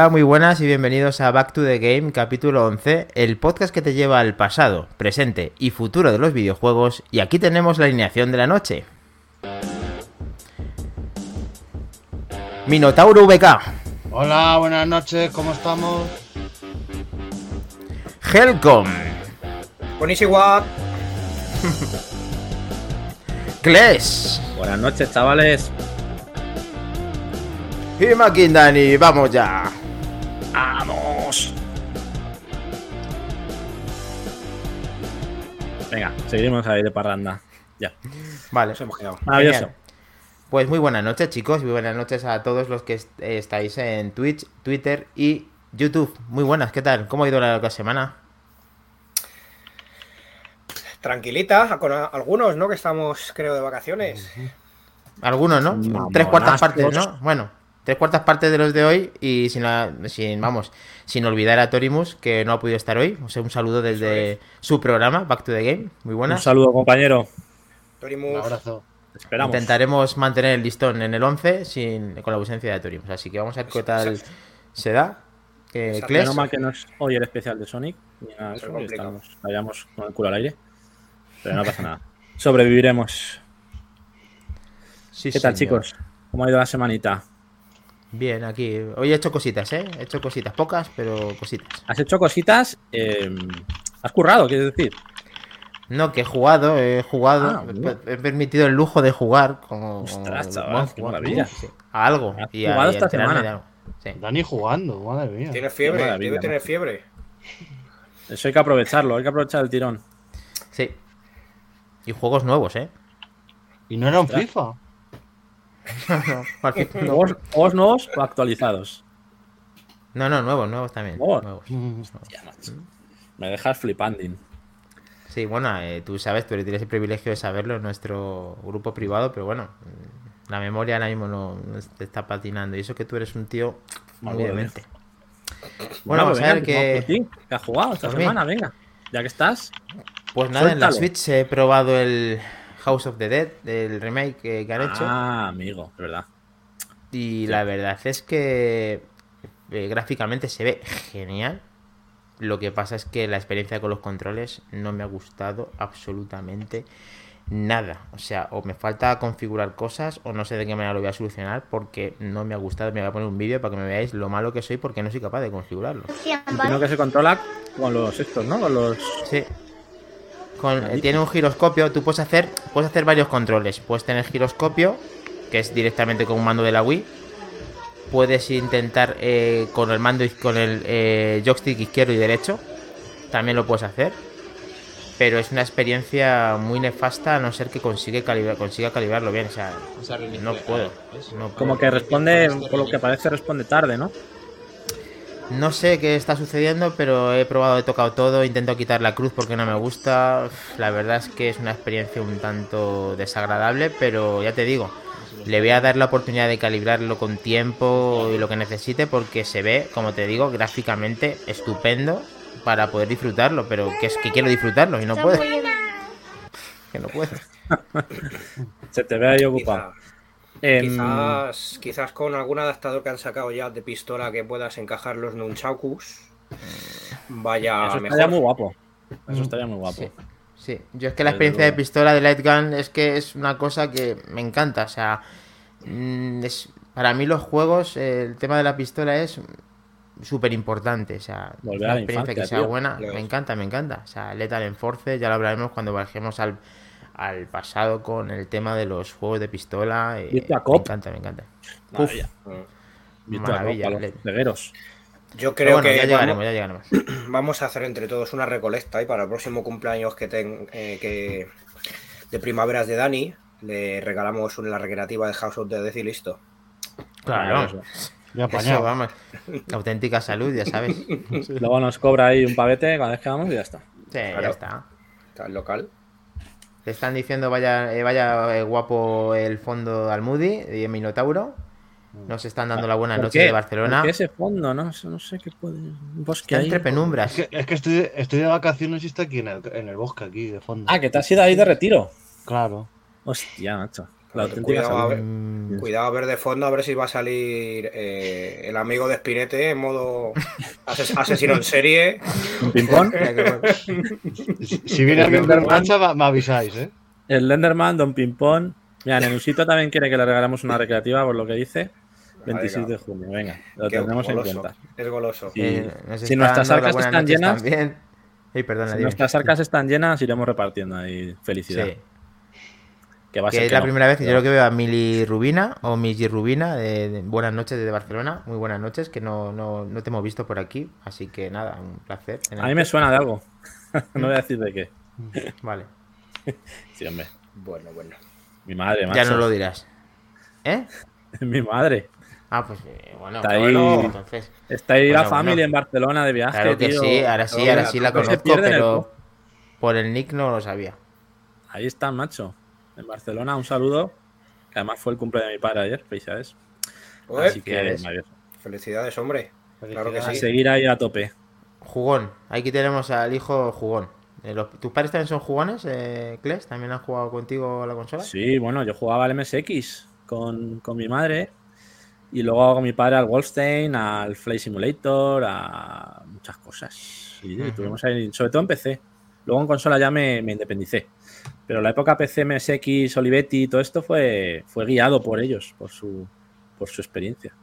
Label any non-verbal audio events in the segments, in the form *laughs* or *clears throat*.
Hola, muy buenas y bienvenidos a Back to the Game capítulo 11, el podcast que te lleva al pasado, presente y futuro de los videojuegos y aquí tenemos la alineación de la noche. Minotauro VK. Hola, buenas noches, ¿cómo estamos? Helcom. Konnichiwa. *laughs* Kles. Buenas noches, chavales. Y Makindani, vamos ya. ¡Vamos! Venga, seguimos ahí de parranda. Ya. Vale. Nos hemos quedado. Pues muy buenas noches, chicos. Muy buenas noches a todos los que est- eh, estáis en Twitch, Twitter y YouTube. Muy buenas, ¿qué tal? ¿Cómo ha ido la, semana? Tranquilita, con algunos, ¿no? Que estamos, creo, de vacaciones. Algunos, ¿no? Tres cuartas partes, ¿no? Bueno, tres cuartas partes de los de hoy y sin, la- sin vamos, sin olvidar a Torimus, que no ha podido estar hoy. O sea, un saludo desde su programa, Back to the Game. Muy Un buenas. saludo, compañero. Un Torimus. abrazo. Esperamos. Intentaremos mantener el listón en el 11 sin, con la ausencia de Torimus. Así que vamos a ver qué tal Exacto. se da. Eh, Menos mal que no es hoy el especial de Sonic. Ni nada es estamos, vayamos con el culo al aire. Pero no pasa nada. Sobreviviremos. Sí, ¿Qué tal, señor. chicos? ¿Cómo ha ido la semanita? Bien, aquí. Hoy he hecho cositas, ¿eh? He hecho cositas, pocas, pero cositas. ¿Has hecho cositas? Eh, ¿Has currado, quieres decir? No, que he jugado, he jugado. Ah, he- bueno. he permitido el lujo de jugar. Como, Ostras, chaval, bueno, qué maravilla. sí, a algo. Has Y jugado a esta semana. de algo. Sí. Dani jugando, madre mía. Tiene fiebre, maravilla, debe tener fiebre. Eso hay que aprovecharlo, hay que aprovechar el tirón. sí. Y juegos nuevos, ¿eh? Y no era un FIFA. No. ¿Juegos, juegos nuevos o actualizados? No, no, nuevos, nuevos también. Nuevos. nuevos. Macho. Me dejas flipando. Sí, bueno, eh, tú sabes, tú tienes el privilegio de saberlo en nuestro grupo privado, pero bueno, mm, la memoria ahora mismo no, no te está patinando. Y eso que tú eres un tío demente. Bueno, vamos a ver que... que... ¿Qué has jugado esta semana? Venga, ya que estás. Pues nada, en la. Switch he probado el House of the Dead, el remake que, que han hecho. Ah, amigo, de verdad. Y la verdad es que eh, gráficamente se ve genial. Lo que pasa es que la experiencia con los controles no me ha gustado absolutamente nada. O sea, o me falta configurar cosas o no sé de qué manera lo voy a solucionar porque no me ha gustado. Me voy a poner un vídeo para que me veáis lo malo que soy porque no soy capaz de configurarlo. Sino que se controla con los estos, ¿no? Con los. Sí. Con, eh, tiene un giroscopio, tú puedes hacer, puedes hacer varios controles. Puedes tener giroscopio, que es directamente con un mando de la Wii. Puedes intentar eh, con el mando y con el eh, joystick izquierdo y derecho. También lo puedes hacer. Pero es una experiencia muy nefasta a no ser que consigue consiga calibrarlo bien. O sea, no puedo. no puedo. Como que responde, por lo que parece, responde tarde, ¿no? No sé qué está sucediendo, pero he probado, he tocado todo, intento quitar la cruz porque no me gusta. La verdad es que es una experiencia un tanto desagradable, pero ya te digo, le voy a dar la oportunidad de calibrarlo con tiempo y lo que necesite porque se ve, como te digo, gráficamente estupendo para poder disfrutarlo, pero que es que quiero disfrutarlo y no puedo. Que no puedo. *laughs* Se te ve ahí ocupado. Quizá- Em, quizás, quizás con algún adaptador que han sacado ya de pistola que puedas encajar los nunchakus. Vaya eso mejor. estaría muy guapo. Eso estaría muy guapo. Sí, sí. Yo es que la experiencia de pistola de Light Gun es que es una cosa que me encanta. O sea, mm, es, para mí los juegos, eh, el tema de la pistola es súper importante. O sea, Volver una a la experiencia que infancia, sea tío. buena, me encanta, me encanta. O sea, Lethal Enforce, ya lo hablaremos cuando bajemos al, al pasado con el tema de los juegos de pistola. eh, me encanta, me encanta. Maravilla. Virtua Maravilla, cegueros. Yo creo bueno, ya que llegaremos, vamos, ya llegaremos. *clears throat* vamos a hacer entre todos una recolecta y para el próximo cumpleaños que ten, eh, que de primaveras de Dani le regalamos una recreativa de House of the Dead y listo. Claro. Ya apañado. vamos. *laughs* Auténtica salud, ya sabes. Luego nos cobra ahí un pavete cada vez que vamos y ya está. Sí, ya Claro. está. Está el local. Te están diciendo vaya, eh, vaya eh, guapo el fondo al Moody y el Minotauro. Nos están dando la buena ¿Por noche qué? de Barcelona. ¿Por qué ese fondo? No, no sé qué puede. Un bosque Está ahí. entre penumbras. Es que, es que estoy, estoy de vacaciones y está aquí en el, en el bosque, aquí de fondo. Ah, que te has ido ahí de retiro. Claro. Hostia, macho. La auténtica Cuidado a, ver, cuidado a ver de fondo a ver si va a salir eh, el amigo de Spinete en modo ases- *laughs* asesino en serie. Un ping-pong. *laughs* Si, si viene alguien de marcha, ma- me avisáis, ¿eh? El Lenderman, Don Ping-Pong. Mira, Nenusito también quiere que le regalemos una recreativa, por lo que dice. 26 de junio, venga, lo Qué tendremos en cuenta. Es goloso. Sí. Eh, Si está nuestras arcas están llenas- También. Ey, perdona, Si dime. nuestras arcas están llenas, iremos repartiendo ahí felicidad. Sí. Que va a Que ser es que la no. primera vez que yo lo que veo a Mili Rubina o Migi Rubina de, de Buenas noches desde Barcelona. Muy buenas noches, que no, no, no te hemos visto por aquí. Así que nada, un placer. A mí me suena de algo. *laughs* no voy a decir de qué. *laughs* Vale, *laughs* Sí, hombre. Bueno, bueno. Mi madre, macho. ya no lo dirás. ¿Eh? Mi madre. Ah, pues eh, bueno, Está ahí. bueno, entonces. Está ahí la familia bueno. en Barcelona de viaje, Claro que tío. sí, ahora sí, ahora sí la conozco, el pero po- por el nick no lo sabía. Ahí está, macho. En Barcelona, un saludo. Que además fue el cumple de mi padre ayer, felicidades. Así que. Felicidades, hombre. Claro que a sí. seguir ahí a tope. Jugón, aquí tenemos al hijo jugón. Eh, ¿Tus padres también son jugones, eh, Kles? ¿También han jugado contigo a la consola? Sí, bueno, yo jugaba al MSX con, con mi madre. Y luego con mi padre al Wolfenstein, al Flight Simulator, a muchas cosas. Sí, Ujú. tuvimos ahí, sobre todo en PC. Luego en consola ya me, me independicé. Pero la época PC, MSX, Olivetti, todo esto fue, fue guiado por ellos, por su, por su experiencia.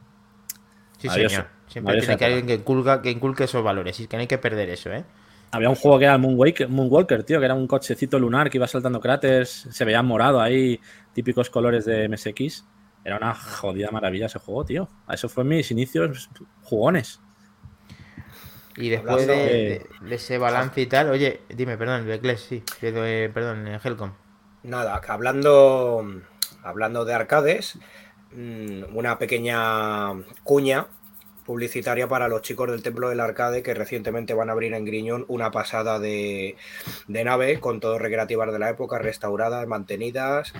Sí, señor. Siempre tiene que alguien que inculca, que inculque esos valores. Y que no hay que perder eso, ¿eh? Había un juego que era el Moonwalker, Moonwalker, tío, que era un cochecito lunar que iba saltando cráteres, se veía morado ahí, típicos colores de MSX. Era una jodida maravilla ese juego, tío. Eso fue mis inicios jugones. Y después de, de- de- de ese balance y tal, oye, dime, perdón, de Kles, sí. de- perdón, Helcom. Nada, que hablando, hablando de arcades, mm, una pequeña cuña publicitaria para los chicos del Templo del Arcade que recientemente van a abrir en Griñón una pasada de, de nave con todo recreativas de la época, restauradas, mantenidas,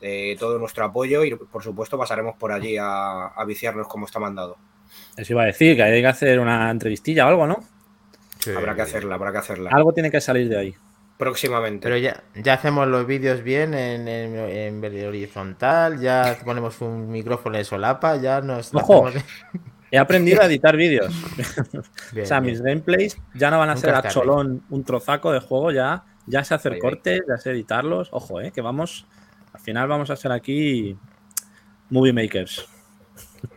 eh, todo nuestro apoyo y por supuesto pasaremos por allí a, a viciarnos como está mandado. Eso iba a decir, que hay que hacer una entrevistilla o algo, ¿no? Habrá que hacerla, habrá que hacerla. Algo tiene que salir de ahí. Próximamente. Pero ya, ya hacemos los vídeos bien en, en, horizontal, ya ponemos un micrófono de solapa, ya nos Ojo. hacemos- He aprendido a editar vídeos. *laughs* Bien, o sea, bien. mis gameplays ya no van a Nunca ser a cholón un trozaco de juego, ya, ya sé hacer cortes, ya sé editarlos. Ojo, eh, que vamos, al final vamos a ser aquí movie makers.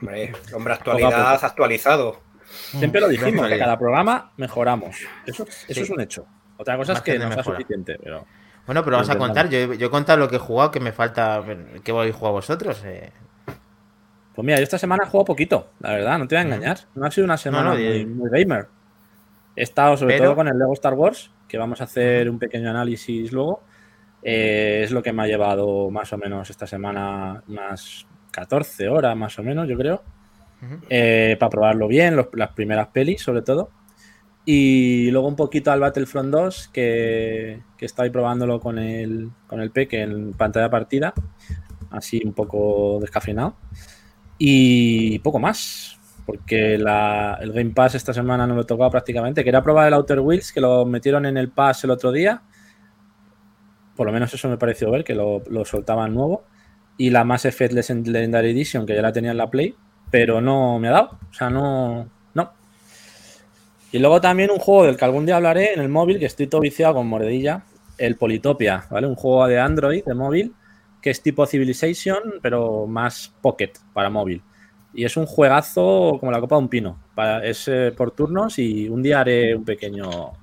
Hombre, hombre, actualidad poco. actualizado. Siempre lo dijimos, que cada programa mejoramos. Eso, eso Sí. es un hecho. Otra cosa es que no sea suficiente, pero Bueno, pero vamos a contar, yo, yo he contado lo que he jugado, que me falta, que voy a jugar vosotros. eh. Pues mira, yo esta semana he jugado poquito, la verdad, no te voy a engañar. No ha sido una semana no, muy, gamer. He estado sobre Pero- todo con el Lego Star Wars, que vamos a hacer un pequeño análisis luego. Eh, es lo que me ha llevado más o menos esta semana unas 14 horas más o menos, yo creo. Eh, para probarlo bien, los- las primeras pelis sobre todo. Y luego un poquito al Battlefront 2, que, que estoy probándolo con el, con el Peque en pantalla partida, así un poco descafeinado. Y poco más, porque la- el Game Pass esta semana no lo he tocado prácticamente. Quería probar el Outer Wheels, que lo metieron en el Pass el otro día. Por lo menos eso me pareció ver, que lo, lo soltaban nuevo. Y la Mass Effect Legendary Edition, que ya la tenía en la Play, pero no me ha dado. O sea, no. No. Y luego también un juego del que algún día hablaré en el móvil, que estoy todo viciado con Mordedilla, el Politopia, ¿vale? Un juego de Android, de móvil, que es tipo Civilization, pero más pocket para móvil. Y es un juegazo como la copa de un pino. Para, es eh, por turnos y un día haré un pequeño,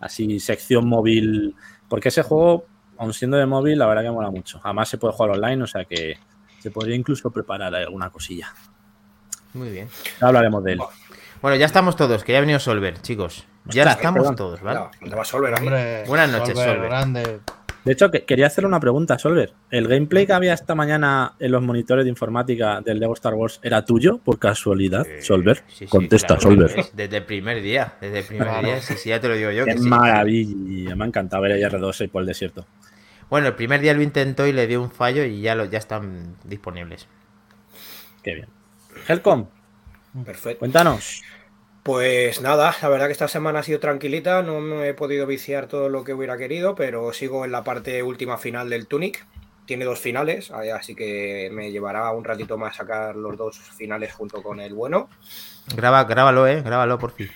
así, sección móvil. Porque ese juego, aun siendo de móvil, la verdad que mola mucho. Además se puede jugar online, o sea que se podría incluso preparar alguna cosilla. Muy bien. Ya hablaremos de él. Bueno, ya estamos todos, que ya ha venido Solver, chicos. Ya Ostras, estamos perdón. todos, ¿vale? No, ¿dónde va Solver? Hombre, Buenas noches, Solver, Solver. grande. De hecho, que- quería hacerle una pregunta, Solver. ¿El gameplay que había esta mañana en los monitores de informática del Lego Star Wars era tuyo por casualidad, Eh, Solver? sí, sí, Contesta, claro, Solver. es Desde el primer día, desde el primer Claro. día, sí, sí, ya te lo digo yo. Qué que sí. maravilla. Me ha encantado ver a R2 y por el desierto. Bueno, el primer día lo intentó y le dio un fallo y ya, lo, ya están disponibles. Qué bien. Helcom, Perfecto. cuéntanos. Pues nada, la verdad que esta semana ha sido tranquilita, no me he podido viciar todo lo que hubiera querido, pero sigo en la parte última final del Tunic. tiene dos finales, así que me llevará un ratito más sacar los dos finales junto con el bueno. Graba, grábalo, eh, grábalo por fin.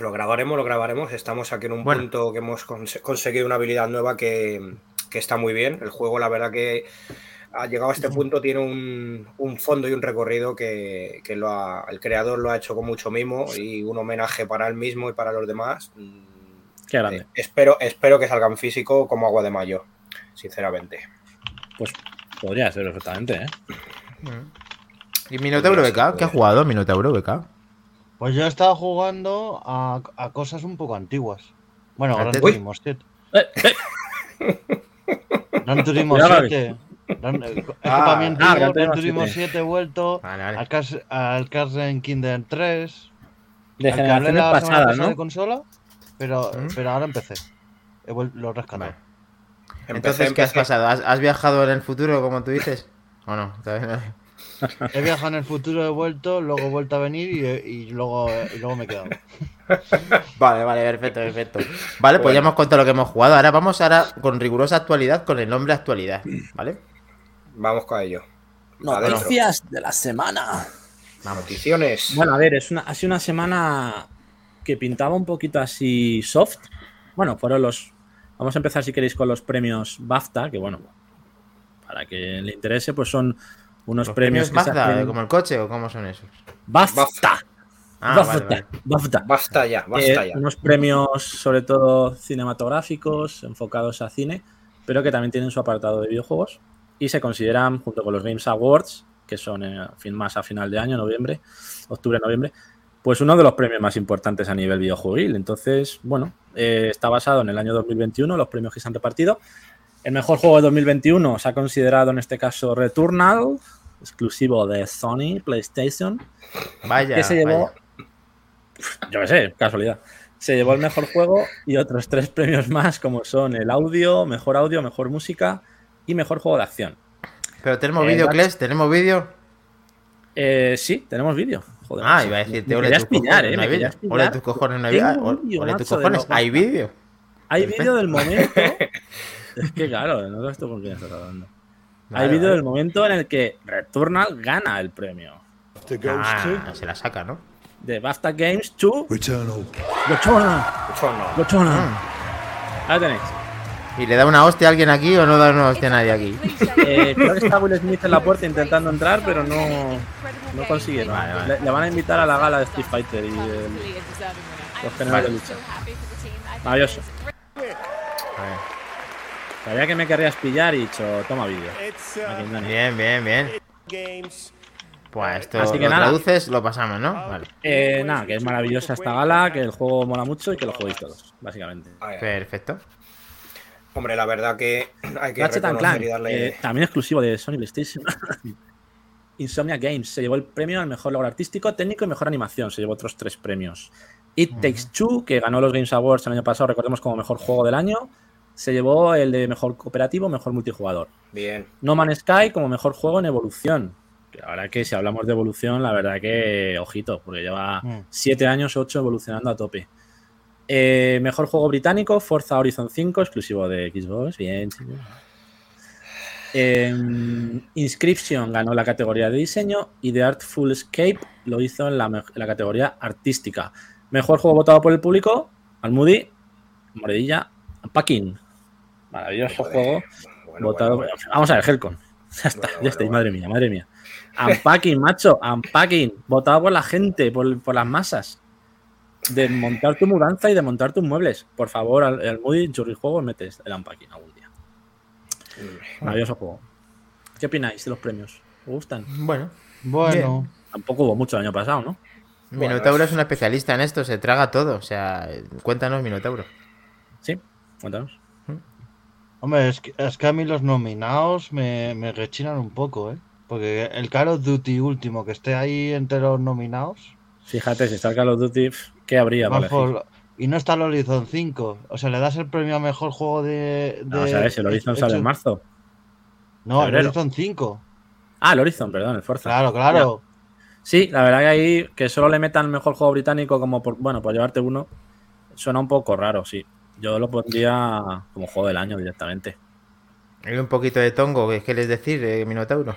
Lo grabaremos, lo grabaremos. Estamos aquí en un punto que hemos conseguido una habilidad nueva que, está muy bien. El juego, la verdad que ha llegado a este punto, tiene un, fondo y un recorrido que, lo el creador lo ha hecho con mucho mimo y un homenaje para él mismo y para los demás. Qué grande. Eh, espero, espero que salgan físico como agua de mayo, sinceramente. Pues podría ser perfectamente, ¿eh? ¿Y Minotauro BK? ¿Qué ha jugado Minotauro BK? Pues yo he estado jugando a, cosas un poco antiguas. Bueno, Gran Turismo 7. Gran Turismo 7. Gran, *laughs* ah, ah, Gran Turismo 7 he vuelto. Al, Cars, al Cars Kingdom 3. De generaciones pasadas, ¿no? de consola, pero, ¿Mm? pero ahora empecé. He lo he rescatado. Entonces, ¿qué has pasado? ¿Has, viajado en el futuro, como tú dices? ¿O no? He viajado en el futuro, he vuelto, luego he vuelto a venir y, luego, luego me he quedado. *laughs* Vale, vale, perfecto, perfecto. Vale, pues ya hemos contado lo que hemos jugado. Ahora vamos ahora con rigurosa actualidad, con el nombre actualidad, ¿vale? Vamos con ello. Noticias de la semana. Noticiones. Bueno, a ver, es una, ha sido una semana que pintaba un poquito así soft. Bueno, fueron los Vamos a empezar, si queréis, con los premios BAFTA, que bueno, para que le interese, pues son unos premios. BAFTA, como el coche o cómo son esos? BAFTA. Ah, BAFTA. BAFTA. ya, basta eh, ya. Unos premios, sobre todo cinematográficos, enfocados a cine, pero que también tienen su apartado de videojuegos y se consideran, junto con los Games Awards, que son eh, más a final de año, noviembre, octubre, noviembre, pues uno de los premios más importantes a nivel videojuegil. Entonces, bueno, eh, está basado en el año 2021, los premios que se han repartido. El mejor juego de 2021 se ha considerado en este caso Returnal, exclusivo de Sony, PlayStation. Vaya. Que se llevó. Yo qué sé, casualidad. Se llevó el mejor juego y otros tres premios más, como son el audio, mejor audio, mejor música y mejor juego de acción. Pero tenemos vídeo, Kles, tenemos vídeo. Eh, sí, tenemos vídeo. Joder, ah, iba a decirte, ole tus cojones, ¿eh? no hay vídeo. Ole tus cojones, no hay vídeo. Ole tus cojones, hay vídeo. Hay vídeo del momento. *laughs* es que claro, no esto con quién estás hablando. hay vídeo del momento en el que Returnal gana el premio. Ah, se la saca, ¿no? De BAFTA Games to Returnal. Returnal. Returnal. Ah. Ahí tenéis. ¿Y le da una hostia a alguien aquí o no da una hostia a nadie aquí? Eh, creo que está Will Smith en la puerta intentando entrar, pero no, no consigue. Le, van a invitar a la gala de Street Fighter y los generales de lucha. Maravilloso. Sabía que me querrías pillar y dicho, toma vídeo. Bien, bien, bien. Pues esto Así que lo nada. traduces, lo pasamos, ¿no? Vale. Eh, nada, que es maravillosa esta gala, que el juego mola mucho y que lo juguéis todos, básicamente. Perfecto. Hombre, la verdad que *clears throat* hay que y darle... Eh, también exclusivo de Sony PlayStation. *laughs* Insomnia Games se llevó el premio al mejor logro artístico, técnico y mejor animación. Se llevó otros tres premios. It Takes Two, que ganó los Games Awards el año pasado, recordemos como mejor juego del año, se llevó el de mejor cooperativo, mejor multijugador. Bien. No Man's Sky como mejor juego en evolución. Ahora que si hablamos de evolución, la verdad que ojito, porque lleva mm. siete años, ocho evolucionando a tope. Eh, mejor juego británico, Forza Horizon 5, exclusivo de Xbox. Bien, em, Inscription ganó la categoría de diseño y The Artful Escape lo hizo en la, categoría artística. Mejor juego votado por el público, Almudi, Moredilla, Unpacking. Maravilloso juego. votado, Vamos a ver, Helcon. *laughs* Ya está, ya está, madre mía, madre mía. Unpacking, macho, Unpacking. Votado por la gente, por, por las masas de montar tu mudanza y de montar tus muebles. Por favor, al, al Moody Juego metes el unpacking algún día. Maravilloso juego. ¿Qué opináis de los premios? ¿Os gustan? Bueno. Bueno. Tampoco hubo mucho el año pasado, ¿no? Minotauro es un especialista en esto, se traga todo. O sea, cuéntanos, Minotauro. Sí, cuéntanos. ¿Mm? Hombre, es que, es que a mí los nominados me, me rechinan un poco, ¿eh? Porque el Call of Duty último que esté ahí entre los nominados. Fíjate, si está el Call of Duty, ¿qué habría Y no está el Horizon 5. O sea, le das el premio a mejor juego de. de no, sabes, el Horizon sale en marzo. No, el Horizon 5. Ah, el Horizon, perdón, el Forza. Claro, claro. Sí, la verdad que ahí que solo le metan el mejor juego británico como por, bueno, por llevarte uno, suena un poco raro, sí. Yo lo pondría como juego del año directamente. Hay un poquito de tongo, ¿qué quieres decir, eh, Minotauro?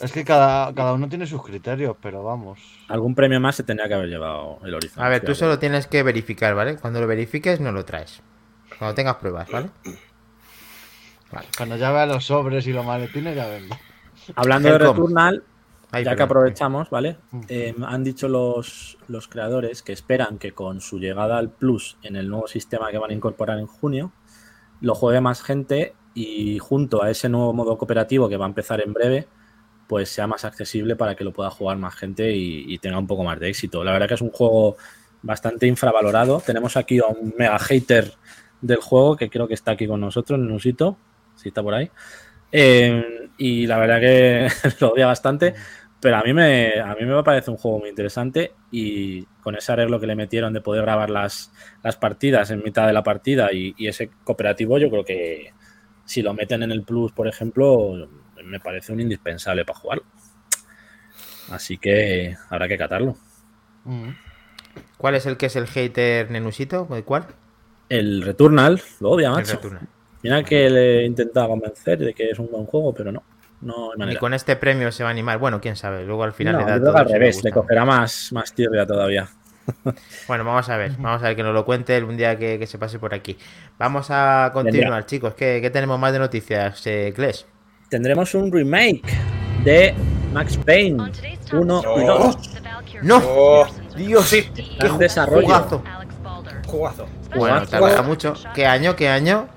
Es que cada, cada uno tiene sus criterios, pero vamos. Algún premio más se tendría que haber llevado el Horizon. A ver, tú solo tienes que verificar, ¿vale? Cuando lo verifiques, no lo traes. Cuando tengas pruebas, ¿vale? Cuando ya vea los sobres y los maletines, ya vengo. Hablando de. Returnal, Ay, ya que aprovechamos, ¿vale? Eh, han dicho los, los creadores que esperan que con su llegada al Plus en el nuevo sistema que van a incorporar en junio, lo juegue más gente y junto a ese nuevo modo cooperativo que va a empezar en breve, pues sea más accesible para que lo pueda jugar más gente y, tenga un poco más de éxito. La verdad que es un juego bastante infravalorado. Tenemos aquí a un mega hater del juego que creo que está aquí con nosotros, Nusito, si está por ahí. Eh, y la verdad que *laughs* lo odia bastante, pero a mí, me, a mí me parece un juego muy interesante y con ese arreglo que le metieron de poder grabar las, las partidas en mitad de la partida y ese cooperativo, yo creo que si lo meten en el Plus, por ejemplo, me parece un indispensable para jugarlo. Así que habrá que catarlo. Mm. ¿Cuál es el que es el hater Nenusito? ¿Cuál? El Returnal lo odia, macho. Mira que le he intentado convencer de que es un buen juego, pero no. No manera. con este premio se va a animar. Bueno, quién sabe. Luego al final No, le da todo. al revés, le cogerá más, más tirria todavía. *laughs* Bueno, vamos a ver. Vamos a ver que nos lo cuente un día que, que se pase por aquí. Vamos a continuar, chicos. ¿Qué, qué tenemos más de noticias, eh, Kles? Tendremos un remake de Max Payne 1 y No. 2. ¡No! Oh, ¡Dios! sí, ¡Qué en desarrollo. jugazo! jugazo. Bueno, tardará mucho. ¿Qué año? ¿Qué año?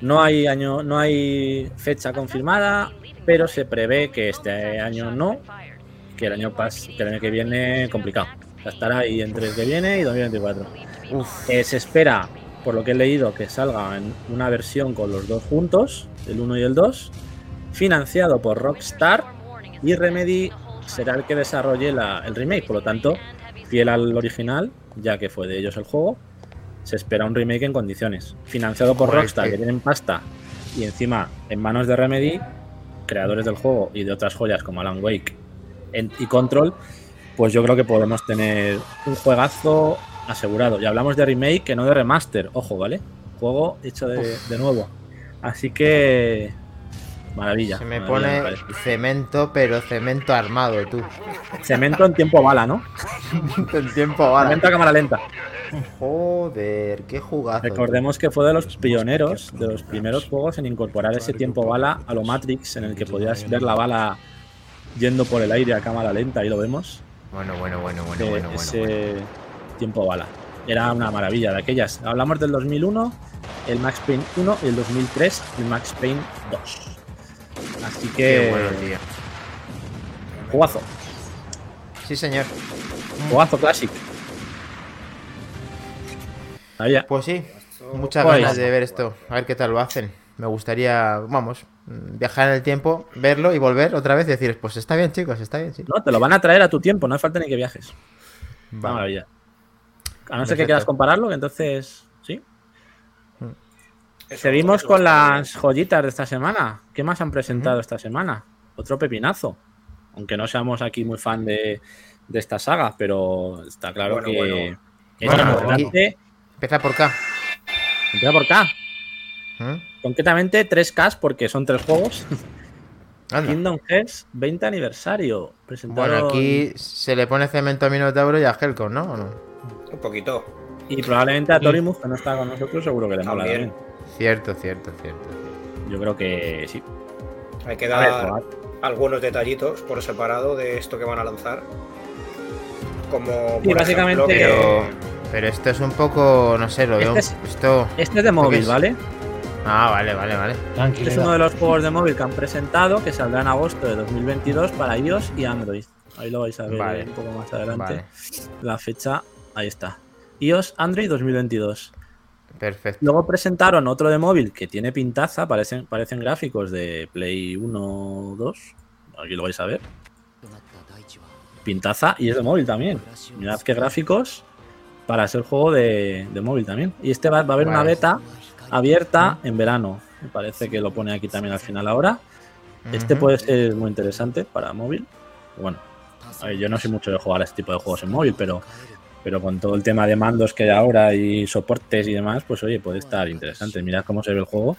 No hay año, no hay fecha confirmada, pero se prevé que este año no, que el año pas, que el año que viene complicado. O sea, estará ahí entre el que viene y 2024. Uf, Eh, se espera, por lo que he leído, que salga en una versión con los dos juntos, el 1 y el 2, financiado por Rockstar y Remedy será el que desarrolle la- el remake. Por lo tanto, fiel al original, ya que fue de ellos el juego, se espera un remake en condiciones. Financiado por Joder, Rockstar, que- que tienen pasta, y encima en manos de Remedy, creadores del juego y de otras joyas como Alan Wake y Control, pues yo creo que podemos tener un juegazo asegurado. Y hablamos de remake, que no de remaster, ojo, ¿vale? Juego hecho de, de nuevo. Así que. Maravilla. se me maravilla, pone cemento, pero cemento armado, tú. *laughs* Cemento en tiempo bala, ¿no? En tiempo, Cemento a cámara lenta. Joder, qué jugazo. Recordemos que fue de los pioneros, de los primeros juegos en incorporar ese tiempo bala a lo Matrix, en el que podías ver la bala yendo por el aire a cámara lenta, ahí lo vemos. Bueno, bueno, bueno, bueno, de bueno, bueno. ese bueno. tiempo bala. Era una maravilla de aquellas. Hablamos del 2001, el Max Payne 1 y el 2003, el Max Payne 2. Así que. Qué bueno, tío. Jugazo. Sí, señor. Jugazo Classic. Ya. Pues sí, muchas ganas de ver esto. A ver qué tal lo hacen. Me gustaría, vamos, viajar en el tiempo, verlo y volver otra vez y decir, pues está bien, chicos, está bien, sí. No, te lo van a traer a tu tiempo, no hace falta ni que viajes. Vale. maravilla. A no ser que quieras compararlo, que entonces. Eso- Seguimos eso con las joyitas de esta semana. ¿Qué más han presentado esta semana? Otro pepinazo. Aunque no seamos aquí muy fan de, de esta saga, pero está claro Bueno, que bueno. es Bueno. Empieza por K. Empieza por K. ¿Mm? Concretamente 3K porque son tres juegos. Anda. Kingdom Hearts 20 aniversario. Presentaron Bueno, aquí se le pone cemento a Minotauro y a Helcom, ¿no? ¿O no? Un poquito. Y probablemente a Torimus, que no está con nosotros, seguro que le mola También. Cierto, cierto, cierto. Yo creo que sí. Hay que ver, dar algunos detallitos por separado de esto que van a lanzar. Como Sí, por básicamente- ejemplo, que- Pero, pero esto es un poco, no sé, lo veo. Este es- Esto. Este es de móvil, es? ¿vale? Ah, vale, vale, vale. Este es uno de los juegos de móvil que han presentado que saldrá en agosto de 2022 para iOS y Android. Ahí lo vais a ver Vale. un poco más adelante. Vale, La fecha, ahí está. iOS, Android 2022. Perfecto. Luego presentaron otro de móvil que tiene pintaza, parecen, parecen gráficos de Play 1 2. Aquí lo vais a ver. Pintaza y es de móvil también. Mirad qué gráficos para ser juego de, de móvil también. Y este va, va a haber una beta abierta en verano. Me parece que lo pone aquí también al final ahora. Este puede ser muy interesante para móvil. Bueno, a ver, yo no soy mucho de jugar a este tipo de juegos en móvil, pero Pero con todo el tema de mandos que hay ahora y soportes y demás, pues oye, puede estar interesante. Mirad cómo se ve el juego,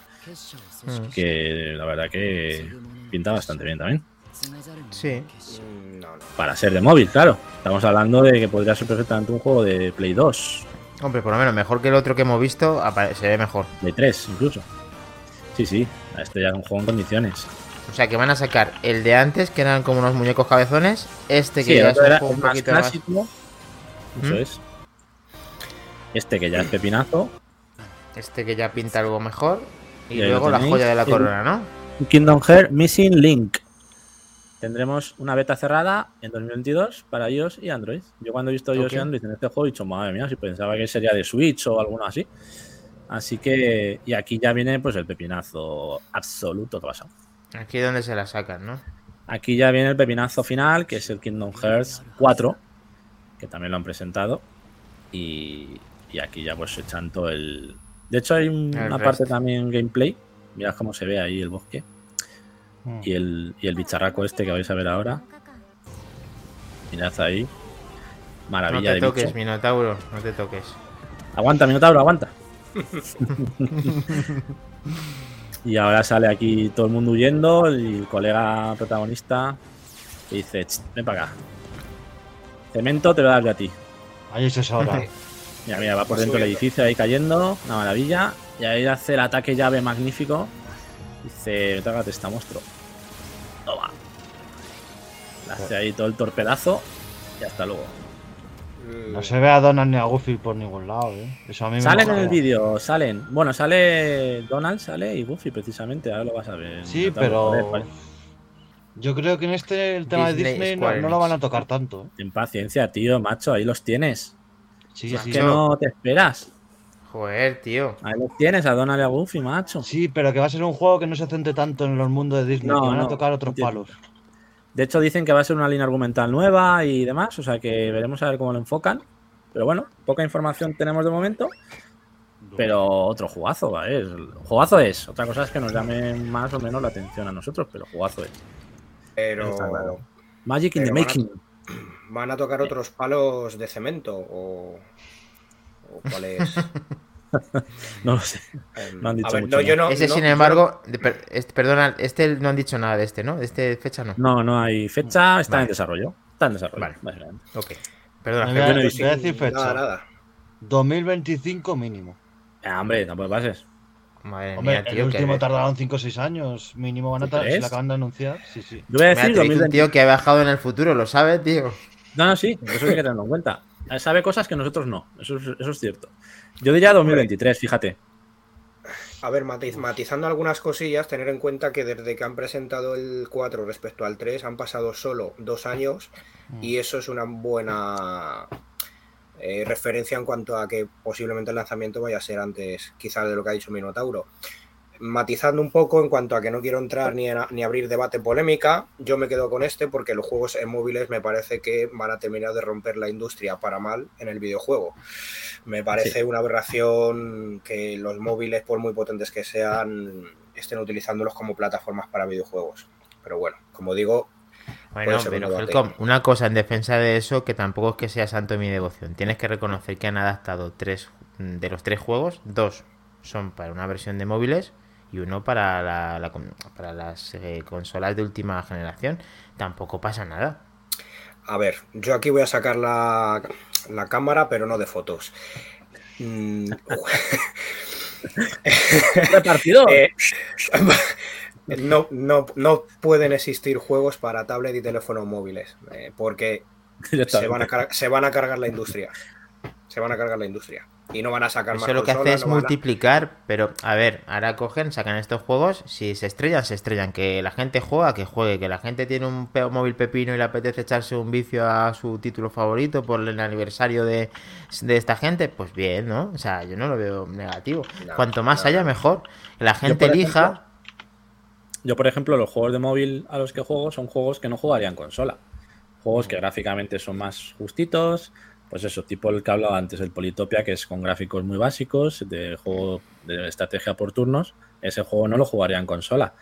Mm. que la verdad que pinta bastante bien también. Sí. Para ser de móvil, claro. Estamos hablando de que podría ser perfectamente un juego de Play 2, Hombre, por lo menos mejor que el otro que hemos visto, se ve mejor. Play 3 incluso. Sí, sí, este ya es un juego en condiciones. O sea que van a sacar el de antes, que eran como unos muñecos cabezones. Este que Sí, ya es un era juego el un más poquito más. Eso ¿Mm? es. Este que ya es pepinazo. Este que ya pinta algo mejor. Y, luego la joya de la corona, ¿no? Kingdom Hearts Missing Link. Tendremos una beta cerrada en 2022 para iOS y Android. Yo cuando he visto iOS y Android en este juego he dicho, madre mía, si pensaba que sería de Switch o alguno así. Así que, y aquí ya viene pues el pepinazo absoluto que pasa. Aquí es donde se la sacan, ¿no? Aquí ya viene el pepinazo final, que es el Kingdom Hearts 4, que también lo han presentado. Y, y aquí ya pues echan todo el... De hecho hay El una parte también gameplay. Mirad cómo se ve ahí el bosque. Mm. Y el, y el bicharraco este que vais a ver ahora. Mirad ahí. No Maravilla te de toques, bicho. Minotauro, no te toques. Aguanta, Minotauro, aguanta. *laughs* y ahora sale aquí todo el mundo huyendo. Y el colega protagonista que dice: "Ch, Ven para acá. Cemento te a dar yo a ti. Ahí es esa hora. Mira, mira, va por dentro del edificio ahí cayendo. Una maravilla. Y ahí hace el ataque llave magnífico. Dice: Trágate esta monstruo. Toma. Le hace ahí todo el torpedazo. Y hasta luego. No se ve a Donald ni a Goofy por ningún lado, ¿eh? Eso a mí me Salen en el vídeo, salen. Bueno, sale Donald, sale y Goofy precisamente, ahora lo vas a ver. Sí, joder, pero. Yo creo que en este el tema de Disney, no, lo van a tocar tanto. ¿eh? Ten paciencia, tío, macho, ahí los tienes. Sí, Es sí. que no te esperas. Joder, tío. Ahí los tienes, a Donald y a Goofy, macho. Sí, pero que va a ser un juego que no se centre tanto en los mundos de Disney, No, que van no, a tocar otros palos. De hecho, dicen que va a ser una línea argumental nueva y demás, o sea que veremos a ver cómo lo enfocan. Pero bueno, poca información tenemos de momento. Pero otro jugazo, ¿vale? Jugazo es. Otra cosa es que nos llame más o menos la atención a nosotros, pero jugazo es. Pero Está claro. Magic in the Pero van a- making. van a tocar otros palos de cemento o, o cuál es. *laughs* No lo sé. Em, No han dicho ver, mucho, no, yo no- Ese, no- sin embargo, per- este- perdona, este no han dicho nada de este, ¿no? De este fecha no. No, no hay fecha, está Vale. en desarrollo. Está en desarrollo. Vale. básicamente. Ok. Perdona, no he visto. nada. 2025 mínimo. Ah, hombre, tampoco pases. Madre Hombre, mía, el tío. que- último tardaron 5 o 6 años. Mínimo van a ¿Tú tardar. Si crees? la acaban de anunciar, sí, sí. Yo voy a Mira, decir te dice un 2020. tío que ha viajado en el futuro, ¿lo sabe, tío? No, no, sí, eso hay que tenerlo en cuenta. Sabe cosas que nosotros no, eso es, eso es cierto. Yo diría 2023, fíjate. A ver, matiz- matizando algunas cosillas, tener en cuenta que desde que han presentado el 4 respecto al 3 han pasado solo dos años y eso es una buena eh, referencia en cuanto a que posiblemente el lanzamiento vaya a ser antes quizás de lo que ha dicho Minotauro. Matizando un poco en cuanto a que no quiero entrar ni, a- ni abrir debate polémica, yo me quedo con este porque los juegos en móviles me parece que van a terminar de romper la industria para mal en el videojuego. Me parece una aberración que los móviles, por muy potentes que sean, estén utilizándolos como plataformas para videojuegos. Pero bueno, como digo, Bueno, pero. Helcom, una cosa en defensa de eso, que tampoco es que sea santo de mi devoción. Tienes que reconocer que han adaptado tres de los tres juegos, dos son para una versión de móviles y uno para, la, la con- para las eh, consolas de última generación. Tampoco pasa nada. a ver, yo aquí voy a sacar la, la cámara, pero no de fotos. Mm, *laughs* Repartidor. eh, no, no, no pueden existir juegos para tablet y teléfonos móviles, eh, porque *laughs* se van, a car- se van a cargar la industria. Se van a cargar la industria. Y no van a sacar más Eso lo que hace es no van a- multiplicar, pero a ver, ahora cogen, sacan estos juegos, si se estrellan, se estrellan, que la gente juega, que juegue, que la gente tiene un pe- móvil pepino y le apetece echarse un vicio a su título favorito por el aniversario de, de esta gente, pues bien, ¿no? O sea, yo no lo veo negativo. No, Cuanto más no, haya, mejor. Que la gente elija... Yo, por ejemplo, los juegos de móvil a los que juego son juegos que no jugaría en consola. Juegos que gráficamente son más justitos. Pues eso, tipo el que hablaba antes, el Politopia, que es con gráficos muy básicos, de juego de estrategia por turnos. Ese juego no lo jugaría en consola.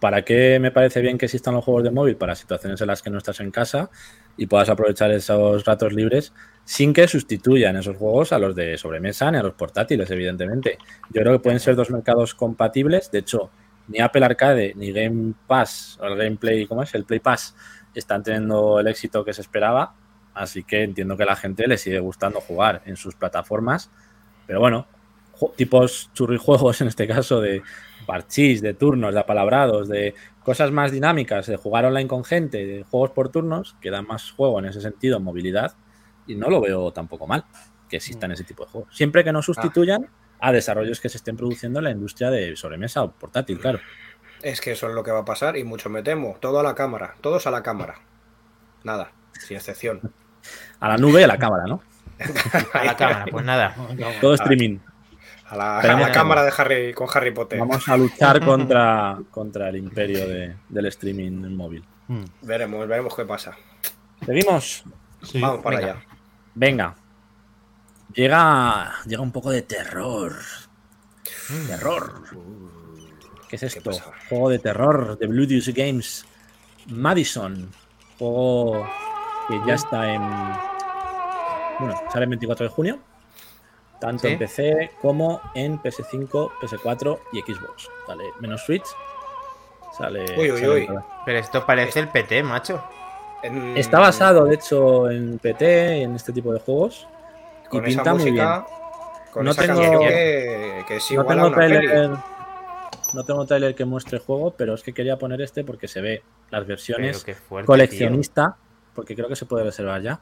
¿Para qué me parece bien que existan los juegos de móvil? Para situaciones en las que no estás en casa y puedas aprovechar esos ratos libres sin que sustituyan esos juegos a los de sobremesa ni a los portátiles, evidentemente. Yo creo que pueden ser dos mercados compatibles. De hecho, ni Apple Arcade ni Game Pass, o el Gameplay, ¿cómo es? El Play Pass están teniendo el éxito que se esperaba. Así que entiendo que a la gente le sigue gustando jugar en sus plataformas. Pero bueno, tipos churrijuegos en este caso de parchís, de turnos, de apalabrados, de cosas más dinámicas, de jugar online con gente, de juegos por turnos, que dan más juego en ese sentido, movilidad, y no lo veo tampoco mal que existan ese tipo de juegos. Siempre que no sustituyan a desarrollos que se estén produciendo en la industria de sobremesa o portátil, claro. Es que eso es lo que va a pasar y mucho me temo. Todo a la cámara, todos a la cámara. Nada, sin excepción. *laughs* A la nube y a la cámara, ¿no? a la cámara, pues nada. *laughs* Todo streaming. A la, cámara de Harry con Harry Potter. Vamos a luchar *laughs* contra, contra el imperio del streaming móvil. Hmm. Veremos, veremos qué pasa. ¿Seguimos? Vamos para allá. Venga. Llega, llega un poco de terror. Terror. ¿Qué es esto? Juego de terror de Blue Deuce Games. Madison. Juego que ya está en. Bueno, sale el 24 de junio tanto en PC como en PS5, PS4 y Xbox. Vale, menos Switch. Sale. Uy, uy, uy. Pero esto parece el PT, macho. Está basado, de hecho, en PT, en este tipo de juegos. Y pinta muy bien. no tengo, que, es no tengo trailer, no tengo trailer que muestre juego, pero es que quería poner este porque se ve las versiones coleccionista, porque creo que se puede reservar ya.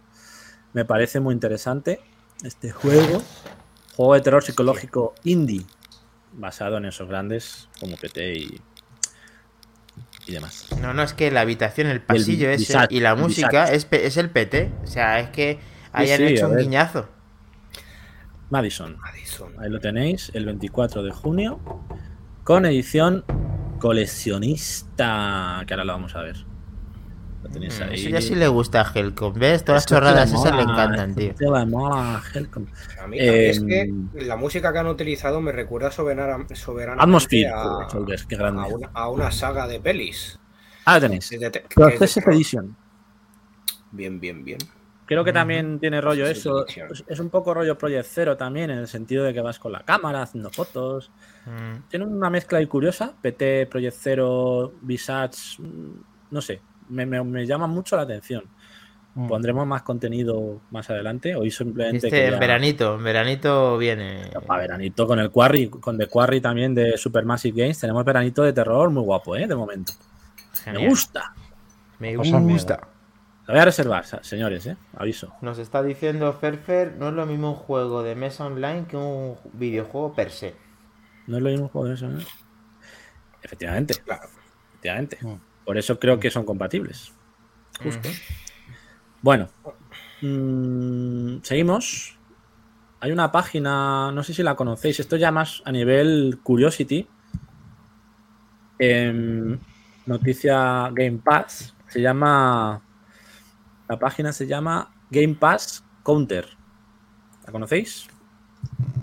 Me parece muy interesante este juego. Juego de terror psicológico indie, basado en esos grandes como PT y, y demás. No, no, es que la habitación, el pasillo ese y la música es, es, el PT. O sea, es que hayan hecho un guiñazo. Madison. Ahí lo tenéis, el 24 de junio, con edición coleccionista, que ahora lo vamos a ver. Mm, eso ya sí le gusta a Helcom. ¿Ves? Todas las chorradas esas le encantan, tío. A mí es que em, la música que han utilizado me recuerda soberana, Atmosphere, a, qué grande. A, una, saga de pelis. Ah, tenéis. Process Edition. Bien, bien, bien. Creo que también tiene rollo eso. Es un poco rollo Project Zero también, en el sentido de que vas con la cámara haciendo fotos. Mm. Tiene una mezcla ahí curiosa. PT, Project Zero, Visage, mm, no sé me, llama mucho la atención. Mm. Pondremos más contenido más adelante. Hoy simplemente. Este, en veranito, en veranito viene. A veranito con el Quarry, con The Quarry también de Supermassive Games. Tenemos veranito de terror muy guapo, ¿eh? De momento. Me gusta. Me gusta. Lo voy a reservar, señores, ¿eh? Aviso. Nos está diciendo Ferfer, no es lo mismo un juego de mesa online que un videojuego per se. No es lo mismo un juego de mesa online. Efectivamente. Efectivamente. Mm. Por eso creo que son compatibles. Justo. Bueno, mm, seguimos. Hay una página, no sé si la conocéis, esto ya más a nivel Curiosity. noticia Game Pass. Se llama. La página se llama Game Pass Counter. ¿La conocéis?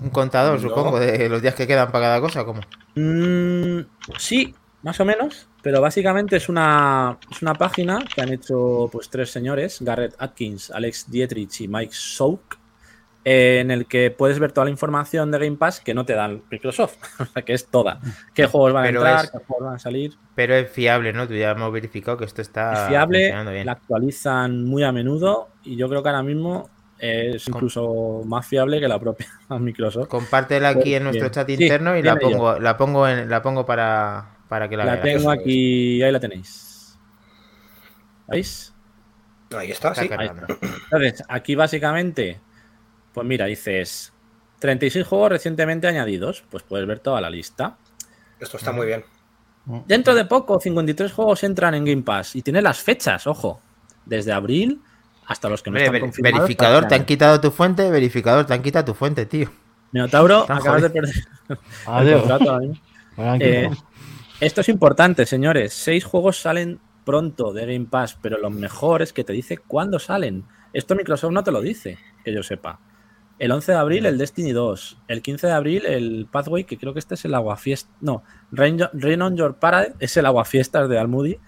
Un contador, supongo, de los días que quedan para cada cosa, ¿cómo? Mm, sí, más o menos. Pero básicamente es una, es una página que han hecho pues tres señores, Garrett Atkins, Alex Dietrich y Mike Souk, en el que puedes ver toda la información de Game Pass que no te dan Microsoft, *laughs* o sea que es toda. ¿Qué juegos van a entrar? ¿Qué juegos van a salir? Pero es fiable, ¿no? Tú ya hemos verificado que esto está. Es fiable, la actualizan muy a menudo y yo creo que ahora mismo es incluso más fiable que la propia *laughs* Microsoft. Compártela aquí en nuestro chat interno y la pongo, la pongo, en, la pongo para, para que la, la tengo aquí, ahí la tenéis. ¿Veis? Ahí está, sí. Entonces, aquí básicamente, pues mira, dices 36 juegos recientemente añadidos. Pues puedes ver toda la lista. Esto está muy bien. Dentro de poco, 53 juegos entran en Game Pass. Y tiene las fechas, ojo. Desde abril hasta los que no están confirmados. Verificador, te han quitado tu fuente. Verificador, te han quitado tu fuente, tío. Minotauro, acabas de perder. Adiós. *laughs* Eh, esto es importante, señores. Seis juegos salen pronto de Game Pass, pero lo mejor es que te dice cuándo salen. Esto Microsoft no te lo dice, que yo sepa. El 11 de abril el Destiny 2. El 15 de abril el Pathway, que creo que este es el Aguafiesta. No, Rain, Rain on Your Parade es el Aguafiestas de Almudi,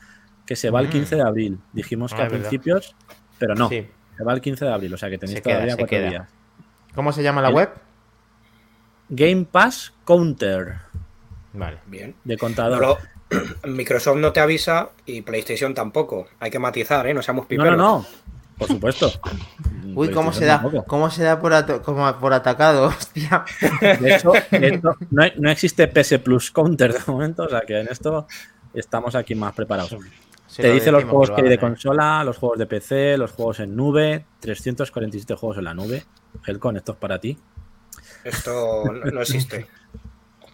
que se va el Mm. 15 de abril. Dijimos que Ah, a es verdad. principios, pero no. Sí. Se va el 15 de abril, o sea que tenéis Se queda, todavía cuatro días. ¿Cómo se llama la El- web? Game Pass Counter Vale. Bien. de No contador. lo- *clears throat* Microsoft no te avisa y PlayStation tampoco. Hay que matizar, ¿eh? No seamos No, piperos. no, no. Por supuesto. Uy, ¿cómo se PlayStation da? ¿Cómo se da por, ato- como por atacado? *laughs* Hostia. De hecho, de hecho, no, no existe PS Plus Counter de momento, o sea que en esto estamos aquí más preparados. Se Te lo dice los juegos que hay de consola, los juegos de PC, los juegos en nube, 347 juegos en la nube. Helcon, esto es para ti. Esto no, no existe.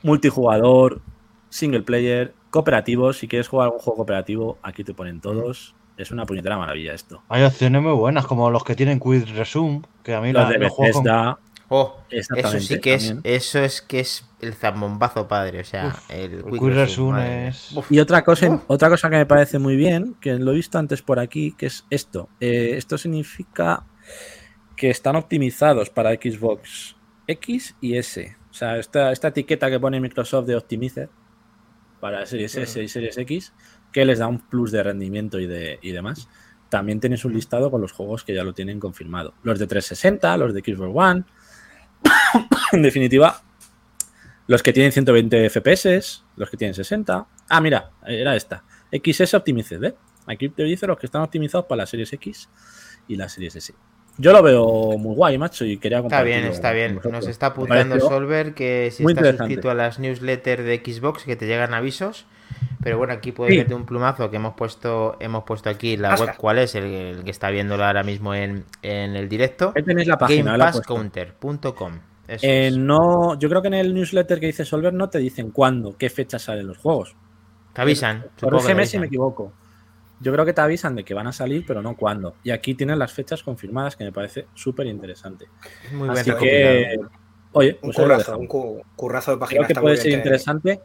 Multijugador, single player, cooperativo. Si quieres jugar algún juego cooperativo, aquí te ponen todos. Es una puñetera maravilla esto. Hay opciones muy buenas, como los que tienen Quick Resume, que a mí Los la, de los juegos con- Bethesda, Oh, eso sí que es, eso es que es el zambombazo padre, o sea, el el Quick Quick Resume, es- Uf, Y otra cosa, otra cosa que me parece muy bien, que lo he visto antes por aquí, que es esto. Eh, esto significa que están optimizados para Xbox X y S. O sea, esta, esta etiqueta que pone Microsoft de Optimizer para Series S y Series X, que les da un plus de rendimiento y, de, y demás. También tienes un listado con los juegos que ya lo tienen confirmado. Los de 360, los de Xbox One. *coughs* en definitiva, los que tienen 120 FPS, los que tienen 60. Ah, mira, era esta. XS Optimized, ¿eh? Aquí te dice los que están optimizados para las series X y las series S. Yo lo veo muy guay, macho, y quería Está compartirlo bien, está bien. Nos está apuntando Solver que si estás suscrito a las newsletters de Xbox que te llegan avisos. Pero bueno, aquí puedes Sí. ver de un plumazo que hemos puesto, hemos puesto aquí la Hasta. web cuál es, el, el que está viéndolo ahora mismo en, en el directo. Ahí tenéis la página. GamePassCounter.com. Eh, no, yo creo que en el newsletter que dice Solver no te dicen cuándo, qué fecha salen los juegos. Te avisan. Corrígeme si me equivoco. Yo creo que te avisan de que van a salir, pero no cuándo. Y aquí tienen las fechas confirmadas, que me parece súper interesante. Es Muy bien Así que, oye, Un pues currazo, un cu- currazo de página. Creo que está puede muy ser bien que- interesante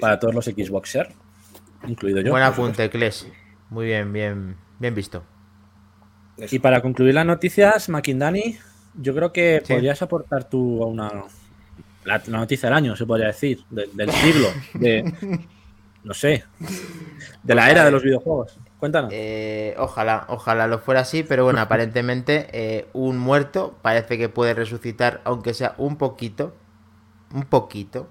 para todos los Xboxer, incluido yo. Buen apunte, Kles. Muy bien, bien, bien visto. Y para concluir las noticias, Makindani, yo creo que Sí. podrías aportar tú a una la, la noticia del año, se podría decir, de- del siglo, de *laughs* no sé, de la era de los videojuegos. Cuéntanos. Eh, ojalá, ojalá lo fuera así, pero bueno, *laughs* aparentemente eh, un muerto parece que puede resucitar, aunque sea un poquito, un poquito,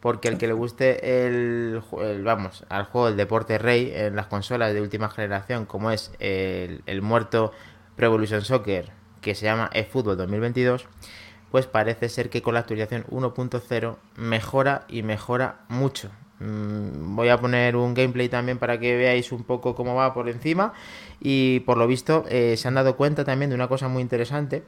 porque el que le guste el, el- vamos, al juego el deporte rey en las consolas de última generación, como es el, el muerto Pro Evolution Soccer, que se llama eFootball 2022, pues parece ser que con la actualización 1.0 mejora y mejora mucho. Mm, Voy a poner un gameplay también para que veáis un poco cómo va por encima y por lo visto eh, se han dado cuenta también de una cosa muy interesante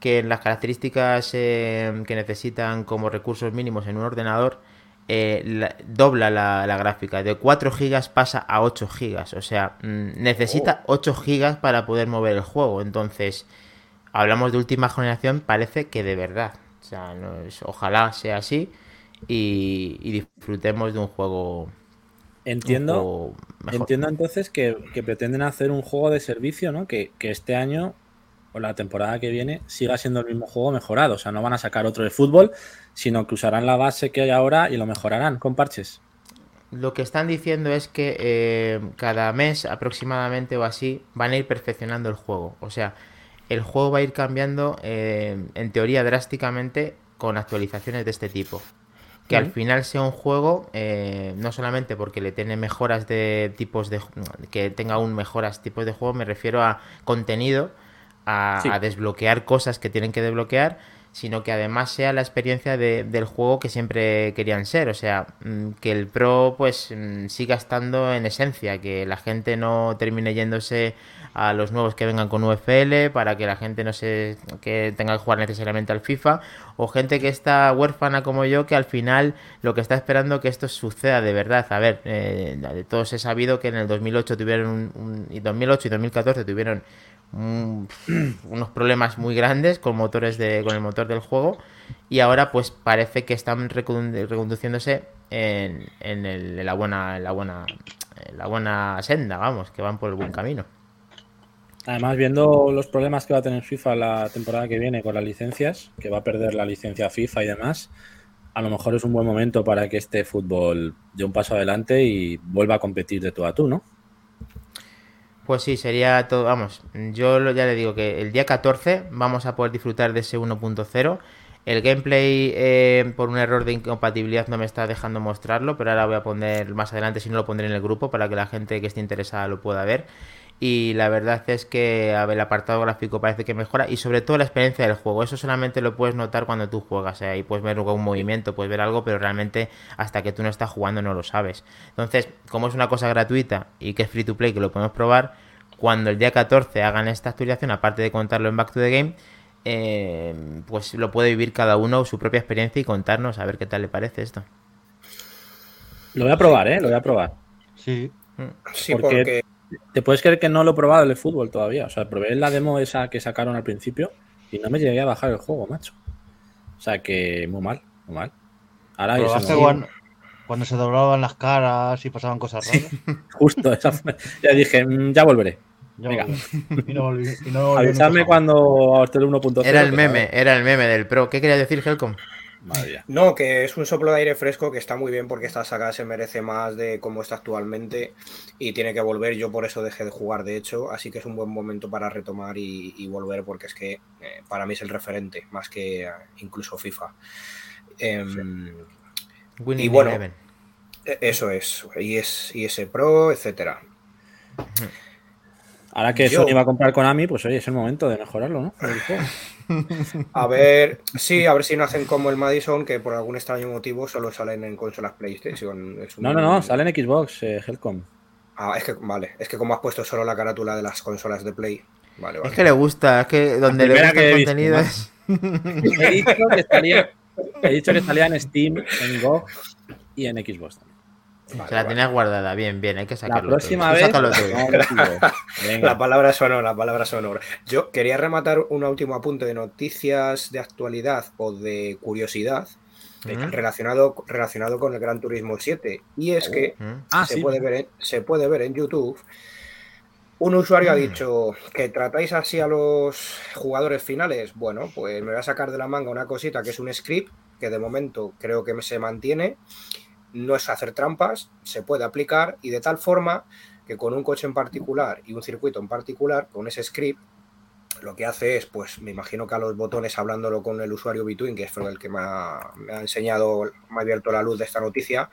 que en las características eh, que necesitan como recursos mínimos en un ordenador eh, la- dobla la, la gráfica de 4 GB pasa a 8 GB o sea mm, necesita 8 GB para poder mover el juego entonces hablamos de última generación, parece que de verdad. O sea, no es- ojalá sea así y, y disfrutemos de un juego. un Entiendo, juego mejor. entiendo entonces que, que pretenden hacer un juego de servicio, ¿no? Que, que este año o la temporada que viene siga siendo el mismo juego mejorado. O sea, no van a sacar otro de fútbol, sino que usarán la base que hay ahora y lo mejorarán con parches. Lo que están diciendo es que eh, cada mes aproximadamente o así van a ir perfeccionando el juego. O sea, el juego va a ir cambiando eh, en teoría drásticamente con actualizaciones de este tipo. Que al final sea un juego, eh, no solamente porque le tiene mejoras de tipos de... que tenga aún mejoras tipos de juego, me refiero a contenido, a, Sí. a desbloquear cosas que tienen que desbloquear, sino que además sea la experiencia de- del juego que siempre querían ser. O sea, mm, que el Pro pues mm, siga estando en esencia, que la gente no termine yéndose a los nuevos que vengan con UFL, para que la gente no se que tenga que jugar necesariamente al FIFA, o gente que está huérfana como yo, que al final lo que está esperando que esto suceda de verdad. A ver, eh, de todos he sabido que en el 2008 tuvieron un, un- y 2008 y 2014 tuvieron un- unos problemas muy grandes con motores de con el motor del juego y ahora pues parece que están recondu- reconduciéndose en, en la buena en la buena en la buena senda vamos que van por el buen camino Además, viendo los problemas que va a tener FIFA la temporada que viene con las licencias, que va a perder la licencia FIFA y demás, a lo mejor es un buen momento para que este fútbol dé un paso adelante y vuelva a competir de tú a tú, ¿no? Pues sí, sería todo, vamos, yo ya le digo que el día 14 vamos a poder disfrutar de ese 1.0. El gameplay eh, por un error de incompatibilidad no me está dejando mostrarlo, pero ahora voy a poner más adelante, si no lo pondré en el grupo para que la gente que esté interesada lo pueda ver. Y la verdad es que el apartado gráfico parece que mejora y sobre todo la experiencia del juego. Eso solamente lo puedes notar cuando tú juegas. Ahí puedes ver un movimiento, puedes ver algo, pero realmente hasta que tú no estás jugando no lo sabes. Entonces, como es una cosa gratuita y que es free to play, que lo podemos probar, cuando el día 14 hagan esta actualización, aparte de contarlo en Back to the Game, eh, pues lo puede vivir cada uno su propia experiencia y contarnos a ver qué tal le parece esto. Lo voy a probar, ¿eh? Lo voy a probar. Sí. Sí, porque te puedes creer que no lo he probado el fútbol todavía. O sea, probé la demo esa que sacaron al principio y no me llegué a bajar el juego, macho. O sea que muy mal, muy mal. Ahora ¿Probaste eso cuando, cuando se doblaban las caras y pasaban cosas raras? *laughs* Justo, esa fue- ya dije, "Mm, ya volveré. Ya Venga. volví. Y no volví. Y no volví *laughs* Avisadme cuando esté el 1.0. Era el meme, era el meme del Pro. ¿Qué quería decir, Helcom? Madre mía. No, que es un soplo de aire fresco que está muy bien porque esta saga se merece más de cómo está actualmente y tiene que volver. Yo por eso dejé de jugar, de hecho, así que es un buen momento para retomar y, y volver porque es que eh, para mí es el referente, más que eh, incluso FIFA. Em, Winning Y bueno, Eleven. e- Eso es, y es IS Pro, etcétera. Ahora que Yo- Sony va a comprar Konami, pues oye, es el momento de mejorarlo, ¿no? A ver, sí, a ver si no hacen como el Madison, que por algún extraño motivo solo salen en consolas PlayStation. Es un- No, no, no, sale en Xbox, eh, Helcom. Ah, es que, vale, es que como has puesto solo la carátula de las consolas de Play. Vale, vale. Es que le gusta, es que donde le gusta el contenido es. He dicho que salía, he dicho que salía en Steam, en GOG y en Xbox también. Vale, la vale. tenías guardada, bien, bien, hay que La sacarlo. próxima todo. vez. *laughs* Venga. La palabra sonora, la palabra sonora. Yo quería rematar un último apunte de noticias de actualidad o de curiosidad eh, relacionado, relacionado con el Gran Turismo 7. Y es que ¿Mm? Ah, se, sí. puede ver en, se puede ver en YouTube. Un usuario ha Mm. dicho que tratáis así a los jugadores finales. Bueno, pues me voy a sacar de la manga una cosita que es un script que de momento creo que se mantiene. No es hacer trampas, se puede aplicar y de tal forma que con un coche en particular y un circuito en particular, con ese script, lo que hace es, pues me imagino que a los botones, hablándolo con el usuario Between, que fue el que me ha, me ha enseñado, me ha abierto la luz de esta noticia,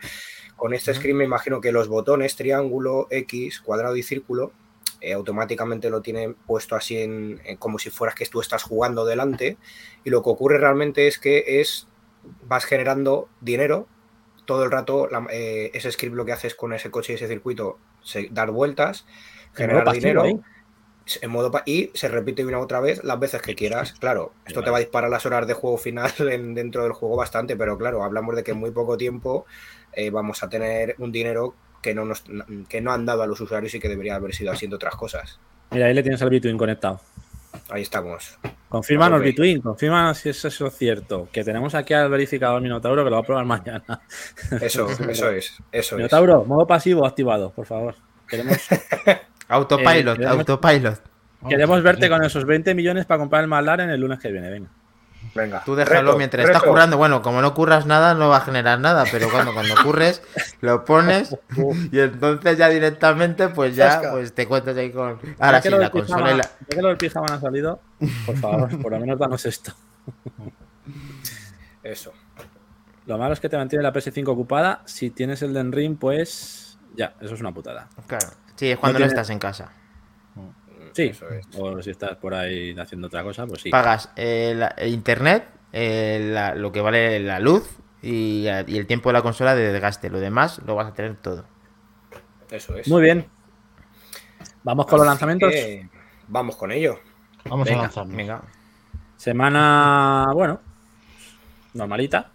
con este script me imagino que los botones triángulo, X, cuadrado y círculo eh, automáticamente lo tienen puesto así en, en como si fueras que tú estás jugando delante y lo que ocurre realmente es que es vas generando dinero todo el rato la- eh, ese script lo que haces con ese coche y ese circuito se, dar vueltas En generar pasivo, dinero ¿eh? en modo y se repite una otra vez las veces que quieras. Claro, esto te va a disparar las horas de juego final *laughs* en- dentro del juego bastante, pero claro, hablamos de que en muy poco tiempo eh, vamos a tener un dinero que no, nos, que no han dado a los usuarios y que debería haber sido haciendo otras cosas. Mira, ahí le tienes al Between conectado. Ahí estamos. Confírmanos, Ok. Between, confírmanos si eso es cierto. Que tenemos aquí al verificador Minotauro que lo va a probar mañana. Eso, *laughs* eso es, eso es. Minotauro, modo pasivo activado, por favor. Queremos, *laughs* Autopilot, Eh, queremos- autopilot. queremos verte con esos 20 millones para comprar el McLaren el lunes que viene. Venga. Venga. Tú déjalo reto, mientras estás currando. Bueno, como no curras nada, no va a generar nada, pero cuando, cuando curres, lo pones *laughs* y entonces ya directamente, pues ya pues te cuentas ahí con. Ahora sí, la consola la. ya que lo del pijama no ha salido, por favor, por lo menos danos esto. *laughs* Eso. Lo malo es que te mantiene la PS5 ocupada. Si tienes el Den Ring, pues ya, eso es una putada. Claro. Sí, es cuando No no, tiene- estás en casa. Sí, Eso es. o si estás por ahí haciendo otra cosa, pues sí. Pagas eh, el internet, eh, la- lo que vale la luz y, y el tiempo de la consola de desgaste. Lo demás lo vas a tener todo. Eso es. Muy bien. Vamos con los lanzamientos. Vamos con ello. Vamos Venga, a lanzarnos. Venga. Semana, bueno, normalita.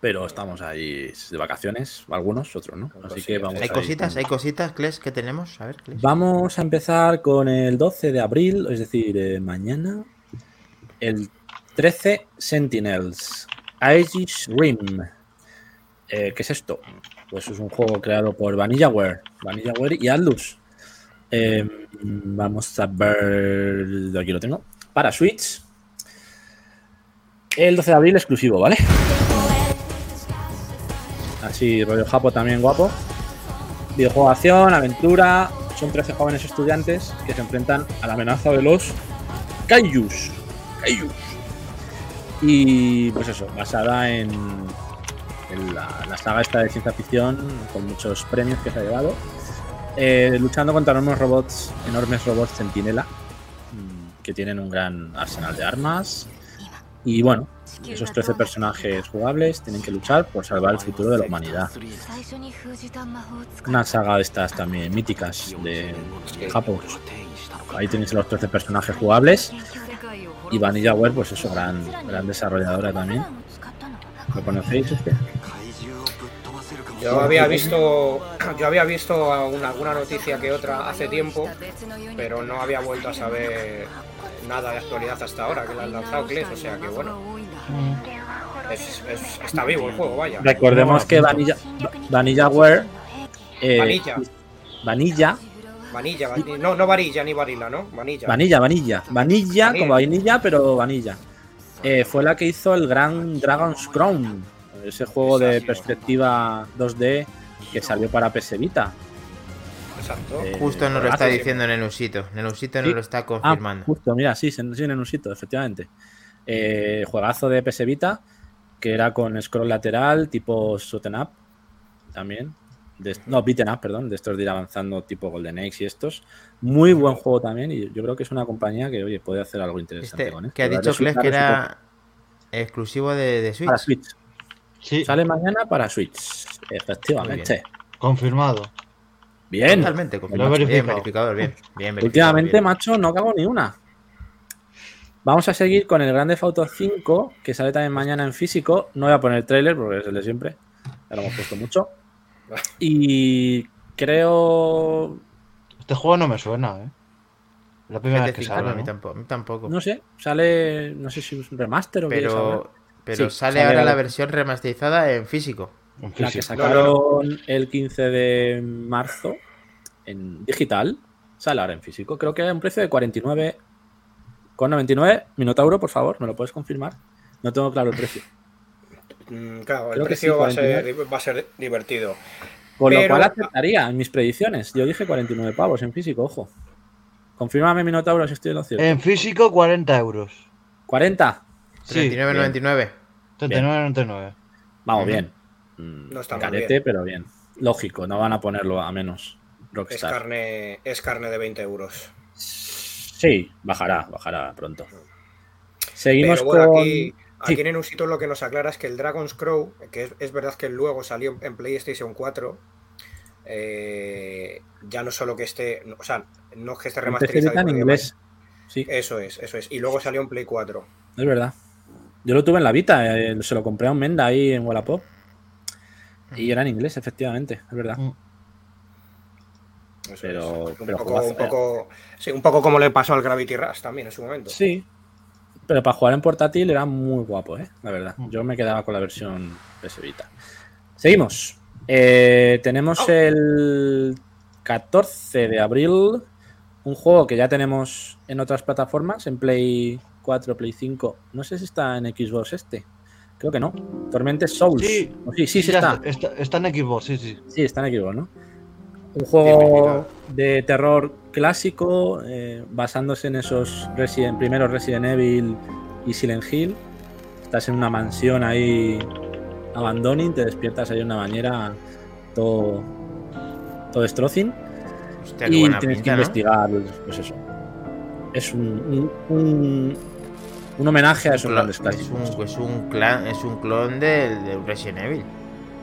Pero estamos ahí de vacaciones, algunos, otros, ¿no? Así que vamos Hay cositas, con- hay cositas, Kles, que tenemos. A ver, Kles. Vamos a empezar con el 12 de abril, es decir, eh, mañana. El 13 Sentinels. Aegis Rim. Eh, ¿Qué es esto? Pues es un juego creado por Vanillaware, Vanillaware y Atlus. Eh, vamos a ver. Aquí lo tengo. Para Switch. El 12 de abril exclusivo, ¿vale? Así, rollo Japo también guapo. Videojuego de acción, aventura. Son 13 jóvenes estudiantes que se enfrentan a la amenaza de los Kaijus. Kaijus. Y pues eso, basada en, en la, la saga esta de ciencia ficción, con muchos premios que se ha llevado. Eh, luchando contra enormes robots, enormes robots centinela, mm, que tienen un gran arsenal de armas. Y bueno, esos 13 personajes jugables tienen que luchar por salvar el futuro de la humanidad. Una saga de estas también míticas de Japón. Ahí tenéis los 13 personajes jugables. Y Vanillaware, pues eso, gran, gran desarrolladora también. ¿Lo conocéis? Yo había visto, yo había visto alguna, alguna noticia que otra hace tiempo, pero no había vuelto a saber nada de actualidad hasta ahora, que la han lanzado Kles, o sea que bueno, es- es- está vivo el juego, vaya. Recordemos que Vanilla, Vanillaware. eh, Vanilla. Vanilla, Vanilla, vanilla, no, no varilla ni varila, ¿no? Vanilla. vanilla, vanilla. Vanilla Vanilla. como vainilla, pero vanilla. Eh, fue la que hizo el gran Dragon's Crown, ese juego de perspectiva 2D que salió para PS Vita. Exacto. Eh, Justo nos lo está diciendo en el usito. En el usito Sí. nos lo está Ah, confirmando. justo, mira, sí, sí, en efectivamente. Eh, juegazo de PS Vita, que era con scroll lateral, tipo shoot'em up, también. De- no, beaten up, perdón, de estos de ir avanzando, tipo Golden Axe y estos. Muy buen juego también, y yo creo que es una compañía que, oye, puede hacer algo interesante Este, con esto. que ha dicho Kles que era exclusivo de, de toque. Para Switch. Switch. Sí, Sale mañana para Switch, efectivamente. confirmado. Bien. Totalmente confirmado. Bien, verificado. verificador, bien. bien verificado, Últimamente, bien. macho, no cago ni una. Vamos a seguir con el Grande Auto 5, que sale también mañana en físico. No voy a poner el trailer porque es el de siempre. Ya lo hemos puesto mucho. *laughs* Y creo. Este juego no me suena, ¿eh? La primera vez que GT5 sale, no, a mí ¿no? tampoco. a mí tampoco. No sé, sale. No sé si es un remaster o pero pero Sí, sale sale ahora ahora. la versión remasterizada en físico. La que sacaron el 15 de marzo en digital. Sale ahora en físico. Creo que a un precio de 49. Con 99. Minotauro, por favor, ¿me lo puedes confirmar? No tengo claro el precio. Mm, claro, el Creo precio sí, va, a ser, 49. va a ser divertido. Con lo cual aceptaría en mis predicciones. Yo dije 49 pavos en físico, ojo. Confírmame, Minotauro, si estoy en lo cierto. En físico, 40 euros. 40. Sí, 39.99. 39,99. Vamos, bien. Mm, No está mal carete, bien. pero bien. Lógico, no van a ponerlo a menos. Es Rockstar. carne, es carne de 20 euros. Sí, bajará, bajará pronto. Seguimos Pero bueno, con. aquí, aquí Sí. en Enusito lo que nos aclara es que el Dragon's Crow, que es, es verdad que luego salió en PlayStation 4, eh, ya no solo que esté, o sea, no es que esté remasterizado. En inglés. Sí, Eso es, eso es. Y luego salió en Play 4. es verdad. Yo lo tuve en la Vita, eh, se lo compré a un Menda ahí en Wallapop. Y era en inglés, efectivamente, es verdad. Mm. Pero- es. Un, pero poco, juegazo, un, poco, sí, un poco como le pasó al Gravity Rush también en su momento. Sí. Pero para jugar en portátil era muy guapo, ¿eh? La verdad. Mm. Yo me quedaba con la versión PS Vita. Seguimos. Eh, tenemos Oh. el 14 de abril. Un juego que ya tenemos en otras plataformas, en Play 4, Play 5. No sé si está en Xbox este. Creo que no. Tormentes Souls. Sí. Sí, sí, está. está, está en Xbox, sí, sí. Sí, está en Xbox, ¿no? Un juego de terror clásico, eh, basándose en esos Resident, primeros Resident Evil y Silent Hill. Estás en una mansión ahí abandoning, te despiertas ahí en una bañera todo, todo destrozing Hostia, y tienes que investigar, pues eso. Es un, un, un- un homenaje a esos grandes Es clásicos. un, es un clan, es un clon del de Resident Evil.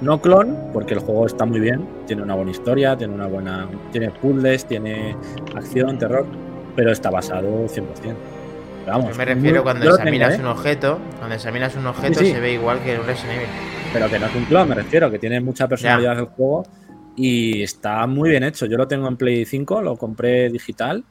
No clon, porque el juego está muy bien, tiene una buena historia, tiene una buena. tiene puzzles, tiene acción, terror, pero está basado 100%. Pero vamos, Yo me refiero muy- cuando examinas tengo, ¿eh? un objeto, cuando examinas un objeto sí. se ve igual que un Resident Evil. Pero que no es un clon, me refiero, que tiene mucha personalidad el juego y está muy bien hecho. Yo lo tengo en Play 5, lo compré digital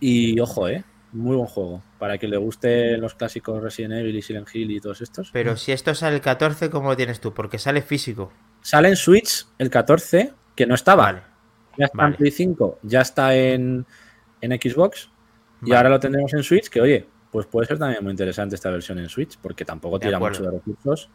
y ojo, eh, muy buen juego. Para que le guste los clásicos Resident Evil y Silent Hill y todos estos. Pero si esto sale el 14, ¿cómo lo tienes tú? Porque sale físico. Sale en Switch el 14, que no estaba. Vale. Ya está Vale. en Play 5, ya está en, en Xbox y ahora lo tendremos en Switch, que oye, pues puede ser también muy interesante esta versión en Switch, porque tampoco tira mucho de recursos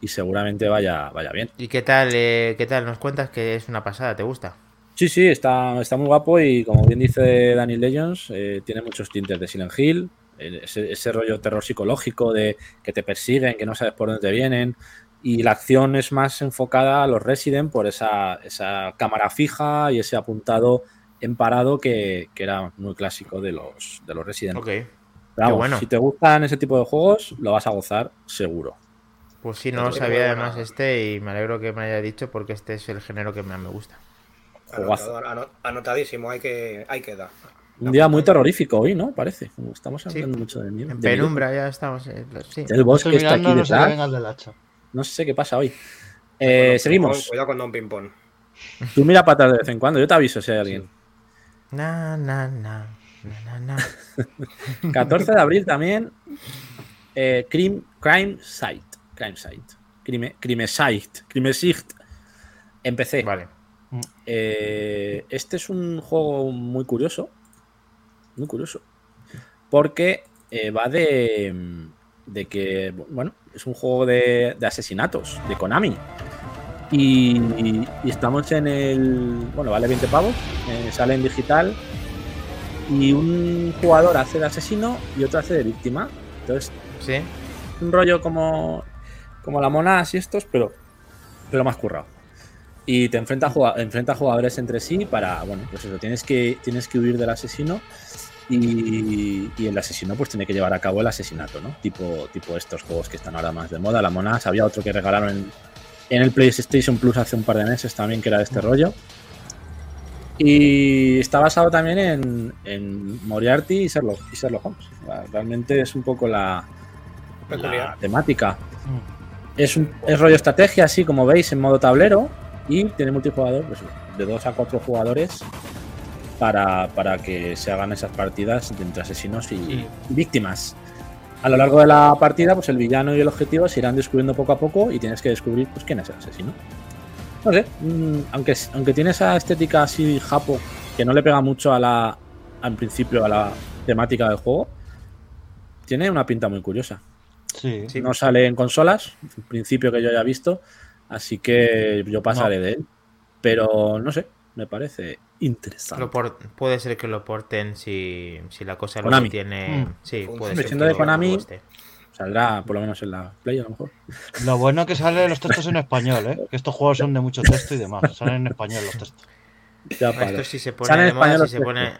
y seguramente vaya, vaya bien. ¿Y qué tal, eh, qué tal? ¿Nos cuentas que es una pasada? ¿Te gusta? Sí, sí, está, está muy guapo y como bien dice Danny Legends, eh, tiene muchos tintes de Silent Hill, eh, ese, ese rollo terror psicológico de que te persiguen, que no sabes por dónde te vienen. Y la acción es más enfocada a los Resident por esa, esa cámara fija y ese apuntado en parado que, que era muy clásico de los, de los Resident. Ok. Pero vamos, bueno. Si te gustan ese tipo de juegos, lo vas a gozar seguro. Pues sí, no lo sabía además este y me alegro que me haya dicho porque este es el género que más me gusta. Anotadísimo, hay que, hay que dar. Un día muy terrorífico hoy, ¿no? Parece. Como Estamos Sí. hablando mucho de miedo. En de miedo. penumbra ya estamos. eh, sí. El bosque Estoy está aquí no detrás. del hacha. No sé qué pasa hoy. Eh, seguimos. Cuidado con Don Pimpón. Tú mira para atrás de vez en cuando. Yo te aviso si hay alguien. Na, na, na, na, na, na. *laughs* 14 de abril también. eh, Crime, Crime Site. Crime Site. Crime, Crime Site. Crime Sicht. Empecé. Vale. Eh, este es un juego muy curioso. Muy curioso. Porque eh, va de, de que, bueno, es un juego de, de asesinatos, de Konami. Y, y estamos en el. Bueno, vale 20 pavos. eh, sale en digital. Y un jugador hace de asesino y otro hace de víctima. Entonces, Sí. un rollo como, como la monas y estos, pero, pero más currado. Y te enfrenta a, enfrenta a jugadores entre sí para, bueno, pues eso, tienes que, tienes que huir del asesino y, y el asesino pues tiene que llevar a cabo el asesinato, ¿no? Tipo, tipo estos juegos que están ahora más de moda. La monas, había otro que regalaron en, en el PlayStation Plus hace un par de meses también que era de este rollo. Y está basado también en, en Moriarty y Sherlock, y Sherlock Holmes. Realmente es un poco la, temática. Es, un, es rollo estrategia, así como veis, en modo tablero. Y tiene multijugador pues, de 2 a 4 jugadores para, para que se hagan esas partidas entre asesinos y, y víctimas. A lo largo de la partida, pues el villano y el objetivo se irán descubriendo poco a poco y tienes que descubrir pues, quién es el asesino. No sé, mm, aunque, aunque tiene esa estética así japo que no le pega mucho a la, al principio a la temática del juego, tiene una pinta muy curiosa. Sí. Sí. No sale en consolas, en principio que yo haya visto, así que yo pasaré de él. Pero no sé, me parece interesante. Lo por- puede ser que lo porten si, si la cosa lo Konami. tiene. Mm. Sí, puede Hombre, ser. que de lo Konami. Saldrá por lo menos en la Play a lo mejor. Lo bueno que salen los textos en español, ¿eh? Que estos juegos son de mucho texto y demás. Salen en español los textos. Ya Esto si se pone de moda, español si se pone.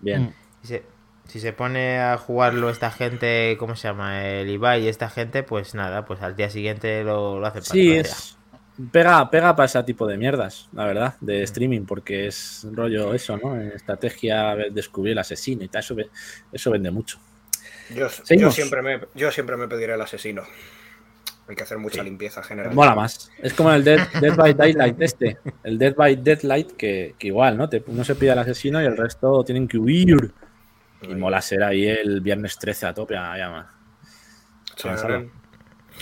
Bien. Mm. Si se, si se pone a jugarlo esta gente, ¿cómo se llama? El Ibai y esta gente, pues nada, pues al día siguiente lo, lo hacen para Sí, es. Pega, pega para ese tipo de mierdas, la verdad, de streaming, porque es rollo eso, ¿no? Estrategia, descubrir el asesino y tal, eso, eso vende mucho. Yo, siempre me, yo siempre me pediré el asesino. Hay que hacer mucha limpieza general. Mola más. Es como el Dead, Dead by Daylight este. El Dead by Deadlight, que, que igual, ¿no? Te, uno se pide al asesino y el resto tienen que huir. Y mola ser ahí el viernes 13 a tope. ah, Avanzado.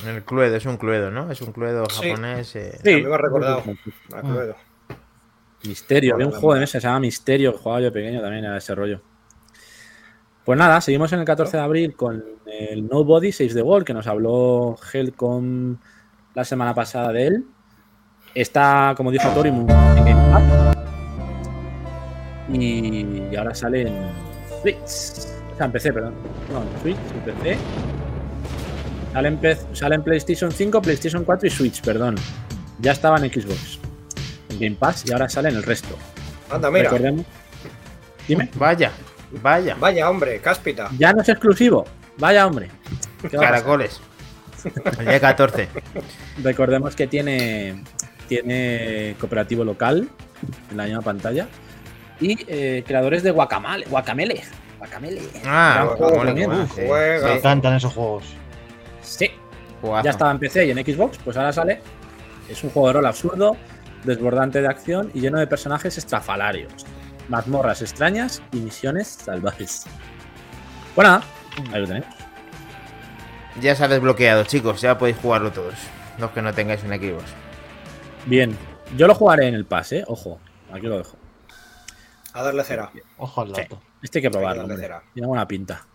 El Cluedo, es un Cluedo, ¿no? Es un Cluedo Sí. japonés. eh, mí me ha recordado. Mm. me acuerdo. Misterio. Había un Mola, juego de mesa que se llama Misterio, que jugaba yo pequeño también a ese rollo. Pues nada, seguimos en el 14 de abril con el Nobody Saves the World, que nos habló Helcom la semana pasada de él. Está, como dijo Torimu, en Game Pass. Y, y ahora sale en Switch. O sea, en PC, perdón. No, en Switch, en PC. Sale en, sale en PlayStation 5, PlayStation 4 y Switch, perdón. Ya estaba en Xbox. En Game Pass y ahora sale en el resto. Anda, mira. Recordemos. Dime. Vaya, vaya. Vaya, hombre, cáspita. Ya no es exclusivo. Vaya hombre. Caracoles. El día 14. Recordemos que tiene, tiene cooperativo local en la misma pantalla. Y eh, creadores de Guacamole. Guacamele. Guacamele. Ah, Guacamole. Me encantan esos juegos. Sí. Ya estaba en PC y en Xbox, pues ahora sale. Es un juego de rol absurdo, desbordante de acción y lleno de personajes estrafalarios, mazmorras extrañas y misiones salvajes. Bueno, ahí lo tenéis. Ya se ha desbloqueado, chicos. Ya podéis jugarlo todos. Los que no tengáis un Xbox. Bien, yo lo jugaré en el pase, ojo, aquí lo dejo. A darle cera. Ojo al Sí. dato. Este hay que probarlo. Tiene buena pinta.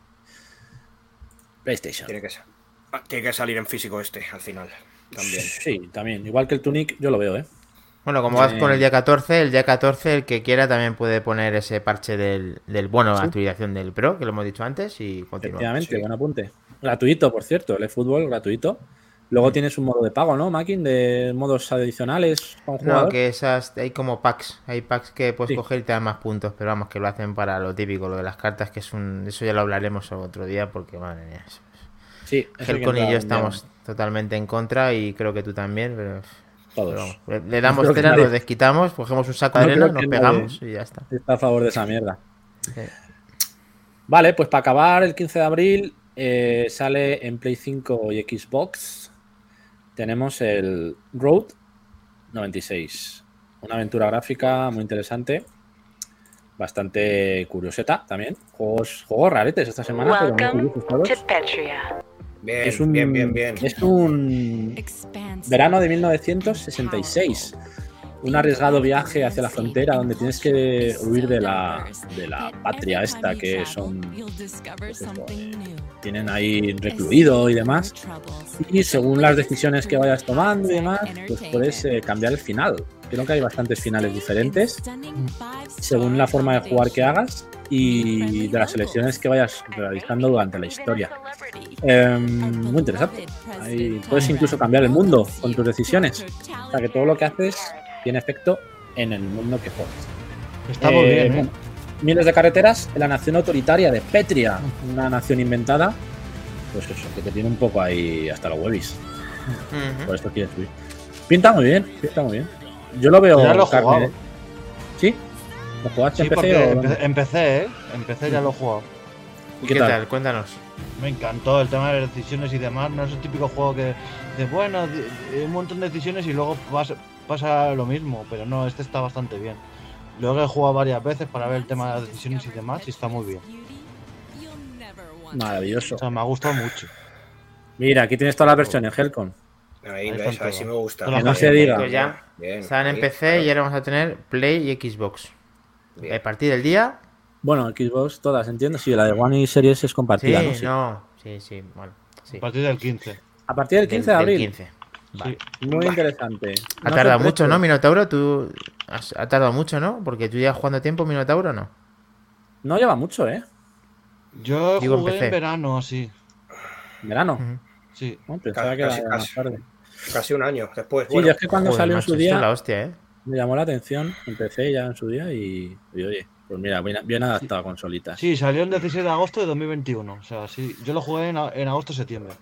PlayStation. Tiene que, ah, tiene que salir en físico este al final. También. Sí, también. Igual que el Tunic, yo lo veo, ¿eh? Bueno, como vas Sí. con el día 14, el día 14 el que quiera también puede poner ese parche del, del bueno, la actualización del Pro, que lo hemos dicho antes, y continuamos. Efectivamente, sí. buen apunte. Gratuito, por cierto, el fútbol gratuito. Luego tienes un modo de pago, ¿no, Makin? De modos adicionales con No, que esas hay como packs, hay packs que puedes Sí. coger y te dan más puntos, pero vamos, que lo hacen para lo típico, lo de las cartas, que es un... Eso ya lo hablaremos otro día, porque madre mía. eso- Sí, Helcon y yo estamos totalmente en contra y creo que tú también, pero... Todos. pero le, damos nadie- nos desquitamos, cogemos un saco No de arena, nos pegamos y ya está. Está a favor de esa mierda. Sí. Vale, pues para acabar, el 15 de abril eh, sale en Play 5 y Xbox. Tenemos el Road 96. Una aventura gráfica muy interesante. Bastante curioseta también. Juegos, juegos raretes esta semana. pero muy Welcome to Petria. Bien, Es un, bien, bien, bien. Es un verano de 1966. Un arriesgado viaje hacia la frontera donde tienes que huir de la, de la patria esta que son pues eso, eh, tienen ahí recluido y demás. Y según las decisiones que vayas tomando y demás, pues puedes eh, cambiar el final. Creo que hay bastantes finales diferentes según la forma de jugar que hagas y de las elecciones que vayas realizando durante la historia. Eh, muy interesante. Ahí puedes incluso cambiar el mundo con tus decisiones. O sea que todo lo que haces tiene efecto en el mundo que juegas. Está muy Eh, bien, ¿eh? bueno, Miles de carreteras en la nación autoritaria de Petria, una nación inventada, pues eso, que te tiene un poco ahí hasta los huevis. Por esto quieres subir. Pinta muy bien, pinta muy bien. Yo lo veo. Ya lo he carne- jugado. ¿Sí? ¿Lo jugaste Sí, en PC porque o empe- empecé, ¿eh? Empecé, ya lo he jugado. ¿Y ¿Qué qué tal? tal? Cuéntanos. Me encantó el tema de las decisiones y demás. No es el típico juego que de bueno, un montón de decisiones y luego pasa, pasa lo mismo. Pero no, este está bastante bien. Luego he jugado varias veces para ver el tema de las decisiones y demás y está muy bien. Maravilloso. O sea, me ha gustado mucho. Mira, aquí tienes todas las versiones, Helcon. Ahí, Ahí ves, están ahí sí me gusta. Que no se diga. Pues ya bien, Están en ahí, PC claro. y ahora vamos a tener Play y Xbox. Bien. A partir del día. Bueno, Xbox todas, entiendo. Sí, la de One y Series es Sí, compartida, ¿no? Sí. no. Sí, sí, bueno. Sí. A partir del 15. A partir del 15 de del abril. 15. Vale. Sí. Muy interesante. Ha No tardado mucho. ¿no, Minotauro? ¿Tú has, ha tardado mucho, ¿no? Porque tú ya jugando tiempo, Minotauro, ¿no? No lleva mucho, ¿eh? Yo Digo, jugué empecé. en verano. Verano. Sí. No, pensaba que Casi, era casi. más tarde. Casi un año después. Sí, Bueno, yo es que cuando Joder, salió en su esto es la día hostia, ¿eh? Me llamó la atención. Empecé ya en su día y, y oye, pues mira, bien, bien adaptado a consolitas. Sí, salió el 16 de agosto de 2021. O sea, sí. Yo lo jugué en, a- en agosto-septiembre.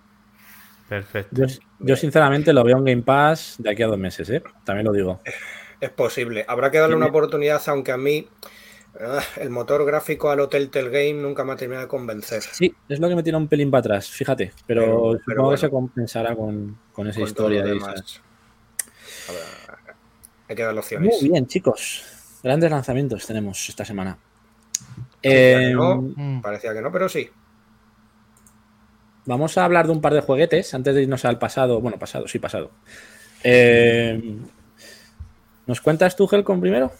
Perfecto. Yo, yo sinceramente lo veo en Game Pass de aquí a dos meses, ¿eh? También lo digo. es posible. Habrá que darle una oportunidad, aunque a mí ah, el motor gráfico al Hotel Tel Game nunca me ha terminado de convencer. Sí, es lo que me tira un pelín para atrás, fíjate. Pero, Pero- supongo que se compensará con, con esa con historia. de demás. esas. Habrá- Hay que darle opciones. Muy bien, chicos. Grandes lanzamientos tenemos esta semana. Parecía que Eh, no, Mm. parecía que no, pero sí. Vamos a hablar de un par de juguetes antes de irnos al pasado. Bueno, pasado, sí, pasado. Eh, ¿Nos cuentas tú, Helcon, primero?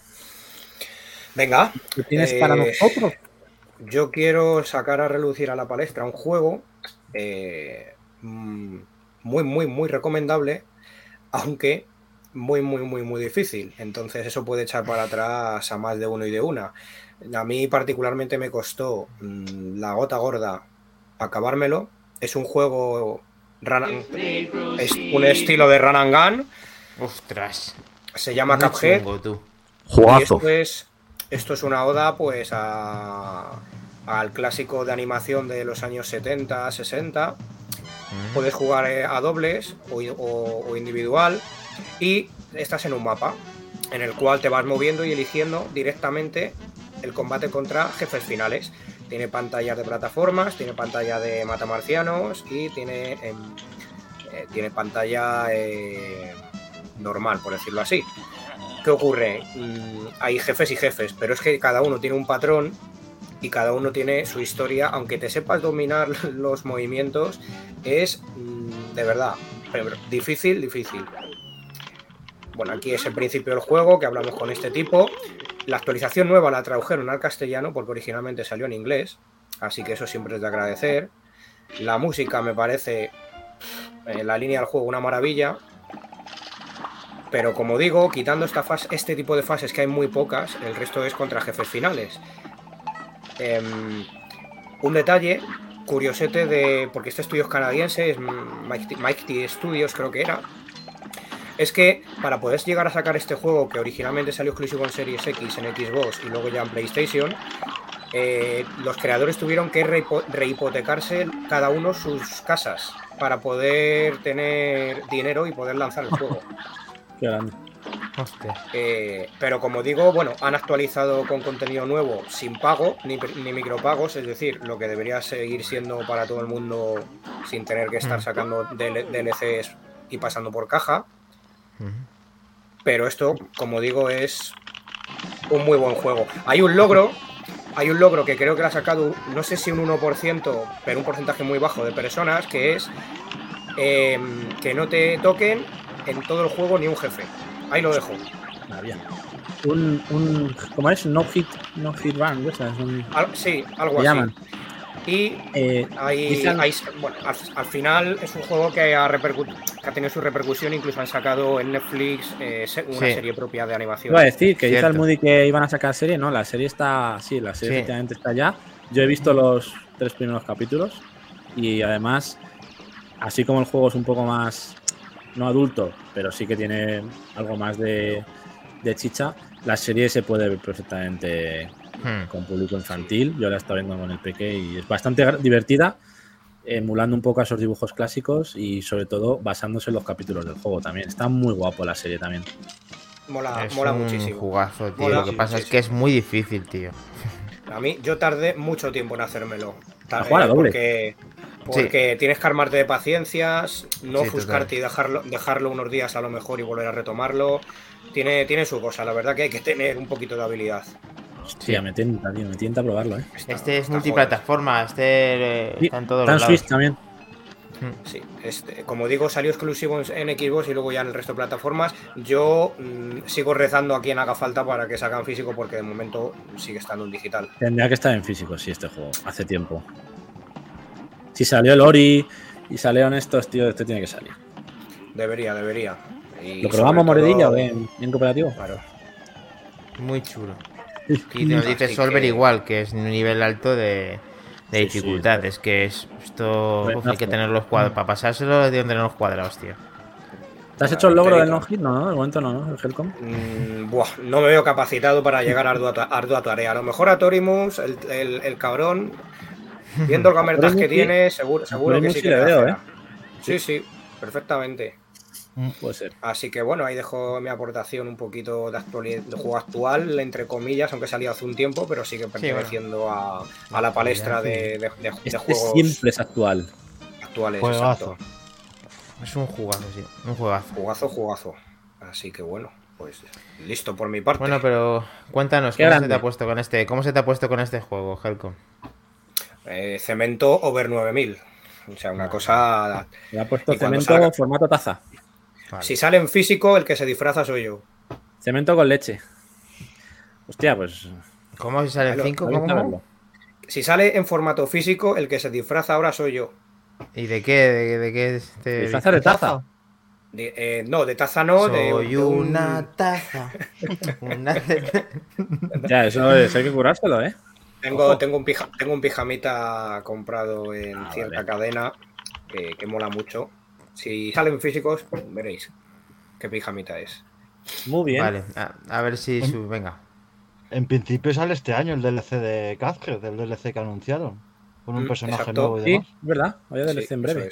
Venga, ¿Qué tienes Eh, para nosotros? yo quiero sacar a relucir a la palestra un juego eh, mm, muy, muy, muy recomendable, aunque muy, muy, muy, muy difícil. Entonces eso puede echar para atrás a más de uno y de una. A mí particularmente me costó mm, la gota gorda acabármelo. Es un juego... run and- es un estilo de run and gun. Ostras. Se llama Cuphead. esto es, esto es una oda pues a, al clásico de animación de los años 70, 60. Mm. Puedes jugar eh, a dobles o, o- o individual y estás en un mapa en el cual te vas moviendo y eligiendo directamente el combate contra jefes finales. Tiene pantallas de plataformas, tiene pantalla de matamarcianos y tiene, em, eh, tiene pantalla eh, normal, por decirlo así. ¿Qué ocurre? Mm, hay jefes y jefes, pero es que cada uno tiene un patrón y cada uno tiene su historia. Aunque te sepas dominar *laughs* los movimientos, es mm, de verdad difícil, difícil. Bueno, aquí es el principio del juego, que hablamos con este tipo La actualización nueva la tradujeron al castellano porque originalmente salió en inglés, así que eso siempre es de agradecer. La música me parece en la línea del juego una maravilla. Pero como digo, quitando esta fase, este tipo de fases que hay muy pocas, el resto es contra jefes finales. Em, un detalle curiosete de. Porque este estudio es canadiense, es Mighty Studios, creo que era. Es que para poder llegar a sacar este juego que originalmente salió exclusivo en Series X, en Xbox y luego ya en PlayStation, eh, los creadores tuvieron que rehipotecarse cada uno sus casas para poder tener dinero y poder lanzar el juego. *laughs* Qué grande. Eh, pero como digo, bueno, han actualizado con contenido nuevo sin pago ni, micropagos, es decir, lo que debería seguir siendo para todo el mundo sin tener que estar mm. sacando DLCs y pasando por caja. Pero esto, como digo, es un muy buen juego. Hay un logro, hay un logro que creo que lo ha sacado, no sé si un 1%, pero un porcentaje muy bajo de personas, que es em, que no te toquen en todo el juego ni un jefe. Ahí lo dejo. Ah, bien. Un, un, ¿Cómo es? No hit, no hit run, sí, algo así. Y eh, ahí, bueno, al, final es un juego que ha, que ha tenido su repercusión, incluso han sacado en Netflix eh, una serie propia de animación. Iba a decir que dice el Moody que iban a sacar serie, no, la serie está, sí, la serie efectivamente está ya. Yo he visto los tres primeros capítulos y además, así como el juego es un poco más no adulto, pero sí que tiene algo más de, chicha, la serie se puede ver perfectamente hmm. con público infantil. Yo la estoy viendo con el peque y es bastante divertida, emulando un poco a esos dibujos clásicos y sobre todo basándose en los capítulos del juego también. Está muy guapo la serie también. Mola, es un muchísimo. jugazo, tío. Lo que pasa es que es muy difícil, tío. A mí, yo tardé mucho tiempo en hacérmelo. Tardé, porque porque tienes que armarte de paciencias, no ofuscarte y dejarlo, dejarlo unos días a lo mejor y volver a retomarlo. Tiene, tiene su cosa, la verdad que hay que tener un poquito de habilidad. Hostia, me tienta, tío, me tienta probarlo, ¿eh? este es multiplataforma, este eh, está en todos los lados. también. Hmm. Sí, este, como digo, salió exclusivo en Xbox y luego ya en el resto de plataformas. Yo mm, sigo rezando a quien haga falta para que salga en físico porque de momento sigue estando en digital. Tendría que estar en físico, sí, este juego, hace tiempo. Si salió el Ori y salieron estos, tío, este tiene que salir. Debería, debería. ¿Lo probamos moredilla o en, cooperativo? Claro. Muy chulo. Y nos dice Solver igual, que es un nivel alto de, dificultad. Es que es, esto hay que tener los cuadrados. Para pasárselo, hay que tener los cuadrados, tío. ¿Te has hecho el logro del no-hit? No, no, de momento no, ¿no? El Helcom. Mm, buah, no me veo capacitado para llegar a ardua, tarea. A lo mejor a Torimus, el, el cabrón, Viendo el *laughs* gamertas que tiene, seguro, seguro que sí que veo, ¿eh? Sí, sí, perfectamente. Mm, puede ser. Así que bueno, ahí dejo mi aportación un poquito de, de juego actual, entre comillas, aunque salió hace un tiempo, pero sigue perteneciendo a, la palestra de, de, este juegos. Siempre es actual. Actuales, exacto. Es un jugazo, sí. Un jugazo. Jugazo, jugazo. Así que bueno, pues listo por mi parte. Bueno, pero cuéntanos, ¿cómo se te ha puesto con este, cómo se te ha puesto con este juego, Helcom? Eh, cemento over 9000. O sea, una cosa. Le ha puesto cemento formato taza. Si sale en físico, el que se disfraza soy yo. Cemento con leche. Hostia, pues. ¿Cómo si sale en 5? Si sale en formato físico, el que se disfraza ahora soy yo. ¿Y de qué? ¿De, qué este ¿Disfraza de taza? Eh, no, de taza no. Soy una taza. *laughs* ya, eso es, hay que curárselo, ¿eh? Tengo, tengo, un tengo un pijamita comprado en ah, cierta cadena que, mola mucho. Si salen físicos, veréis qué pijamita es. Muy bien. Vale, a, ver si venga. En principio sale este año el DLC de Cuphead, el DLC que anunciaron. Con un mm, personaje nuevo y demás. Sí, ¿verdad? Vaya DLC en breve.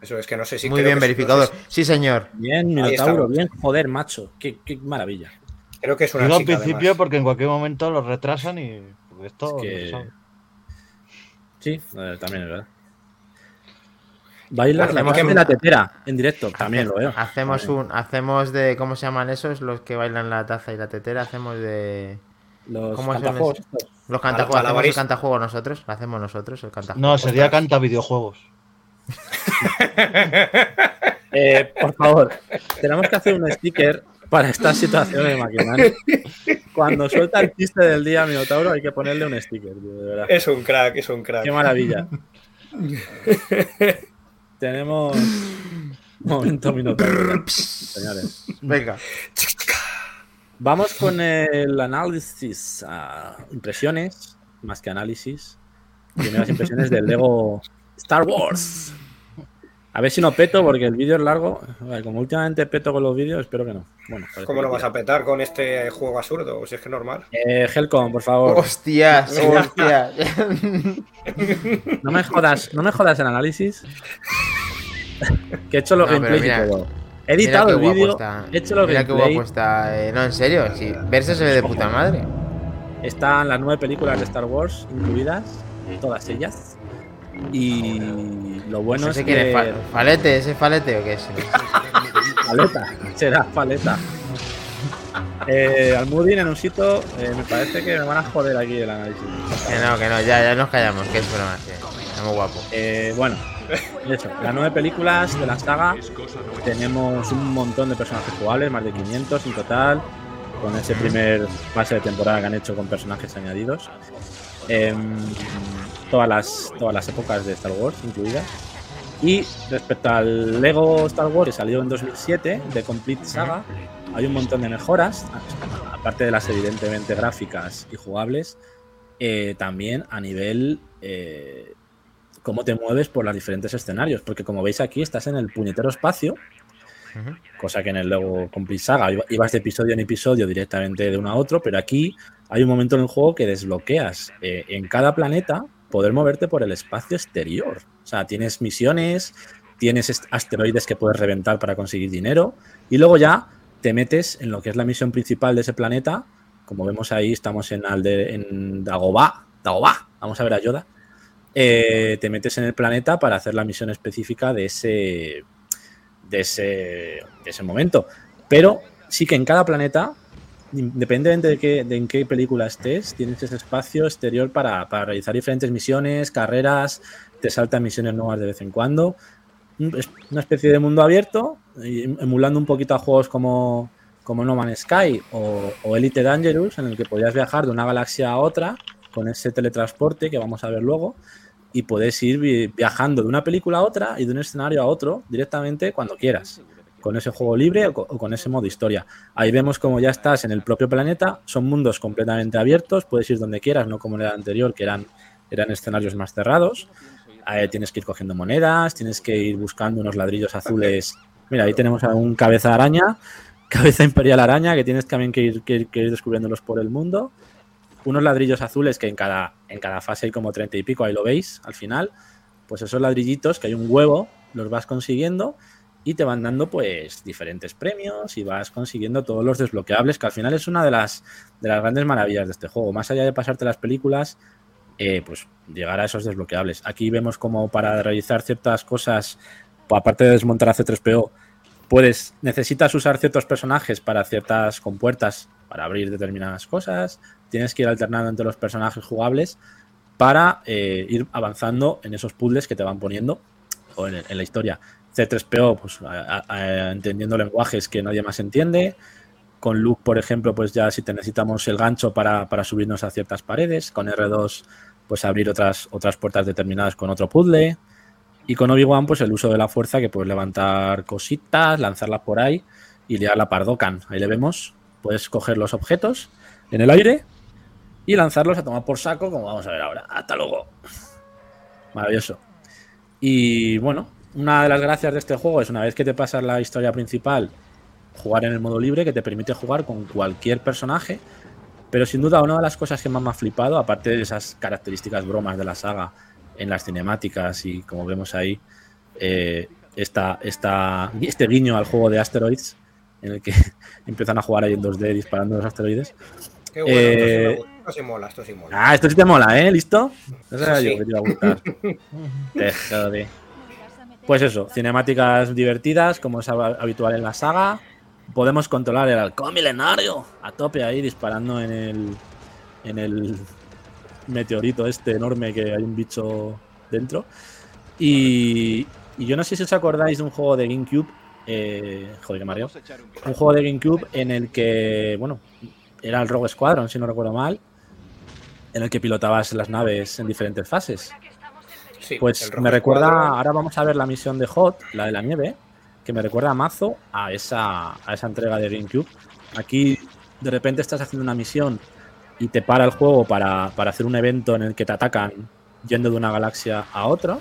Eso es. que no sé si. Muy bien verificado. Sí, señor. Bien, Minotauro, bien. Joder, macho. Qué, qué maravilla. Creo que es una. Digo al principio porque en cualquier momento lo retrasan y esto. Sí, también es verdad. Bailar la, que... la tetera en directo, también lo veo. Hacemos un, hacemos de, ¿cómo se llaman esos? Los que bailan la taza y la tetera, hacemos de... Los ¿Cómo cantajuegos. Los cantajuegos, ¿hacemos el cantajuego nosotros? ¿Lo hacemos nosotros el cantajuego? No, sería canta videojuegos. *laughs* Eh, por favor, tenemos que hacer un sticker para estas situaciones, Maquinani. Cuando suelta el chiste del día Minotauro hay que ponerle un sticker, de verdad. Es un crack, es un crack. Qué maravilla. *laughs* Tenemos *laughs* momento Minotauro, señores. Venga. Vamos con el análisis, ah, impresiones, más que análisis. Primeras impresiones del Lego Star Wars. A ver si no peto, porque el vídeo es largo. Como últimamente peto con los vídeos, espero que no. Bueno, ¿Cómo lo vas a petar con este juego absurdo? Si es que es normal. Eh, Helcom, por favor. Hostias, *laughs* hostias. *laughs* No me jodas, no me jodas el análisis. que he hecho los No, gameplays mira, y todo. He editado el qué vídeo, he hecho los Mira qué gameplays. guapo está. eh, no, en serio. Sí, verse se ve de puta madre. Están las nueve películas de Star Wars incluidas, todas ellas. Y lo bueno no es que. Fa- ¿Falete? ¿Ese falete o qué es? paleta, será paleta. Eh, Almudin en un sitio, eh, me parece que me van a joder aquí el análisis. Que no, que no, ya, ya nos callamos, que es broma, sí. Está muy guapo. Eh, bueno, eso, las nueve películas de la saga tenemos un montón de personajes jugables, más de 500 en total, con ese primer pase de temporada que han hecho con personajes añadidos. Em, todas, las, todas las épocas de Star Wars incluidas. Y respecto al Lego Star Wars que salió en 2007, de Complete Saga, hay un montón de mejoras, aparte de las evidentemente gráficas y jugables, eh, también a nivel eh, cómo te mueves por los diferentes escenarios, porque como veis aquí estás en el puñetero espacio, cosa que en el Lego Complete Saga iba- ibas de episodio en episodio directamente de uno a otro, pero aquí hay un momento en el juego que desbloqueas eh, en cada planeta poder moverte por el espacio exterior. O sea, tienes misiones, tienes asteroides que puedes reventar para conseguir dinero y luego ya te metes en lo que es la misión principal de ese planeta. Como vemos ahí, estamos en, Alde, en Dagobah. Dagobah. Vamos a ver a Yoda. Eh, te metes en el planeta para hacer la misión específica de ese, de ese, de ese momento. Pero sí que en cada planeta, independientemente de, qué, de en qué película estés, tienes ese espacio exterior para, realizar diferentes misiones, carreras, te saltan misiones nuevas de vez en cuando. Un- Es una especie de mundo abierto, y emulando un poquito a juegos como, como No Man's Sky o, Elite Dangerous, en el que podías viajar de una galaxia a otra con ese teletransporte que vamos a ver luego y puedes ir vi- viajando de una película a otra y de un escenario a otro directamente cuando quieras, con ese juego libre o co- o con ese modo historia. Ahí vemos como ya estás en el propio planeta, son mundos completamente abiertos, puedes ir donde quieras, no como en el anterior, que eran, eran escenarios más cerrados. Ahí tienes que ir cogiendo monedas, tienes que ir buscando unos ladrillos azules. Mira, ahí tenemos a un cabeza araña, *laughs* cabeza imperial araña, que tienes también que ir, que ir- descubriéndolos por el mundo unos ladrillos azules que en cada, en cada fase hay como 30 y pico, ahí lo veis al final, pues esos ladrillitos que hay un huevo, los vas consiguiendo y te van dando pues diferentes premios y vas consiguiendo todos los desbloqueables, que al final es una de las, de las grandes maravillas de este juego. Más allá de pasarte las películas, eh, pues llegar a esos desbloqueables. Aquí vemos como para realizar ciertas cosas, aparte de desmontar a C3PO, puedes, necesitas usar ciertos personajes para ciertas compuertas, para abrir determinadas cosas, tienes que ir alternando entre los personajes jugables para eh, ir avanzando en esos puzzles que te van poniendo o en, en la historia. C3PO, pues entendiendo lenguajes que nadie más entiende. Con Luke, por ejemplo, pues ya si te necesitamos el gancho para, para subirnos a ciertas paredes. Con R2, pues abrir otras, otras puertas determinadas con otro puzzle. Y con Obi-Wan, pues el uso de la fuerza, que puedes levantar cositas, lanzarlas por ahí y liar la pardocan. Ahí le vemos. Puedes coger los objetos en el aire y lanzarlos a tomar por saco, como vamos a ver ahora. Hasta luego. Maravilloso. Y bueno, una de las gracias de este juego es una vez que te pasas la historia principal, jugar en el modo libre, que te permite jugar con cualquier personaje. Pero sin duda, una de las cosas que más me ha flipado, aparte de esas características bromas de la saga en las cinemáticas y como vemos ahí, eh, esta, esta- este guiño al juego de Asteroids, en el que *laughs* empiezan a jugar ahí en 2D disparando los asteroides. Qué bueno, Eh, esto, sí me gusta, esto sí mola, esto sí mola. Ah, esto sí te mola, ¿eh? ¿Listo? No sabía yo que te iba a gustar. *laughs* Te jode. Pues eso, cinemáticas divertidas, como es hab- habitual en la saga. Podemos controlar el halcón milenario a tope ahí disparando en el, en el meteorito este enorme que hay un bicho dentro. Y, y yo no sé si os acordáis de un juego de GameCube eh, joder, que Mario. Un juego de GameCube en el que, bueno, era el Rogue Squadron, si no recuerdo mal, en el que pilotabas las naves en diferentes fases. Sí, Pues me recuerda, ahora vamos a ver la misión de Hot, la de la nieve, que me recuerda a mazo a esa, a esa entrega de GameCube. Aquí de repente estás haciendo una misión y te para el juego para, para hacer un evento en el que te atacan yendo de una galaxia a otra.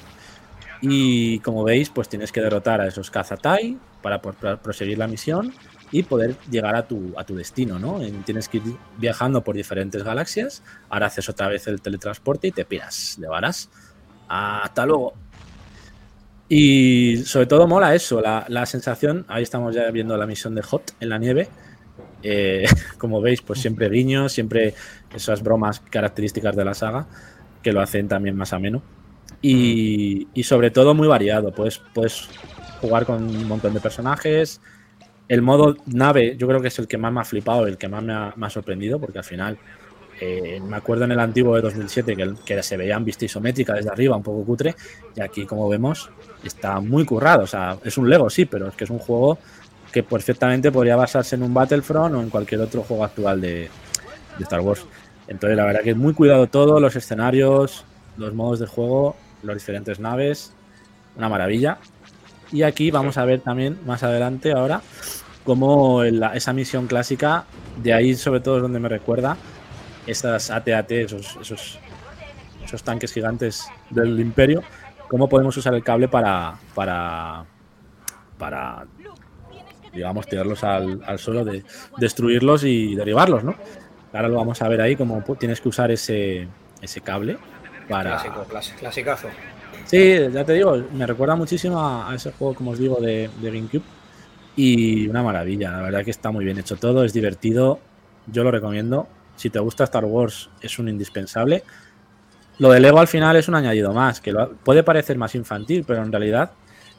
Y como veis, pues tienes que derrotar a esos Kazatai para, proseguir la misión y poder llegar a tu, a tu destino, ¿no? En- Tienes que ir viajando por diferentes galaxias, ahora haces otra vez el teletransporte y te piras, le varás. Hasta luego. Y sobre todo mola eso, la, sensación, ahí estamos ya viendo la misión de Hot en la nieve. Eh, *laughs* como veis, pues siempre guiños, siempre esas bromas características de la saga, que lo hacen también más ameno. Y, y sobre todo muy variado, puedes, puedes jugar con un montón de personajes. El modo nave yo creo que es el que más me ha flipado, el que más me ha, me ha sorprendido, porque al final eh, me acuerdo en el antiguo de 2007 que, que se veía en vista isométrica desde arriba, un poco cutre, y aquí, como vemos, está muy currado. O sea, es un Lego, sí, pero es que es un juego que perfectamente podría basarse en un Battlefront o en cualquier otro juego actual de, Star Wars. Entonces, la verdad que es muy cuidado todo, los escenarios, los modos de juego, las diferentes naves, una maravilla. Y aquí vamos a ver también más adelante ahora cómo esa misión clásica, de ahí sobre todo es donde me recuerda esas AT-AT, esos, esos, esos tanques gigantes del imperio, cómo podemos usar el cable para, para, para digamos, tirarlos al, al suelo, de, destruirlos y derribarlos, ¿no? Ahora lo vamos a ver ahí, cómo tienes que usar ese, ese cable para... Clásico, clas- clasicazo. Sí, ya te digo, me recuerda muchísimo a, a ese juego, como os digo, de, de GameCube. Y una maravilla, la verdad que está muy bien hecho todo, es divertido, yo lo recomiendo. Si te gusta Star Wars, es un indispensable. Lo de Lego al final es un añadido más, que puede parecer más infantil, pero en realidad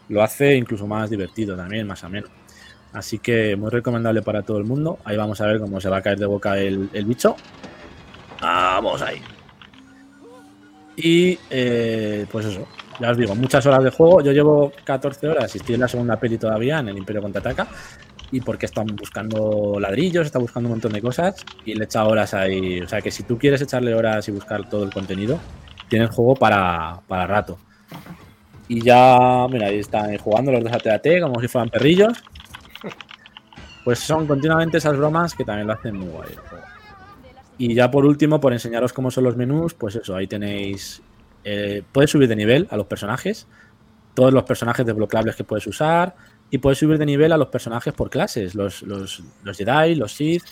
lo hace incluso más divertido también, más ameno. Así que muy recomendable para todo el mundo. Ahí vamos a ver cómo se va a caer de boca el, el bicho. Vamos ahí. Y eh, pues eso, ya os digo, muchas horas de juego. Yo llevo 14 horas y estoy en la segunda peli todavía, en el Imperio Contraataca. Y porque están buscando ladrillos, está buscando un montón de cosas y le echa horas ahí. O sea que si tú quieres echarle horas y buscar todo el contenido, tienes juego para, para rato. Y ya, mira, ahí están jugando los dos AT-AT como si fueran perrillos. Pues son continuamente esas bromas que también lo hacen muy guay. Y ya por último, por enseñaros cómo son los menús, pues eso, ahí tenéis. eh, puedes subir de nivel a los personajes, todos los personajes desbloqueables que puedes usar, y puedes subir de nivel a los personajes por clases, los, los, los Jedi, los Sith,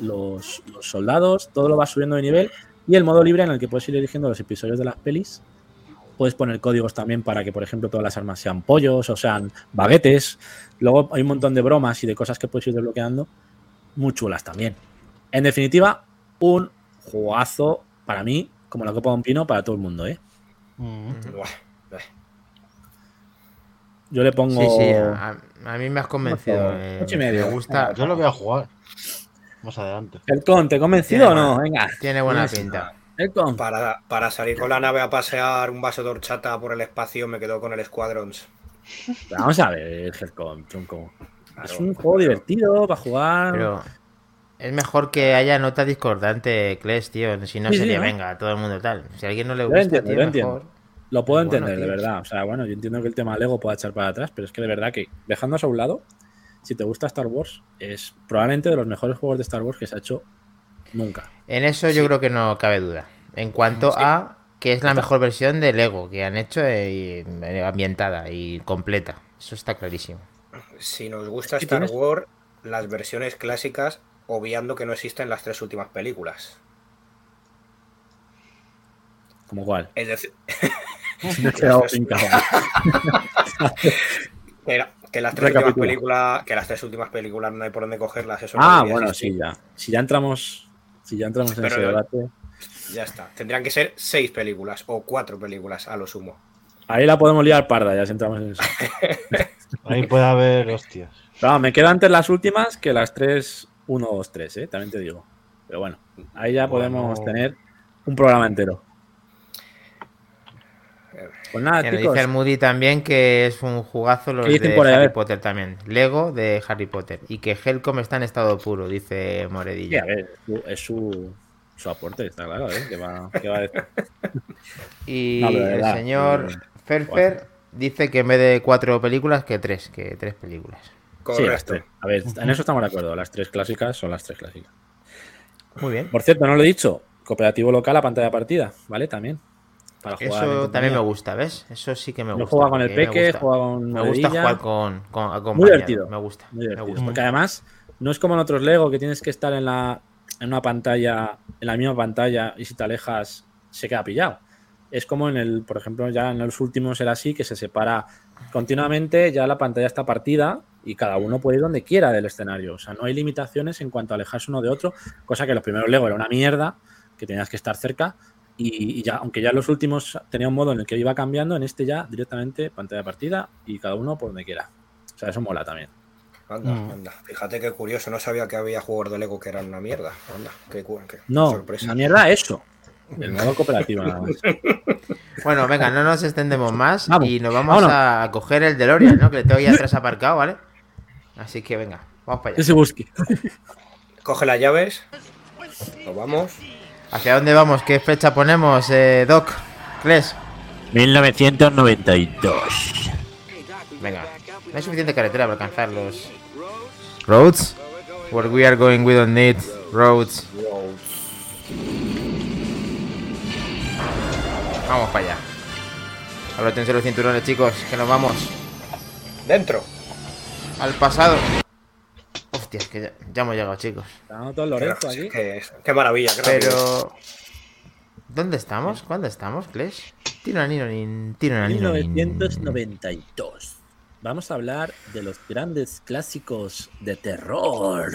los, los soldados, todo lo vas subiendo de nivel. Y el modo libre en el que puedes ir eligiendo los episodios de las pelis. Puedes poner códigos también para que, por ejemplo, todas las armas sean pollos o sean baguetes. Luego hay un montón de bromas y de cosas que puedes ir desbloqueando muy chulas también. En definitiva, un jugazo para mí, como la copa de un pino, para todo el mundo, ¿eh? Mm. Yo le pongo. Sí, sí, a, a mí me has convencido. Ocho, eh, ocho y medio. Me gusta. Yo lo voy a jugar más adelante. El con, ¿te he convencido o no? Venga. Tiene buena pinta. El con. Para, para salir con la nave a pasear un vaso de horchata por el espacio me quedo con el Squadrons. Vamos a ver, Helcom, tronco. Es Claro, un juego claro. divertido para jugar. Pero es mejor que haya nota discordante, Kles, tío. Si no Sí, sí, sería, ¿no? venga, a todo el mundo tal. Si a alguien no le gusta, entiendo, tío, yo entiendo. Lo puedo Bueno, entender, de verdad. O sea, bueno, yo entiendo que el tema Lego pueda echar para atrás, pero es que de verdad que, dejando eso a un lado, si te gusta Star Wars, es probablemente de los mejores juegos de Star Wars que se ha hecho nunca. En eso yo creo que no cabe duda. En cuanto Sí. a que es la mejor versión de Lego que han hecho eh, y- ambientada y completa. Eso está clarísimo. Si nos gusta Star tienes- Wars, las versiones clásicas, obviando que no existen las tres últimas películas. Como cual. Es decir, *laughs* *laughs* Me he quedado que, la- *laughs* que las tres últimas películas, que las tres últimas películas no hay por dónde cogerlas. Eso Ah, bueno, existir. sí, ya. Si ya entramos, si ya entramos en Pero ese no- debate, Ya está. Tendrían que ser seis películas o cuatro películas a lo sumo. ahí la podemos liar parda, ya si entramos en eso. *laughs* Ahí puede haber hostias. Pero vamos, me quedan antes las últimas que las 3, 1, 2, 3, ¿eh? También te digo. Pero bueno, ahí ya Bueno. podemos tener un programa entero. Pues nada, Bueno, chicos. dice el Moody también que es un jugazo los ¿Qué dicen de ahí? Harry. Potter también. Lego de Harry Potter. Y que Helcom está en estado puro, dice Sí, Moredilla. a ver, es su, su aporte, está claro, ¿eh? Que va, que va a decir. Y *laughs* No, el señor eh, Ferfer dice que en vez de cuatro películas, que tres, que tres películas. Sí, las Correcto. tres. A ver, en eso estamos de acuerdo. Las tres clásicas son las tres clásicas. Muy bien. Por cierto, no lo he dicho. Cooperativo local a pantalla partida, ¿vale? También. Para jugar Eso también me gusta, ¿ves? Eso sí que me Yo gusta. juega con el me peque, juega con Me gusta jugar con. Muy divertido. Me gusta. Muy me divertido. gusta. Porque además, no es como en otros Lego que tienes que estar en la en una pantalla, en la misma pantalla, y si te alejas, se queda pillado. Es como en el, por ejemplo, ya en los últimos era así, que se separa continuamente, ya la pantalla está partida y cada uno puede ir donde quiera del escenario. O sea, no hay limitaciones en cuanto a alejarse uno de otro, cosa que los primeros Lego era una mierda, que tenías que estar cerca. Y, y ya, aunque ya los últimos tenía un modo en el que iba cambiando, en este ya directamente pantalla partida y cada uno por donde quiera. O sea, eso mola también. Anda, Mm. anda. Fíjate qué curioso, no sabía que había juegos de Lego que eran una mierda. Anda, qué, qué No, sorpresa. una mierda eso. El modo cooperativo nada más. *laughs* Bueno, venga, no nos extendemos más Vamos, y nos vamos vámonos. a coger el DeLorean, ¿no? Que le tengo ahí atrás aparcado, ¿vale? Así que venga, vamos para allá. Ese busque. Coge las llaves. Nos vamos. ¿Hacia dónde vamos? ¿Qué fecha ponemos, eh, Doc? ¿Cles? 1992. Venga, no hay suficiente carretera para alcanzar los roads. Where we are going, we don't need roads. Vamos para allá. Abrótense los cinturones, chicos, que nos vamos Dentro. al pasado. Hostia, es que ya, ya hemos llegado, chicos. Está dando todo el Lorenzo aquí. Qué, qué maravilla, qué rápido. Pero. ¿Dónde estamos? ¿Cuándo estamos, Clash? Tiraninonin, tiraninonin. 1992. Vamos a hablar de los grandes clásicos de terror.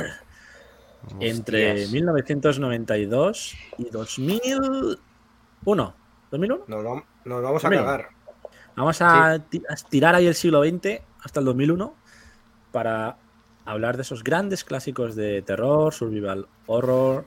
Entre Hostias. 1992 y 2001. ¿2001? Nos, nos vamos a cagar. Vamos a, ti- a estirar ahí el siglo XX hasta el 2001 para hablar de esos grandes clásicos de terror, survival horror.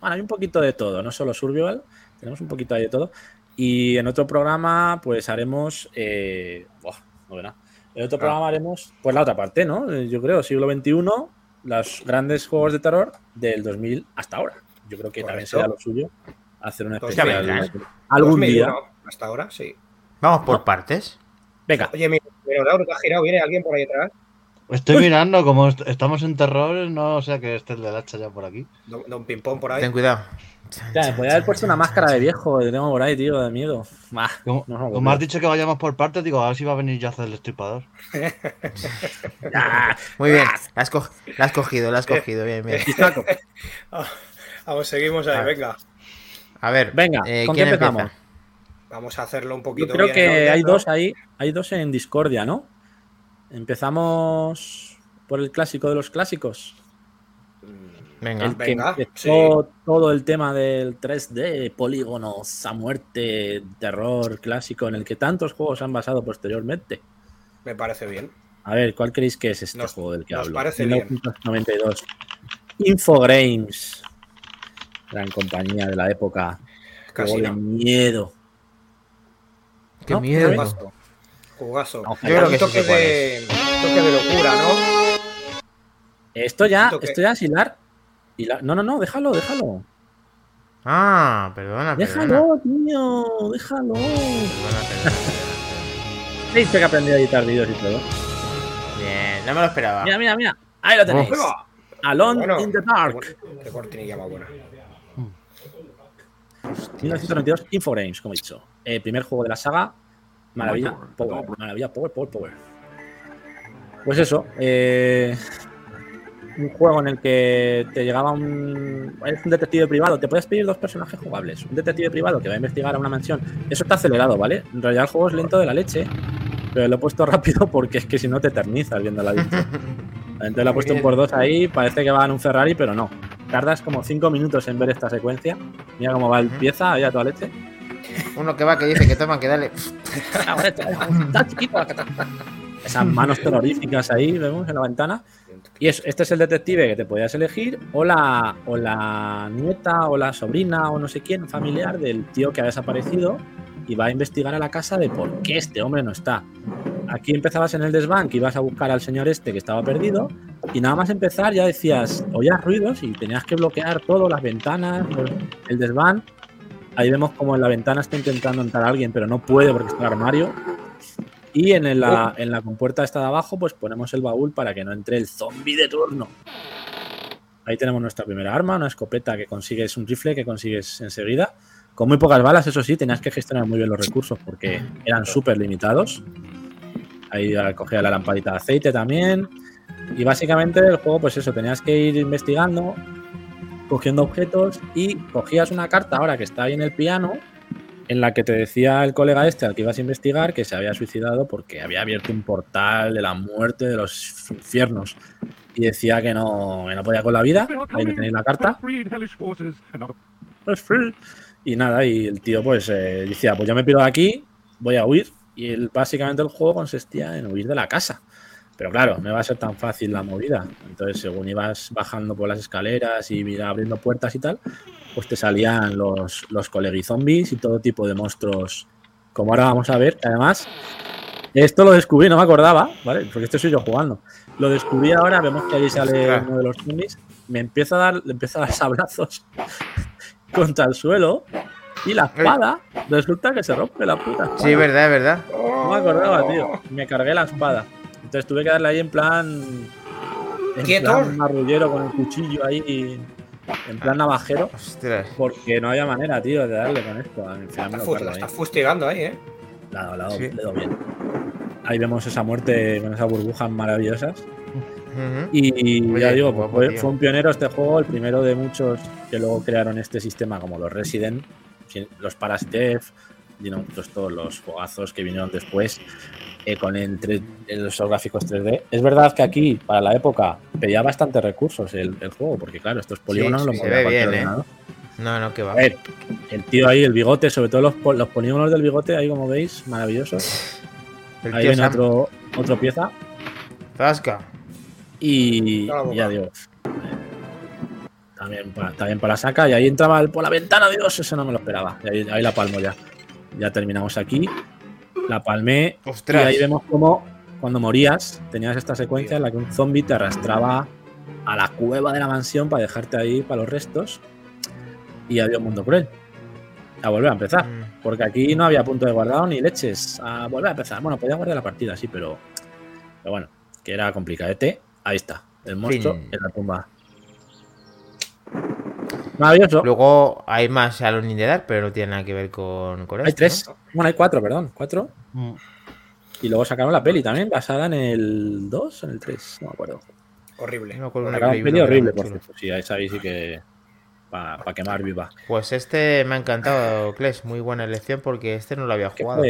Bueno, hay un poquito de todo, no solo survival, tenemos un poquito ahí de todo. Y en otro programa, pues haremos. Eh, buah, no nada. En otro Ah. programa haremos, pues la otra parte, ¿no? Eh, Yo creo, siglo XXI, los grandes juegos de terror del 2000 hasta ahora. Yo creo que también será lo suyo hacer una Pues ya especial vendrán. algún 2001, día. Hasta ahora, sí. Vamos por partes. Venga, Oye, mi Minotauro, ¿te has girado? ¿Viene alguien por ahí atrás? Estoy mirando, como est- estamos en terror, no sea que esté el del hacha ya por aquí. Don, don Pimpón por ahí. Ten cuidado. Ya, me podía haber puesto una máscara de viejo que tengo por ahí, tío, de miedo. Bah, Como, no, no, como has dicho que vayamos por partes, digo, a ver si va a venir ya a hacer el destripador. *laughs* ya. Muy bien. La has, co- la has cogido, la has cogido. Bien, bien. *laughs* Ah, vamos, seguimos ahí, Ah. venga. A ver, Venga, eh, ¿con ¿quién qué empezamos? empieza? Vamos a hacerlo un Yo poquito creo bien que hay ¿no? dos ahí, hay dos en discordia, ¿no? Empezamos por el clásico de los clásicos. Venga. El que Venga, empezó todo el tema del 3D, polígonos a muerte, terror clásico, en el que tantos juegos han basado posteriormente. Me parece bien. A ver, ¿cuál creéis que es este Nos- juego del que nos hablo? parece bien. 1992. Infogrames. Gran compañía de la época. Casi Juego de no. miedo. Qué ¿no? miedo. Jugazo. No, yo creo que sí toque de, toque de locura, ¿no? Esto ya, ¿Esto ya es hilar. hilar- No, no, no, déjalo, déjalo. Ah, perdona, perdona. Déjalo, tío, déjalo. Perdona, perdona. *laughs* Dice que aprendí a editar vídeos y todo. Bien, no me lo esperaba. Mira, mira, mira. Ahí lo tenéis. Venga. Alone Bueno, in the Dark. Qué cortinilla más buena. 1992, Infogrames, como he dicho. El primer juego de la saga. Maravilla, power, maravilla, power, power, power. Pues eso, eh, un juego en el que te llegaba un. Eres un detective privado, te puedes pedir dos personajes jugables. Un detective privado que va a investigar a una mansión. Eso está acelerado, ¿vale? En realidad el juego es lento de la leche, pero lo he puesto *laughs* rápido porque es que si no te eternizas viendo la intro. Entonces lo he puesto un por dos ahí, parece que va en un Ferrari, pero no. Tardas como cinco minutos en ver esta secuencia. Mira cómo va el pieza ahí a toda leche. Uno que va que dice que toma, que dale. Chiquito. Esas manos terroríficas ahí, vemos en la ventana. Y es- este es el detective que te podías elegir, o la, o la nieta, o la sobrina, o no sé quién, familiar del tío que ha desaparecido. y va a investigar a la casa de por qué este hombre no está. Aquí empezabas en el desván que ibas a buscar al señor este que estaba perdido y nada más empezar ya decías, oías ruidos y tenías que bloquear todo, las ventanas, el desván. Ahí vemos como en la ventana está intentando entrar alguien, pero no puede porque está el armario. Y en la, en la compuerta esta de abajo, pues ponemos el baúl para que no entre el zombie de turno. Ahí tenemos nuestra primera arma, una escopeta que consigues, un rifle que consigues enseguida. Con muy pocas balas, eso sí, tenías que gestionar muy bien los recursos porque eran súper limitados. Ahí cogía la lamparita de aceite también. Y básicamente el juego, pues eso, tenías que ir investigando, cogiendo objetos y cogías una carta ahora que está ahí en el piano en la que te decía el colega este al que ibas a investigar que se había suicidado porque había abierto un portal de la muerte de los infiernos y decía que no, no podía con la vida. Ahí tenéis la carta. Y nada, y el tío pues eh, decía, pues yo me pido de aquí, voy a huir. Y el, básicamente el juego consistía en huir de la casa. Pero claro, no iba a ser tan fácil la movida. Entonces, según ibas bajando por las escaleras y abriendo puertas y tal, pues te salían los, los zombies y todo tipo de monstruos. Como ahora vamos a ver, además, esto lo descubrí, no me acordaba, ¿vale? Porque esto soy yo jugando. Lo descubrí ahora, vemos que ahí sale uno de los zombies. Me empieza a dar, le empieza a dar sablazos *laughs* contra el suelo. Y la espada, resulta que se rompe la puta. Sí, verdad, verdad. No me acordaba, tío. Me cargué la espada. Entonces tuve que darle ahí en plan. En plan marrullero con el cuchillo ahí. En plan navajero. Porque no había manera, tío, de darle con esto. Está, está fustigando ahí, eh. Le doy bien. Ahí vemos esa muerte con esas burbujas maravillosas. Y ya digo, fue, un pionero este juego, el primero de muchos que luego crearon este sistema, como los Resident, los Parasitef, pues todos los juegazos que vinieron después eh, con el los gráficos 3D. Es verdad que aquí, para la época, pedía bastantes recursos el, juego, porque claro, estos polígonos lo se ve bien, ¿eh? No, no, que va. A ver, el tío ahí, el bigote, sobre todo los, los polígonos del bigote, ahí como veis, maravillosos. ahí viene otro, otro pieza. Zasca. Y ya digo. También para, también para saca. Y ahí entraba por la ventana, Dios, eso no me lo esperaba. Y ahí, ahí la palmo ya. Ya terminamos aquí la palmé. Y ahí vemos cómo cuando morías tenías esta secuencia en la que un zombie te arrastraba a la cueva de la mansión para dejarte ahí para los restos. Y había un mundo cruel. A volver a empezar. Mm. Porque aquí no había punto de guardado ni leches. A volver a empezar. Bueno, podía guardar la partida, sí, pero. Pero bueno, que era complicadete. Ahí está. El monstruo en la tumba. Maravilloso. Luego hay más Alone in the Dark, pero no tiene nada que ver con, con Hay tres. Bueno, hay cuatro, perdón. Cuatro. Mm. Y luego sacaron la peli también, basada en el 2 o en el 3, no me acuerdo. Horrible. No me una peli horrible, por cierto. Sí, ahí sabéis sí que. Para quemar viva. Pues este me ha encantado, Kles. Muy buena elección porque este no lo había jugado.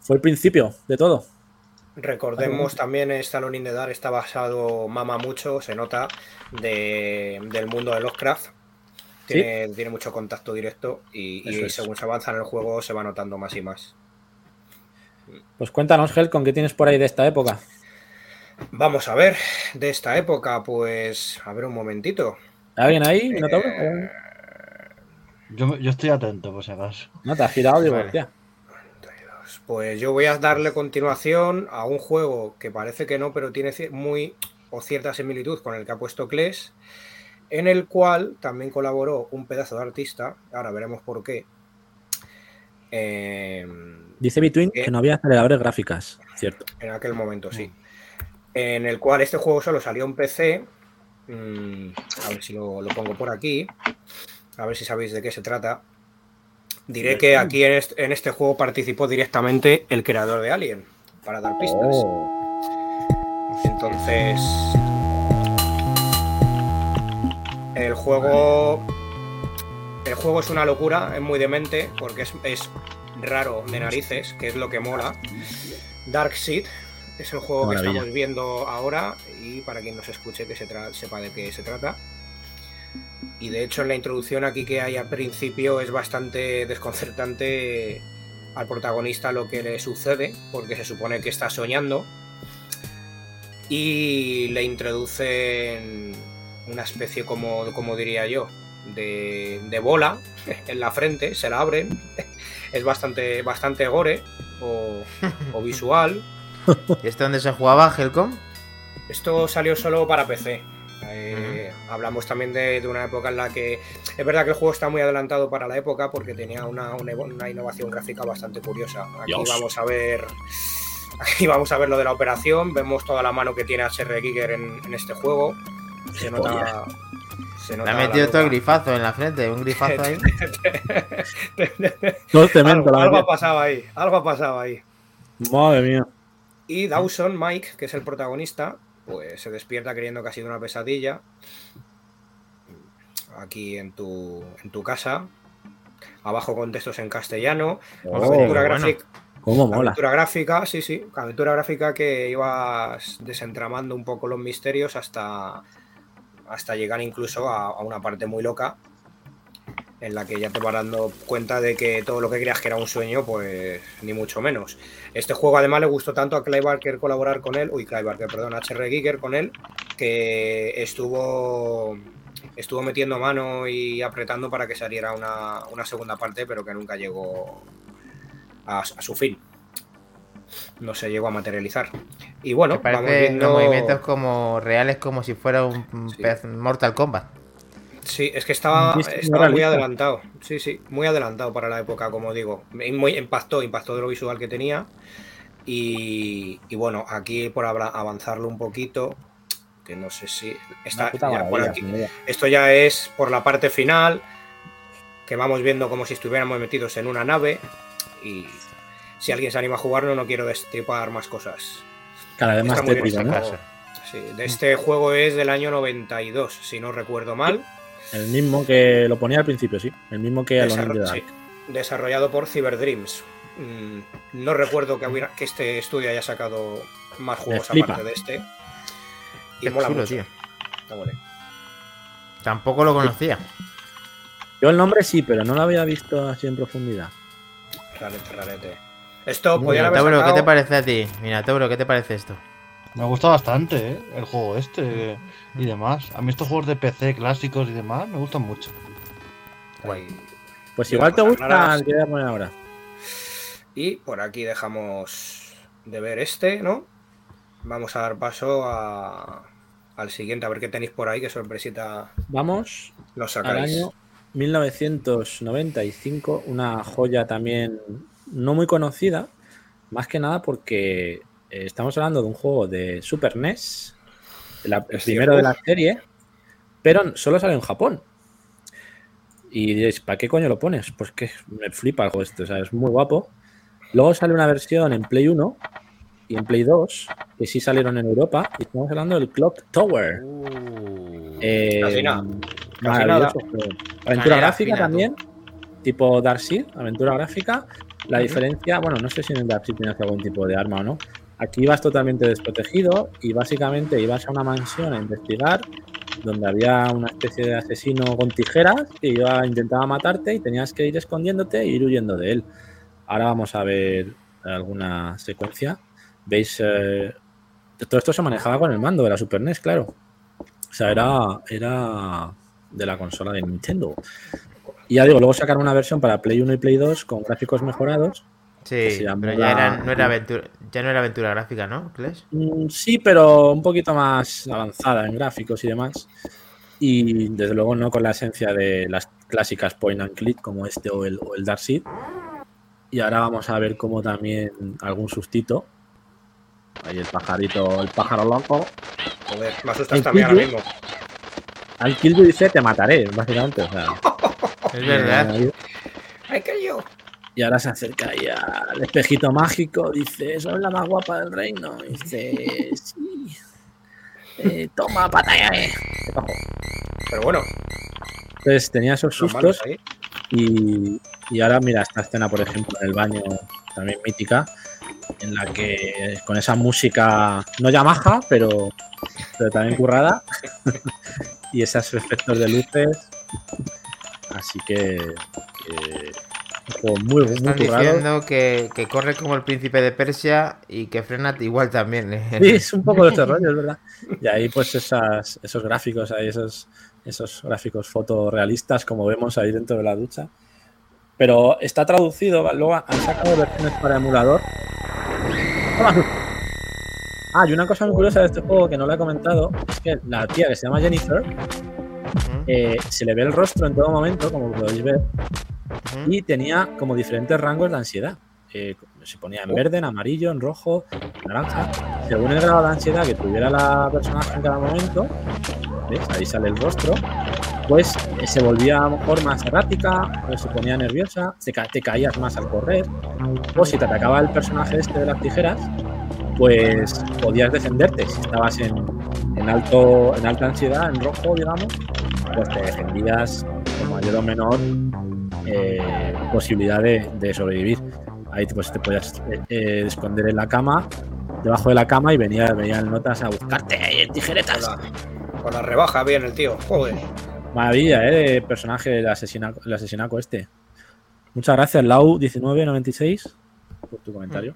Fue, el principio de todo. Recordemos también Stallone in the Dark está basado, mama mucho, se nota, de, del mundo de Lovecraft tiene, mucho contacto directo y, según se avanza en el juego se va notando más y más. Pues cuéntanos, Gel, ¿con qué tienes por ahí de esta época? Vamos a ver, de esta época, pues, a ver un momentito. ¿Alguien ahí? Eh, yo, estoy atento, por si acaso. No, te has girado, digo, Pues yo voy a darle continuación a un juego que parece que no, pero tiene muy o cierta similitud con el que ha puesto Kles, en el cual también colaboró un pedazo de artista, ahora veremos por qué. Em, Dice Between que, no había aceleradores gráficas, ¿cierto? En aquel momento, sí. En el cual este juego solo salió en PC. Mm, a ver si lo, pongo por aquí. A ver si sabéis de qué se trata. Diré que aquí en este, juego participó directamente el creador de Alien, para dar pistas. Oh. Entonces, el juego. El juego es una locura, es muy demente, porque es, raro de narices, que es lo que mola. Dark Seed es el juego que estamos viendo ahora, y para quien nos escuche que se sepa de qué se trata. Y de hecho, en la introducción aquí que hay al principio es bastante desconcertante al protagonista lo que le sucede, porque se supone que está soñando. Y le introducen una especie como, como diría yo, de, bola *laughs* en la frente, se la abren *laughs* es bastante, bastante gore o, *laughs* o visual. ¿Y esto dónde se jugaba, Helcom? Esto salió solo para PC. Eh, hablamos también de, de una época en la que es verdad que el juego está muy adelantado para la época porque tenía una, una- una innovación gráfica bastante curiosa. Aquí Dios. vamos a ver aquí vamos a ver lo de la operación, vemos toda la mano que tiene HR Giger en, en este juego. Se nota, se Le nota ha la metido todo el grifazo en la frente, un grifazo ahí. Todo cemento, algo, algo ha pasado ahí, algo ha pasado ahí. Madre mía. Y Dawson, Mike, que es el protagonista, pues se despierta creyendo que ha sido una pesadilla. Aquí en tu, en tu casa. Abajo con textos en castellano. Oh, aventura, bueno. gráfica, Cómo mola. aventura gráfica, sí, sí. Aventura gráfica que ibas desentramando un poco los misterios hasta, hasta llegar incluso a, una parte muy loca. En la que ya te vas dando cuenta de que todo lo que creías que era un sueño, pues ni mucho menos. Este juego además le gustó tanto a Clive Barker colaborar con él, uy, Clive Barker, perdón, a HR Giger con él, que estuvo estuvo metiendo mano y apretando para que saliera una, una segunda parte, pero que nunca llegó a su fin. No se llegó a materializar. Y bueno, Que vamos viendo... los movimientos como reales, como si fuera un Sí. pez- Mortal Kombat. Sí, es que estaba, muy estaba muy realista. adelantado. Sí, sí, muy adelantado para la época, como digo. Muy impactó, impactó de lo visual que tenía. Y, y bueno, aquí por avanzarlo un poquito, que no sé si está ya por aquí. Esto ya es por la parte final, que vamos viendo como si estuviéramos metidos en una nave. Y si alguien se anima a jugarlo, no quiero destripar más cosas. Cada vez más Está muy bien tétrico, este ¿no? juego. Sí, de este juego es del año 92, si no recuerdo mal. El mismo que lo ponía al principio, sí. El mismo que Alone in the Desarro- Dark. sí, desarrollado por Cyberdreams. Mm, no recuerdo que, hubiera- que este estudio haya sacado más juegos aparte de este. Y Qué mola chulo, mucho. tío. Está bueno. Tampoco lo conocía. Yo el nombre sí, pero no lo había visto así en profundidad. Rarete, rarete. Esto podían haber Tauro, ¿qué sacado- te parece a ti? Mira, Tauro, ¿qué te parece esto? Me gusta bastante, ¿eh? El juego este y demás. A mí estos juegos de PC clásicos y demás me gustan mucho. Guay. Pues igual te cosas gusta raras. el que voy a poner ahora. Y por aquí dejamos de ver este, ¿no? Vamos a dar paso a- al siguiente, a ver qué tenéis por ahí, qué sorpresita Vamos al sacáis. año 1995, una joya también no muy conocida, más que nada porque eh, estamos hablando de un juego de Super NES, de la- el primero de la serie, pero solo sale en Japón. Y diréis, ¿para qué coño lo pones? Pues que me flipa algo esto, o sea, es muy guapo. Luego sale una versión en Play 1 y en Play 2, que sí salieron en Europa, y estamos hablando del Clock Tower. Eh, Casi nada. juego. Aventura gráfica también, tipo Darkseid, aventura gráfica. La diferencia, bueno, no sé si en el Darkseid tienes algún tipo de arma o no. Aquí ibas totalmente desprotegido y básicamente ibas a una mansión a investigar donde había una especie de asesino con tijeras que iba intentaba matarte y tenías que ir escondiéndote e ir huyendo de él. Ahora vamos a ver alguna secuencia. Veis, eh, todo esto se manejaba con el mando de la Super NES, claro. O sea, era, era de la consola de Nintendo. Y ya digo, luego sacaron una versión para Play 1 y Play 2 con gráficos mejorados. Sí, pero ya, la- era, no era aventura, ya no era aventura gráfica, ¿no, Clash? Mm, Sí, pero un poquito más avanzada en gráficos y demás. Y desde luego no con la esencia de las clásicas point and click como este o el, o el Darkseid. Y ahora vamos a ver cómo también algún sustito. Ahí el pajarito, el pájaro loco. Joder, me asustas también ahora mismo. Al kill you dice te mataré, básicamente. O sea, *laughs* Es verdad. ahí- ¡Ay, que yo! Y ahora se acerca ahí al espejito mágico, dice, soy la más guapa del reino. Y dice, sí. Eh, toma, patalla. eh". Pero bueno, Entonces tenía esos sustos y, y ahora mira esta escena, por ejemplo, en el baño, también mítica, en la que con esa música, no Yamaha, pero, pero también currada, *laughs* y esos efectos de luces. Así que, que un juego muy, muy Están currado. diciendo que, que corre como el príncipe de Persia y que frena igual también. ¿eh? Sí, es un poco de este rollo, es verdad. Y ahí, pues, esas, esos gráficos, ahí esos, esos gráficos fotorrealistas, como vemos ahí dentro de la ducha. Pero está traducido, luego han sacado versiones para emulador. Ah, y una cosa muy curiosa de este juego que no lo he comentado es que la tía que se llama Jennifer eh, se le ve el rostro en todo momento, como podéis ver, y tenía como diferentes rangos de ansiedad. Eh, se ponía en verde, en amarillo, en rojo, en naranja. Según el grado de ansiedad que tuviera la personaje en cada momento, ¿ves? ahí sale el rostro, pues eh, se volvía a lo mejor más errática, o se ponía nerviosa, se ca- te caías más al correr, o si te atacaba el personaje este de las tijeras, pues podías defenderte. Si estabas en, en alto, en alta ansiedad, en rojo, digamos, pues te defendías con mayor o menor eh, posibilidad de, de sobrevivir. Ahí pues, te podías eh, eh, esconder en la cama, debajo de la cama, y venía, venían notas a buscarte Con tijeretas. la, con la rebaja bien el tío. Joder. Maravilla, ¿eh? De personaje, el asesinaco, el asesinaco este. Muchas gracias, Lau1996, por tu comentario.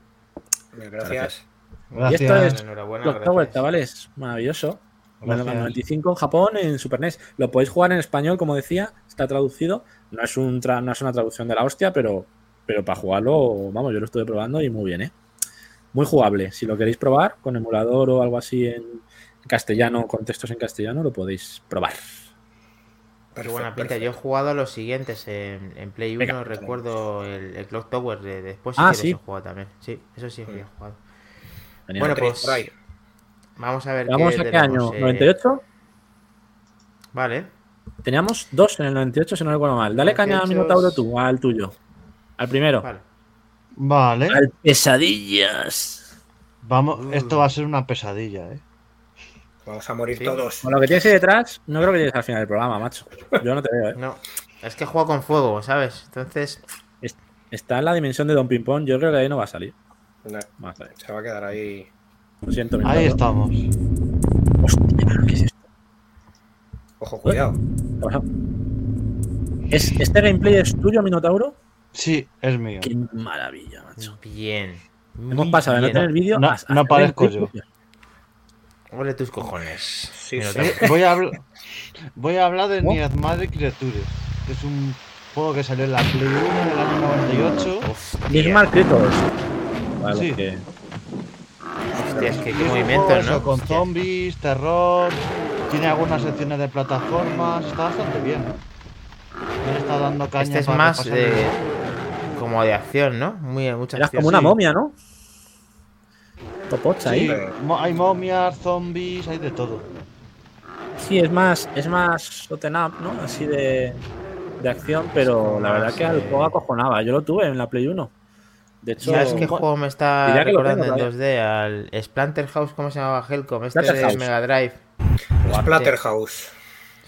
Gracias. Y esto Gracias. es Enhorabuena, Clock gracias. Tower, chavales. Maravilloso. Bueno, Gracias. 95 en Japón, en Super NES. Lo podéis jugar en español, como decía, está traducido. No es, un tra- no es una traducción de la hostia, pero, pero para jugarlo, vamos, yo lo estuve probando y muy bien, ¿eh? Muy jugable. Si lo queréis probar con emulador o algo así en castellano, con textos en castellano, lo podéis probar. Qué buena pinta. Yo he jugado a los siguientes en, en Play 1. Venga. recuerdo el, el Clock Tower. De, después Ah, que sí. he jugado también. Sí, eso sí que he jugado. Bueno, pues Por ahí. Vamos a ver ¿Vamos a qué año? tenemos, eh, ¿98? Vale. Teníamos dos en el 98, si no recuerdo mal. Dale caña a 98. Minotauro tú, al tuyo. Al primero. Vale. Vale. Al pesadillas. Vamos, Uh. esto va a ser una pesadilla, ¿eh? Vamos a morir Sí. todos. Con lo que tienes ahí detrás, no creo que llegues al final del programa, macho. Yo no te veo, ¿eh? No. Es que juego con fuego, ¿sabes? Entonces. Está en la dimensión de Don Pimpón, yo creo que ahí no va a salir. No, Va a salir. se va a quedar ahí. Lo siento, Ahí Minotauro. estamos. Hostia, pero ¿qué es esto? Ojo, cuidado. ¿Es, ¿Este gameplay es tuyo, Minotauro? Sí, es mío. Qué maravilla, macho. Bien. Hemos pasado de no tener vídeo No- a- a no hacer parezco gameplay yo. *laughs* Ole tus cojones. Sí, sí. Eh, Voy a, habl- voy a hablar de ¿Cómo? Niad Madre Creatures, que es un juego que salió en la Play 1 en el año 98. Hostia, Nismar Creators. Para Sí. que- hostia, es que qué movimiento, eso, ¿no? con Hostia. zombies, terror, tiene algunas secciones de plataformas, está bastante bien. Le está dando caña Este es para más de. Como de acción, ¿no? Muy, mucha Eras acción. como una sí. momia, ¿no? Topocha ahí. Sí, mo- hay momias, zombies, hay de todo. Sí, es más, es más shooting up, ¿no? Así de, de acción, pero la verdad que al eh, juego acojonaba. Yo lo tuve en la Play 1. De hecho, ¿Sabes qué juego me está recordando tengo en 2D? Al Splatterhouse, ¿cómo se llamaba Helcom? Este de Mega Drive. Splatterhouse.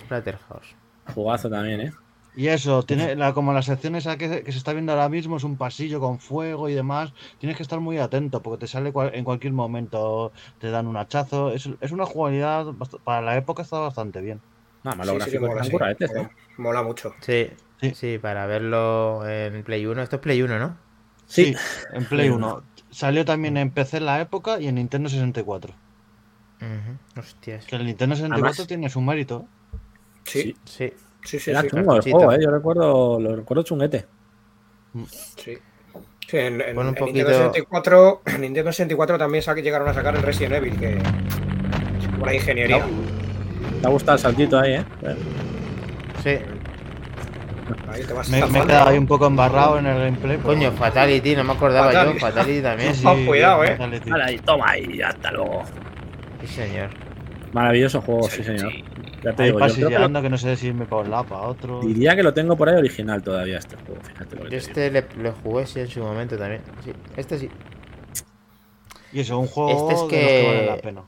Splatterhouse. jugazo también, ¿eh? Y eso, tiene la, como las secciones esa que, que se está viendo ahora mismo, es un pasillo con fuego y demás. Tienes que estar muy atento porque te sale cual- en cualquier momento, te dan un hachazo. Es, es una jugabilidad, para la época está bastante bien. Nada más, los Sí, sí mola, sí. curraetes, ¿eh? Mola- Mola mucho. Sí, Sí. sí, para verlo en Play 1. Esto es Play 1, ¿no? Sí. en Play 1. Salió también en PC en la época y en Nintendo 64. Ujú, Hostias. Que el Nintendo 64 Además- tiene su mérito. Sí, Sí. sí, sí. Era sí, chungo el juego, ¿eh? Yo recuerdo, lo recuerdo chunguete. sí. Sí, en, en- Pon un en Nintendo 64, en Nintendo 64 también sa- llegaron a sacar el Resident Evil, que buena ingeniería. Te ha gustado el saltito ahí, ¿eh? Sí. Ahí te vas Me, me he quedado ahí un poco embarrado en el gameplay. pero Coño. Fatality, no me acordaba Fatality. yo. Fatality también. *laughs* Sí, Oh, cuidado, eh. Fatality. Vale, ahí, toma ahí, hasta luego. Sí, señor. Maravilloso juego, sí, Sí, señor. sí. Ya te Ahí digo, yo creo que que no sé si irme para un lado, para otro. diría que lo tengo por ahí original todavía este juego, fíjate lo que este le, lo jugué sí en su momento también. Sí, este sí. Y eso, un juego Este es de los que- vale la pena.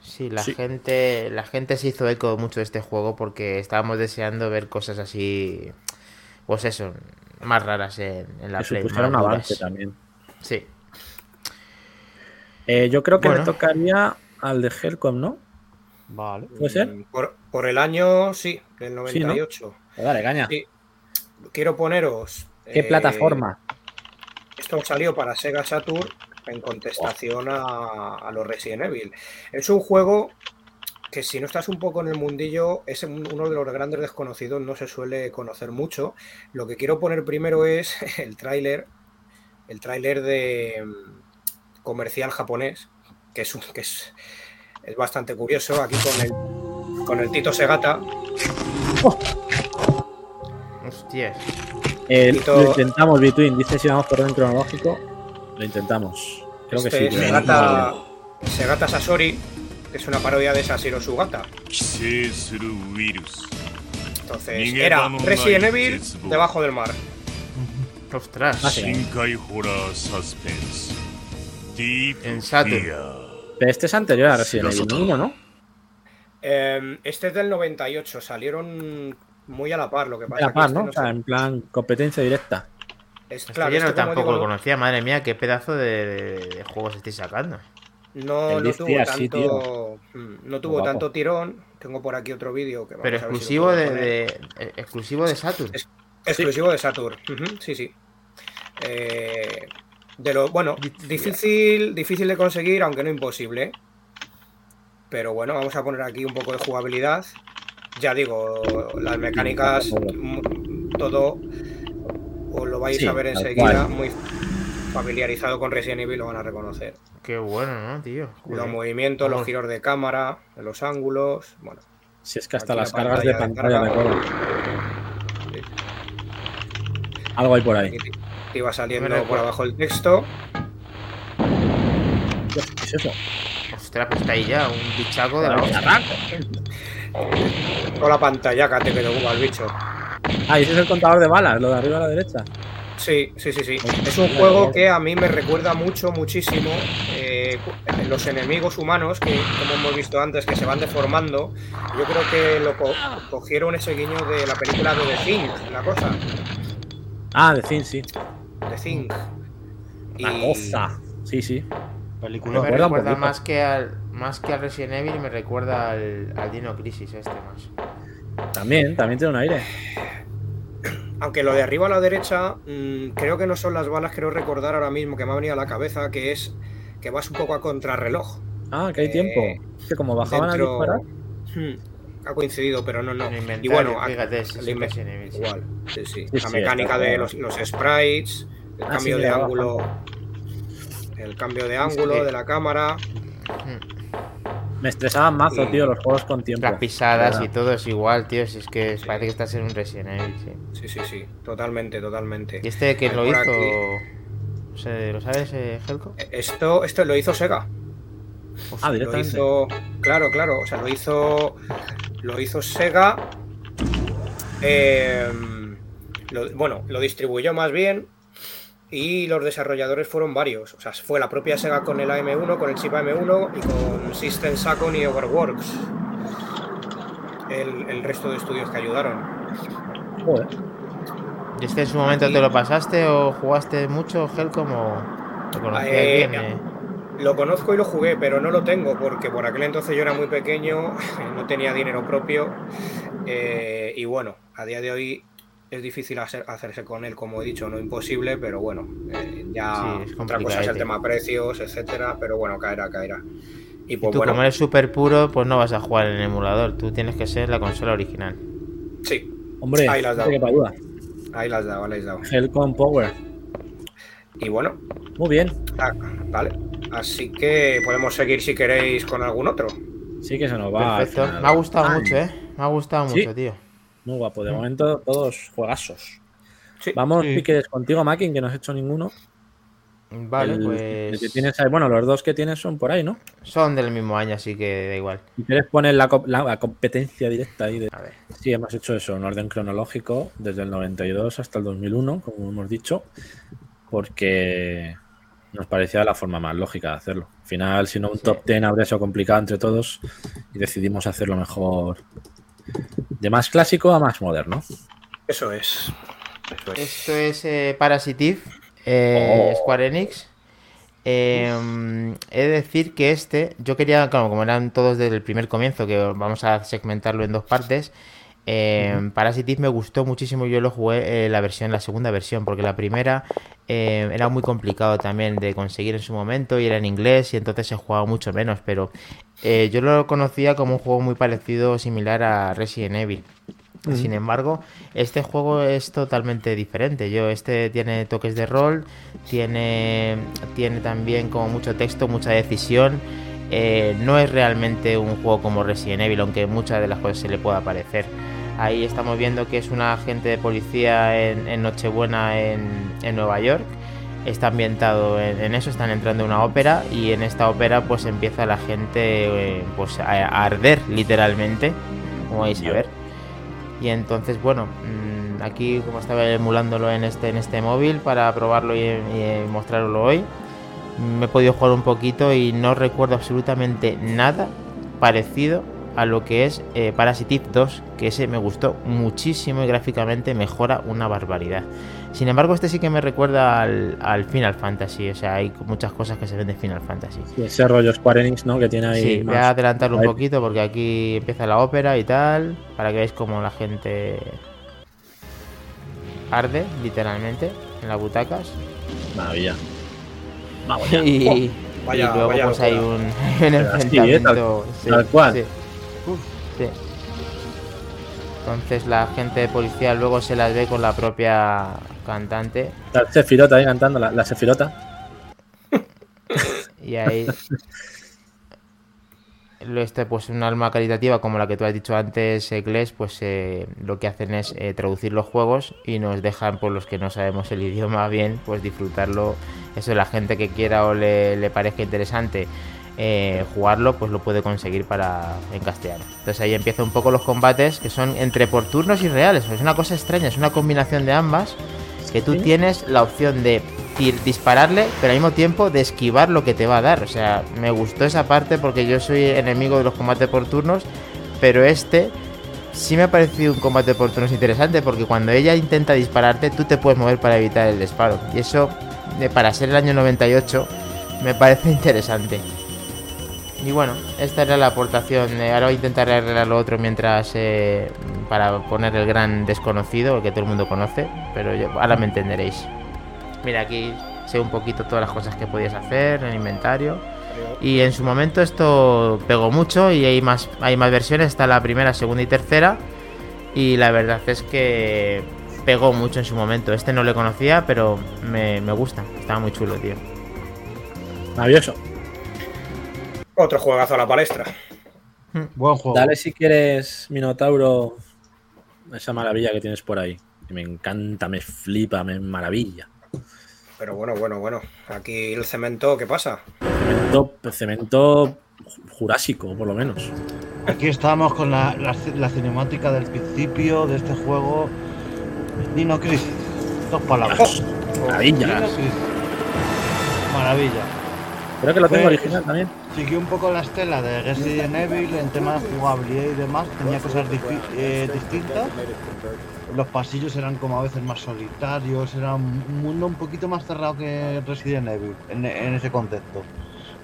Sí, la Sí. gente la gente se hizo eco mucho de este juego porque estábamos deseando ver cosas así, pues eso, más raras en, en la Play. un avance también. Sí. Eh, yo creo que Bueno. le tocaría al de Helcom, ¿no? Vale. ¿Puede ser? Mm, Por, por el año, sí, del Sí, ¿no? 98. Pues dale, caña. Sí. Quiero poneros. ¿Qué eh, plataforma? Esto salió para Sega Saturn en contestación a, a los Resident Evil. Es un juego que si no estás un poco en el mundillo, es uno de los grandes desconocidos, no se suele conocer mucho. Lo que quiero poner primero es *laughs* el tráiler, el tráiler de mm, comercial japonés, que es, que es, es bastante curioso, aquí con el, con el Tito Segata. Oh. Hostias. Eh, Lo intentamos, Between. Dice si vamos por orden cronológico. Lo intentamos. Creo que este sí. Segata, Segata Sasori, que es una parodia de Sashiro Sugata. Entonces, era Resident Evil debajo del mar. Ostras. En Saturn. Pero este es anterior a Resident Evil 1, ¿no? Eh, este es del 98. Salieron muy a la par, lo que pasa. A la par, que ¿no? este O sea, en plan competencia directa. Es Este claro, yo no este, tampoco digo, lo conocía, madre mía, qué pedazo de, de- de juegos estáis sacando. No, no Drift tuvo tanto, sí, tío. mm, no tuvo tanto tirón. Tengo por aquí otro vídeo que vamos Pero a ver si lo exclusivo de, de- eh, exclusivo de Saturn. Es- exclusivo de Saturn. Sí, sí. Eh, de lo bueno, difícil, difícil de conseguir, aunque no imposible. Pero bueno, vamos a poner aquí un poco de jugabilidad. Ya digo, las mecánicas, mm, todo os lo vais Sí, a ver enseguida. Muy familiarizado con Resident Evil lo van a reconocer. Qué bueno, ¿no, tío? Los movimientos, los giros de cámara, los ángulos. Bueno, Si es que hasta las la cargas de pantalla de recuerdan. Algo hay por ahí. aquí te- iba saliendo por recuerda. abajo el texto. ¿Qué es eso? Ostras, pues está ahí ya, un bichaco de la hostia. Toda la pantalla que te ocupa el bicho. Ah, y ese es el contador de balas, lo de arriba a la derecha. Sí, sí, sí, sí. Es un juego que a mí me recuerda mucho, muchísimo eh, los enemigos humanos que, como hemos visto antes, que se van deformando. Yo creo que lo co- cogieron ese guiño de la película de The Thing, la cosa. Ah, de fin, sí. The Thing. La cosa. Sí, sí. Película. me recuerda más que al más que al Resident Evil, me recuerda al, al Dino Crisis este más. También, también tiene un aire. Aunque lo de arriba a la derecha, mm, creo que no son las balas, creo recordar ahora mismo que me ha venido a la cabeza, que es que vas un poco a contrarreloj. Ah, que hay Eh, tiempo. Que como bajaban Dentro- a disparar. Hmm, ha coincidido, pero no, no. Y bueno, fíjate, sí. igual, sí, sí. Sí, La sí, mecánica de los, los sprites, el Ah, cambio sí, de ángulo, el cambio de ángulo sí. de la cámara. Mm. Me estresaban mazo, tío, los juegos con tiempo. Las pisadas y todo es igual, tío. Si es que parece que estás en un Resident Evil, sí. Sí, sí, sí, totalmente, totalmente. ¿Y este quién lo hizo? aquí. ¿Se- ¿Lo sabes, eh, Helco? Esto, esto lo hizo Sega. Uf, Ah, Lo directamente. hizo, claro, claro, o sea, lo hizo, lo hizo Sega. eh, lo- bueno, lo distribuyó más bien y los desarrolladores fueron varios. O sea, fue la propia Sega con el AM1, con el chip AM1 y con System Sacon y Overworks. El, el resto de estudios que ayudaron. Joder. ¿Y este en su momento te lo pasaste o jugaste mucho, Helcom, o lo Eh, bien? eh? Lo conozco y lo jugué, pero no lo tengo porque por aquel entonces yo era muy pequeño, *laughs* no tenía dinero propio eh, y bueno, a día de hoy es difícil hacer- hacerse con él, como he dicho, no imposible, pero bueno, eh, ya Sí, otra cosa es el tema precios, etcétera, pero bueno, caerá, caerá. Y Y pues tú, bueno, como eres súper puro, pues no vas a jugar en emulador. Tú tienes que ser la consola original. sí, Hombre, Ahí la has no dado. ahí las dado, ahí las dado. Hellcom Power. Y bueno, Muy bien. ah, vale, así que podemos seguir si queréis con algún otro. Sí que se nos va. Perfecto. Me ha gustado mucho, ¿eh? Me ha gustado Sí. mucho, tío. Muy guapo. De momento, todos juegazos. Sí. Vamos, Sí. piques contigo, Makin, que no has hecho ninguno. Vale, El- pues. el que tienes ahí- bueno, los dos que tienes son por ahí, ¿no? Son del mismo año, así que da igual. Si quieres poner la, co- la- la competencia directa ahí. De... A ver. Sí, hemos hecho eso en orden cronológico, desde el 92 hasta el 2001, como hemos dicho, porque nos parecía la forma más lógica de hacerlo. Al final, si no, un Sí. top 10 habría sido complicado entre todos y decidimos hacerlo mejor de más clásico a más moderno. Eso es. Eso es. Esto es eh, Parasitive, eh, Oh. Square Enix. Eh, he de decir que este, yo quería, claro, como eran todos desde el primer comienzo, que vamos a segmentarlo en dos partes. Eh, Parasitic me gustó muchísimo, yo lo jugué eh, la versión, la segunda versión, porque la primera eh, era muy complicado también de conseguir en su momento y era en inglés y entonces se jugaba mucho menos, pero eh, yo lo conocía como un juego muy parecido, similar a Resident Evil. Sin embargo, este juego es totalmente diferente. Yo, este tiene toques de rol, tiene, tiene también como mucho texto, mucha decisión. Eh, no es realmente un juego como Resident Evil, aunque muchas de las cosas se le pueda parecer. Ahí estamos viendo que es un agente de policía en, en Nochebuena en, en Nueva York. Está ambientado en, en eso, están entrando en una ópera y en esta ópera pues empieza la gente eh, pues a, a arder literalmente, como vais a ver. Y entonces, bueno, mm, aquí como estaba emulándolo en este, en este móvil para probarlo y, y mostrarlo hoy, me he podido jugar un poquito y no recuerdo absolutamente nada parecido a lo que es eh, Parasitic 2, que ese me gustó muchísimo y gráficamente mejora una barbaridad. Sin embargo, este sí que me recuerda al, al Final Fantasy, o sea, hay muchas cosas que se ven de Final Fantasy. Ese rollo Square Enix, ¿no? Que tiene ahí. Sí, voy más- a adelantarlo un poquito porque aquí empieza la ópera y tal, para que veáis cómo la gente arde, literalmente, en las butacas. Maravilla. Ya. Y, Vaya- y luego vaya pues hay un, un ¿eh? enfrentamiento. sí, tal cual. sí. Sí. Entonces la gente de policía luego se las ve con la propia cantante el Sefirota ahí cantando, la, la Sefirota. *laughs* y ahí este pues un alma caritativa como la que tú has dicho antes Gles pues eh, lo que hacen es eh, traducir los juegos y nos dejan por los que no sabemos el idioma bien pues disfrutarlo eso la gente que quiera o le, le parezca interesante eh, jugarlo pues lo puede conseguir para en castellano entonces ahí empieza un poco los combates que son entre por turnos y reales es una cosa extraña es una combinación de ambas que tú tienes la opción de dispararle, pero al mismo tiempo de esquivar lo que te va a dar. O sea, me gustó esa parte porque yo soy enemigo de los combates por turnos, pero este sí me ha parecido un combate por turnos interesante porque cuando ella intenta dispararte, tú te puedes mover para evitar el disparo. Y eso, de- para ser el año 98, me parece *laughs* interesante. Y bueno, esta era la aportación. ahora voy a intentar arreglar lo otro mientras. eh, para poner el gran desconocido, que todo el mundo conoce. Pero yo- ahora me entenderéis. Mira, aquí sé un poquito todas las cosas que podías hacer el inventario. Y en su momento esto pegó mucho y hay más, hay más versiones. Está la primera, segunda y tercera. Y la verdad es que pegó mucho en su momento. Este no le conocía, pero me, me gusta. Estaba muy chulo, tío. Maravilloso. Otro juegazo a la palestra. Buen juego. Dale si quieres, Minotauro, esa maravilla que tienes por ahí. Que me encanta, me flipa, me maravilla. Pero bueno, bueno, bueno. Aquí el cemento, ¿qué pasa? Cemento, cemento jurásico, por lo menos. Aquí estamos con la, la, la cinemática del principio de este juego. Dino Crisis. Dos palabras. Maravilla. Dino Crisis. Maravilla. Creo que lo tengo Pues- original también. Siguió un poco la estela de Resident Evil en tema de jugabilidad y demás. Tenía cosas eh, distintas. Los pasillos eran como a veces más solitarios. Era un mundo un poquito más cerrado que Resident Evil en, en ese concepto.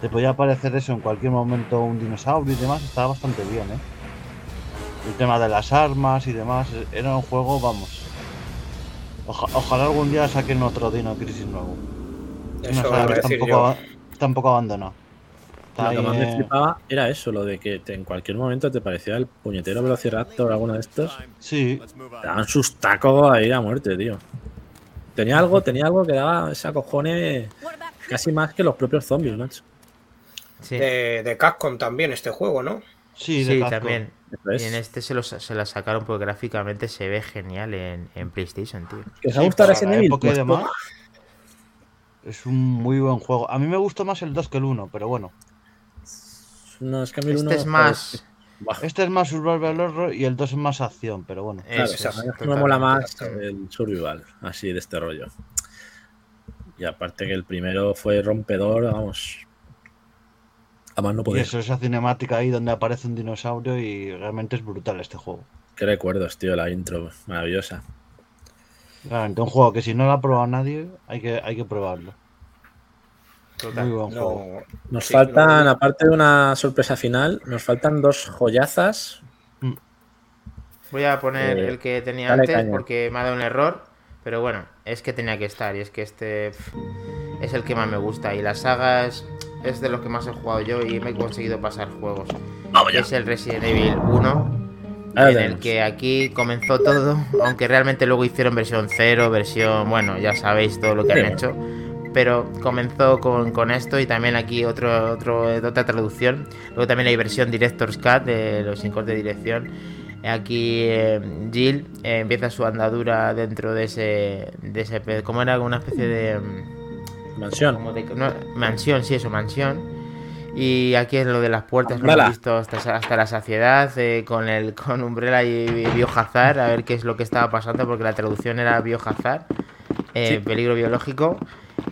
Te podía aparecer eso en cualquier momento un dinosaurio y demás. Estaba bastante bien, ¿eh? El tema de las armas y demás. Era un juego, vamos. Oja- ojalá algún día saquen otro Dino Crisis nuevo. Una Eso saga iba que a está un decir Lo que más me flipaba era eso, lo de que en cualquier momento te parecía el puñetero Velociraptor o alguno de estos. Sí, Te daban sus tacos ahí a muerte, tío. Tenía algo, tenía algo que daba ese acojone casi más que los propios zombies, macho. Sí, De, de Capcom también este juego, ¿no? sí, de sí Capcom. también. Y en este se, los, se la sacaron porque gráficamente se ve genial en, en PlayStation, tío. ¿Que os ha gustado Resident Evil? Pues demás, Es un muy buen juego. A mí me gustó más el 2 que el 1, pero bueno. No, es que a mí el uno- Este es más. Este es más survival horror y el 2 es más acción, pero bueno. claro, Eso o sea, es, me mola más el survival, así de este rollo. Y aparte que el primero fue rompedor, vamos. A más no Y eso, esa cinemática ahí donde aparece un dinosaurio y realmente es brutal este juego. Qué recuerdos, tío, la intro, maravillosa. Realmente un juego que si no lo ha probado nadie, hay que, hay que probarlo. Total. Muy buen juego. No, Nos Sí, faltan, no- aparte de una sorpresa final, nos faltan dos joyazas. Mm. Voy a poner Eh, el que tenía antes caña. porque me ha dado un error. Pero bueno, es que tenía que estar. Y es que este es el que más me gusta. Y las sagas es de los que más he jugado yo y me he conseguido pasar juegos. Es el Resident Evil 1. Ahí lo en el que aquí comenzó todo, aunque realmente luego hicieron versión 0, versión, bueno, ya sabéis todo lo que han hecho, pero comenzó con, con esto y también aquí otro, otro, otra traducción, luego también hay versión Director's Cut de los cinco de dirección, aquí eh, Jill eh, empieza su andadura dentro de ese, de ese, como era una especie de... mm, Mansión. como de- no, mansión, sí, eso, mansión. Y aquí es lo de las puertas, lo hemos visto hasta, hasta la saciedad, eh, con el con Umbrella y, y Biohazard, a ver qué es lo que estaba pasando, porque la traducción era Biohazard, eh, Sí. peligro biológico,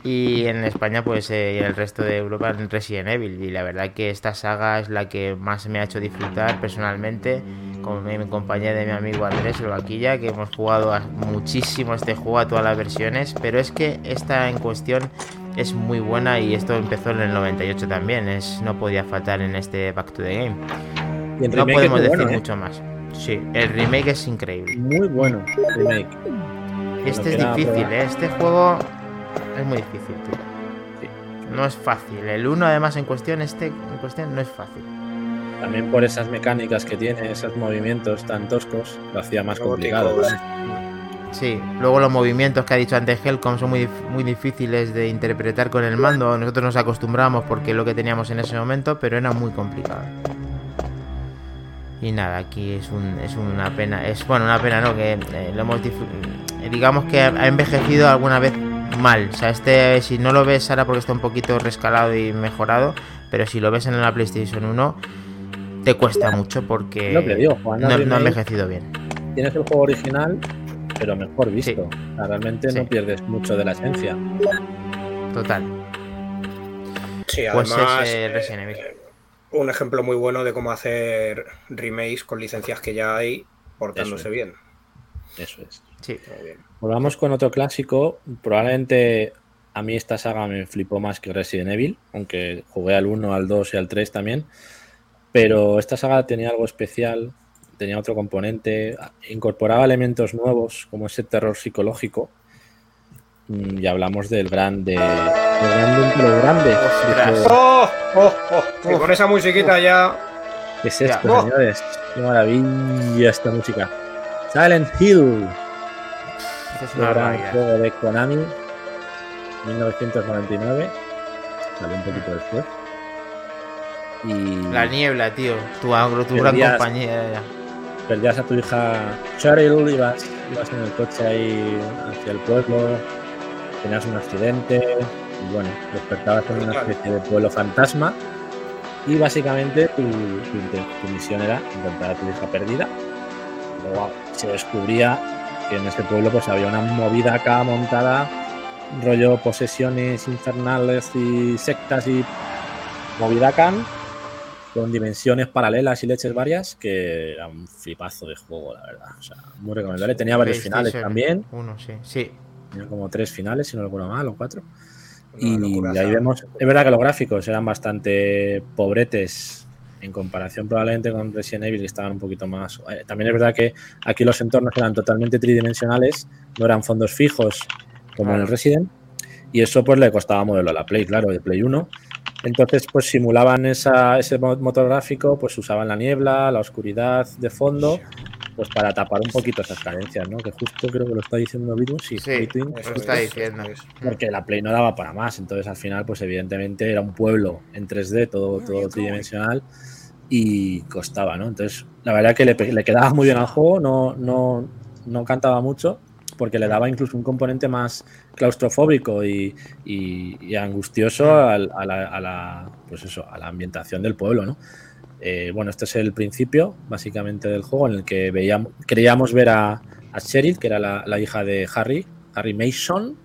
y en España, pues, eh, y en el resto de Europa, en Resident Evil. Y la verdad que esta saga es la que más me ha hecho disfrutar personalmente, con mi, compañía de mi amigo Andrés, el Vaquilla, que hemos jugado a- muchísimo este juego, a todas las versiones, pero es que esta en cuestión es muy buena y esto empezó en el 98 también, es no podía faltar en este Back to the Game. Y No podemos decir bueno, ¿eh? mucho más. Sí, el remake es increíble. Muy bueno. Remake. Este es difícil. ¿eh? este juego es muy difícil, tío. Sí. No es fácil. El 1 además en cuestión, este en cuestión no es fácil. También por esas mecánicas que tiene, esos movimientos tan toscos, lo hacía más complicado. ¿no? Sí, luego los movimientos que ha dicho antes Helcom son muy, muy difíciles de interpretar con el mando. Nosotros nos acostumbramos porque es lo que teníamos en ese momento, pero era muy complicado. Y nada, aquí es, un, es una pena. Es bueno, una pena, ¿no? Que eh, lo hemos digamos que ha envejecido alguna vez mal. O sea, este, si no lo ves ahora porque está un poquito rescalado y mejorado, pero si lo ves en la PlayStation 1, te cuesta mucho porque Lo que digo, jugando no, ha envejecido bien. Tienes el juego original, pero mejor visto. Sí. O sea, realmente Sí. no pierdes mucho de la esencia. Total. Sí, Pues además, es eh, Resident Evil. un ejemplo muy bueno de cómo hacer remakes con licencias que ya hay, portándose Eso es. bien. Eso es. Sí. Volvamos con otro clásico. Probablemente a mí esta saga me flipó más que Resident Evil, aunque jugué al 1, al 2 y al 3 también. Pero esta saga tenía algo especial, tenía otro componente, incorporaba elementos nuevos como ese terror psicológico. Mm, Y hablamos del grande, del grande grande. ¡Oh! ¡Oh! ¡Oh! Y con esa musiquita ya. ¿Qué es esto, Ya. señores? Qué maravilla esta música. Silent Hill. Es Un gran juego de Konami, 1999. Salió un poquito después. Y La niebla, tío. Tu, agro, tu gran Perdías- compañía. perdías a tu hija Cheryl, ibas, ibas en el coche ahí hacia el pueblo, tenías un accidente, y bueno, despertabas en una especie de pueblo fantasma. Y básicamente tu, tu tu misión era encontrar a tu hija perdida. Luego se descubría que en este pueblo pues había una movida acá montada, rollo posesiones infernales y sectas y movidacan con dimensiones paralelas y leches varias, que era un flipazo de juego, la verdad. O sea, muy recomendable. Tenía varios finales también, Uno, sí. Sí. tenía como tres finales, si no recuerdo mal, o cuatro. Y ahí vemos, es verdad que los gráficos eran bastante pobretes en comparación probablemente con Resident Evil, que estaban un poquito más. eh, También es verdad que aquí los entornos eran totalmente tridimensionales, no eran fondos fijos como en el. Resident, y eso pues le costaba modelo a la Play, claro, de Play 1. Entonces, pues simulaban esa, ese mo- motor gráfico, pues usaban la niebla, la oscuridad de fondo, pues para tapar un poquito esas carencias, ¿no? Que justo creo que lo está diciendo Virus, sí, Sí. Play Twin, Eso Lo está es, diciendo. eso es. porque la Play no daba para más. Entonces, al final, pues evidentemente era un pueblo en 3D, todo, todo tridimensional, y costaba, ¿no? Entonces, la verdad que le, quedaba muy bien al juego, no, no, no cantaba mucho, porque le daba incluso un componente más claustrofóbico y, y- y angustioso al- a, la, a la- pues eso, a la ambientación del pueblo, ¿no? Eh, bueno, este es el principio, básicamente, del juego, en el que veíamos, creíamos ver a, a Cheryl, que era la, la hija de Harry, Harry Mason,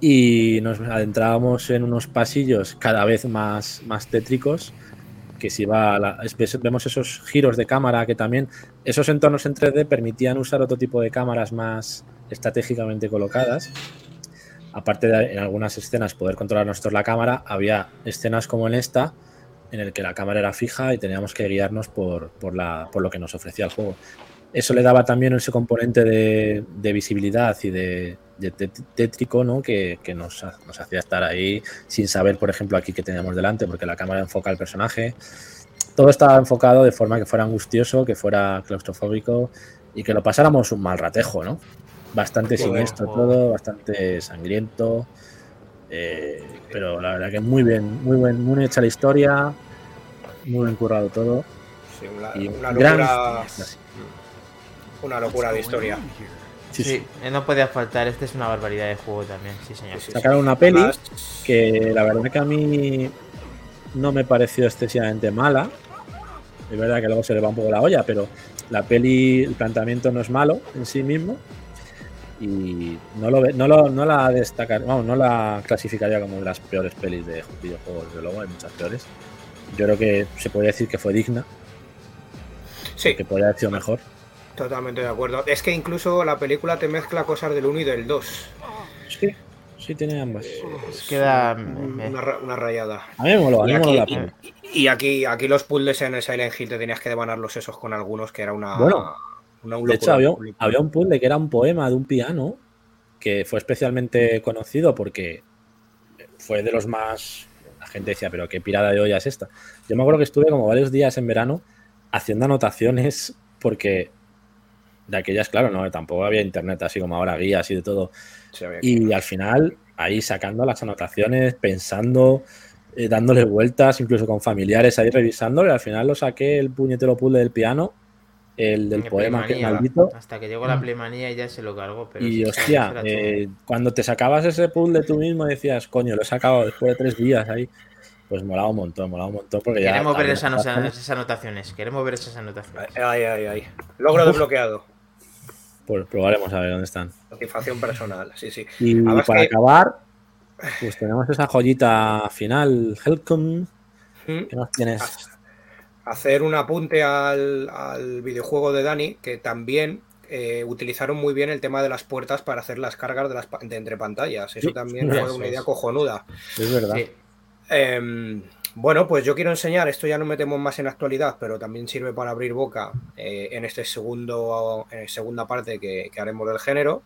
y nos adentrábamos en unos pasillos cada vez más, más tétricos que si va vemos esos giros de cámara que también esos entornos en 3D permitían usar otro tipo de cámaras más estratégicamente colocadas. Aparte de en algunas escenas poder controlar nosotros la cámara había escenas como en esta en el que la cámara era fija y teníamos que guiarnos por, por, la, por lo que nos ofrecía el juego eso le daba también ese componente de, de visibilidad y de, de tétrico, ¿no? Que, que nos, nos, hacía estar ahí sin saber, por ejemplo, aquí que teníamos delante, porque la cámara enfoca al personaje. Todo estaba enfocado de forma que fuera angustioso, que fuera claustrofóbico y que lo pasáramos un mal ratejo, ¿no? Bastante siniestro todo, bastante sangriento. Eh, pero la verdad que muy bien, muy bien, muy hecha la historia, muy bien currado todo. Sí, una, y una locura, gran... una locura de historia. Sí, sí, no podía faltar. Este es una barbaridad de juego también, sí, señor. Sí, Sacaron una peli que la verdad que a mí no me pareció excesivamente mala. Es verdad que luego se le va un poco la olla, pero la peli, el planteamiento no es malo en sí mismo. Y no, lo, no, lo, no la destacar, vamos, no la clasificaría como de las peores pelis de videojuegos, desde luego, hay muchas peores. Yo creo que se podría decir que fue digna. Sí. Que podría haber sido mejor. Totalmente de acuerdo. Es que incluso la película te mezcla cosas del 1 y del 2. Sí, sí tiene ambas. Queda una, una, rayada. A mí me moló, a mí y me moló la y, aquí, aquí los puzzles en el Silent Hill te tenías que devanar los sesos con algunos, que era una. Bueno, una de hecho, había, había, un puzzle que era un poema de un piano que fue especialmente conocido porque fue de los más. La gente decía, pero qué pirada de olla es esta. Yo me acuerdo que estuve como varios días en verano haciendo anotaciones porque de aquellas, claro, no, tampoco había internet así como ahora, guías y de todo. Sí, y al final, ahí sacando las anotaciones, pensando, eh, dándole vueltas, incluso con familiares ahí revisándolo, y al final lo saqué el puñetero puzzle del piano, el del poema que maldito. Hasta que llegó la playmanía y ya se lo cargó. Pero Y sí, hostia, eh, cuando te sacabas ese puzzle tú mismo decías, coño, lo he sacado después de tres días ahí. Pues molaba un montón, molaba un montón. Porque ya Queremos ver esas, ano- esas anotaciones. Queremos ver esas anotaciones. Ay, ay, ay. Logro desbloqueado. Pues probaremos a ver dónde están. Satisfacción personal, sí, sí. Y Además para que- acabar, pues tenemos esa joyita final, Helcom. ¿Mm? ¿Qué nos tienes? Hacer un apunte al, al videojuego de Dani, que también eh, utilizaron muy bien el tema de las puertas para hacer las cargas de, las, pa- de entre pantallas. Eso Sí, también fue una idea cojonuda. Es verdad. Sí. Eh, bueno, pues yo quiero enseñar, esto ya no metemos más en actualidad, pero también sirve para abrir boca eh, en este segundo, en segunda parte que, que haremos del género.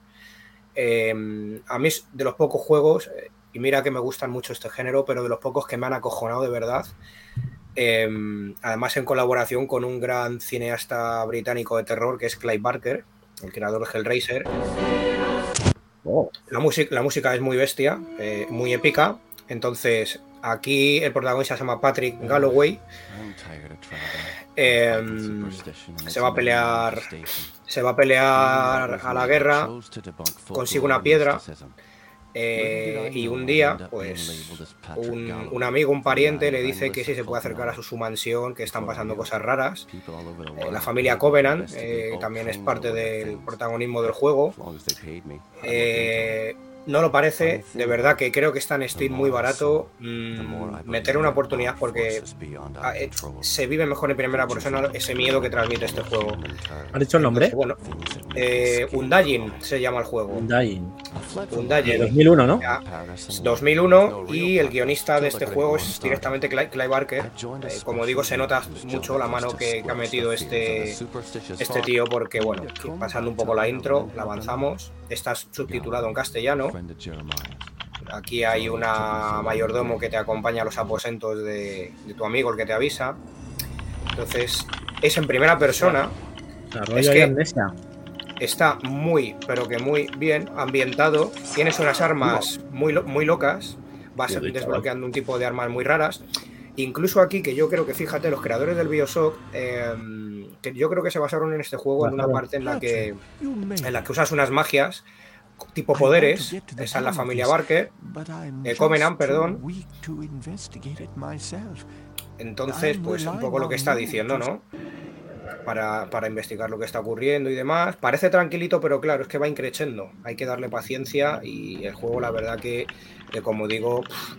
Eh, a mí de los pocos juegos, eh, y mira que me gustan mucho este género, pero de los pocos que me han acojonado de verdad. Eh, además en colaboración con un gran cineasta británico de terror que es Clive Barker, el creador de Hellraiser. Oh, La, música la música es muy bestia, eh, muy épica. Entonces, aquí el protagonista se llama Patrick Galloway. Em, se va a pelear- Se va a pelear a la guerra, consigue una piedra. Eh, y un día, pues, un, un amigo, un pariente, le dice que sí se puede acercar a su, su mansión, que están pasando cosas raras. Eh, la familia Covenant eh, también es parte del protagonismo del juego. No lo parece, de verdad que creo que está en Steam muy barato. Mm, meter una oportunidad porque ah, eh, se vive mejor en primera persona ese miedo que transmite este juego. ¿Has dicho el nombre? Bueno, eh, Undying se llama el juego. Undying. Undying. 2001, ¿no? Ya, 2001 y el guionista de este juego es directamente Clive, Clive Barker. Eh, como digo, se nota mucho la mano que, que ha metido este, este tío porque, bueno, pasando un poco la intro, la avanzamos. Está subtitulado en castellano. Aquí hay una mayordomo que te acompaña a los aposentos de, de tu amigo, el que te avisa. Entonces, es en primera persona. Desarrollo Es que-. Está muy, pero que muy bien ambientado. Tienes unas armas muy, muy locas. Vas desbloqueando un tipo de armas muy raras. Incluso aquí, que yo creo que, fíjate, los creadores del Bioshock, eh, que yo creo que se basaron en este juego en una parte en la que, en la que usas unas magias tipo poderes. Esa es la familia Barker. eh, Covenant, perdón. Entonces, pues un poco lo que está diciendo, ¿no? Para, para investigar lo que está ocurriendo y demás. Parece tranquilito, pero claro, es que va increciendo. Hay que darle paciencia y el juego, la verdad que, que como digo, pff,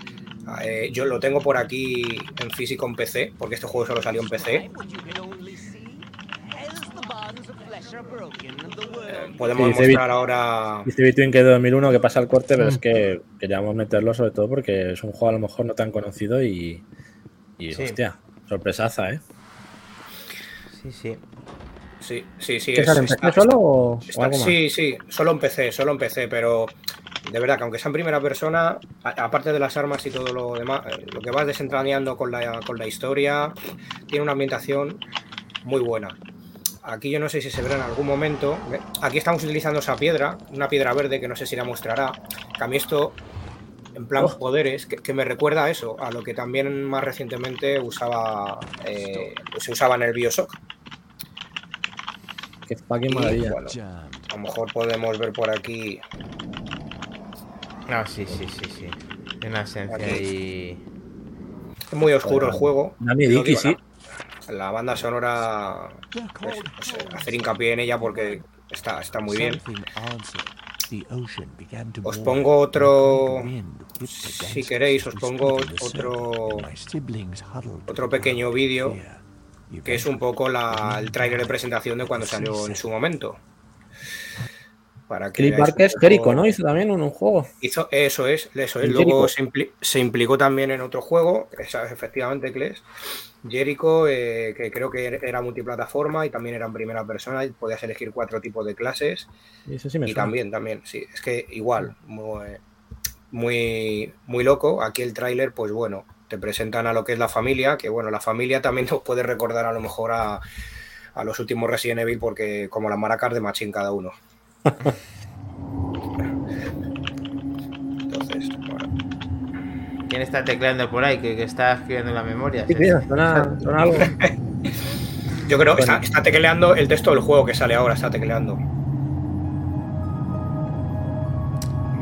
eh, yo lo tengo por aquí en físico en PC, porque este juego solo salió en PC. Eh, podemos Sí, dice mostrar ahora... Dice Between que de 2001 que pasa el corte, pero es que queríamos meterlo sobre todo porque es un juego a lo mejor no tan conocido y, y Sí. hostia, sorpresaza, ¿eh? Sí, sí. Sí, sí, sí. ¿Qué es- sale está- solo o, o está- algo más? sí, sí, solo empecé, solo empecé, pero de verdad que aunque sea en primera persona, a- aparte de las armas y todo lo demás, eh, lo que vas desentrañando con la, con la historia, tiene una ambientación muy buena. Aquí yo no sé si se verá en algún momento. Aquí estamos utilizando esa piedra, una piedra verde que no sé si la mostrará. Que a mí esto, en plan Oh. poderes, que, que me recuerda a eso, a lo que también más recientemente usaba, eh, se usaba en el Bioshock. Qué fucking maravilla. bueno, a lo mejor podemos ver por aquí. No, sí, sí, sí, sí. Tiene una esencia y. Es muy oscuro el juego. Da miediki, Lo digo, sí. La- banda sonora, pues, hacer hincapié en ella porque está, está muy bien. Os pongo otro, si queréis, os pongo otro, otro pequeño vídeo que es un poco la, el tráiler de presentación de cuando salió en su momento. Para que un Barker es Jericho, ¿no? Hizo también un, un juego. Hizo, eso es, eso es. ¿En Luego se, impli- se implicó también en otro juego, que es efectivamente Kles. Jericho, eh, que creo que era multiplataforma y también era en primera persona, y podías elegir cuatro tipos de clases. Y eso sí me Y suena. también, también, sí. Es que igual, muy, muy, muy loco. Aquí el tráiler, pues bueno, te presentan a lo que es la familia, que bueno, la familia también nos puede recordar a lo mejor a, a los últimos Resident Evil, porque como las maracas de machín cada uno. Entonces, bueno. ¿Quién está tecleando por ahí? Que, que está escribiendo en la memoria. Sí, mira, suena, suena algo. Yo creo que Bueno. está, está tecleando el texto del juego que sale ahora, está tecleando.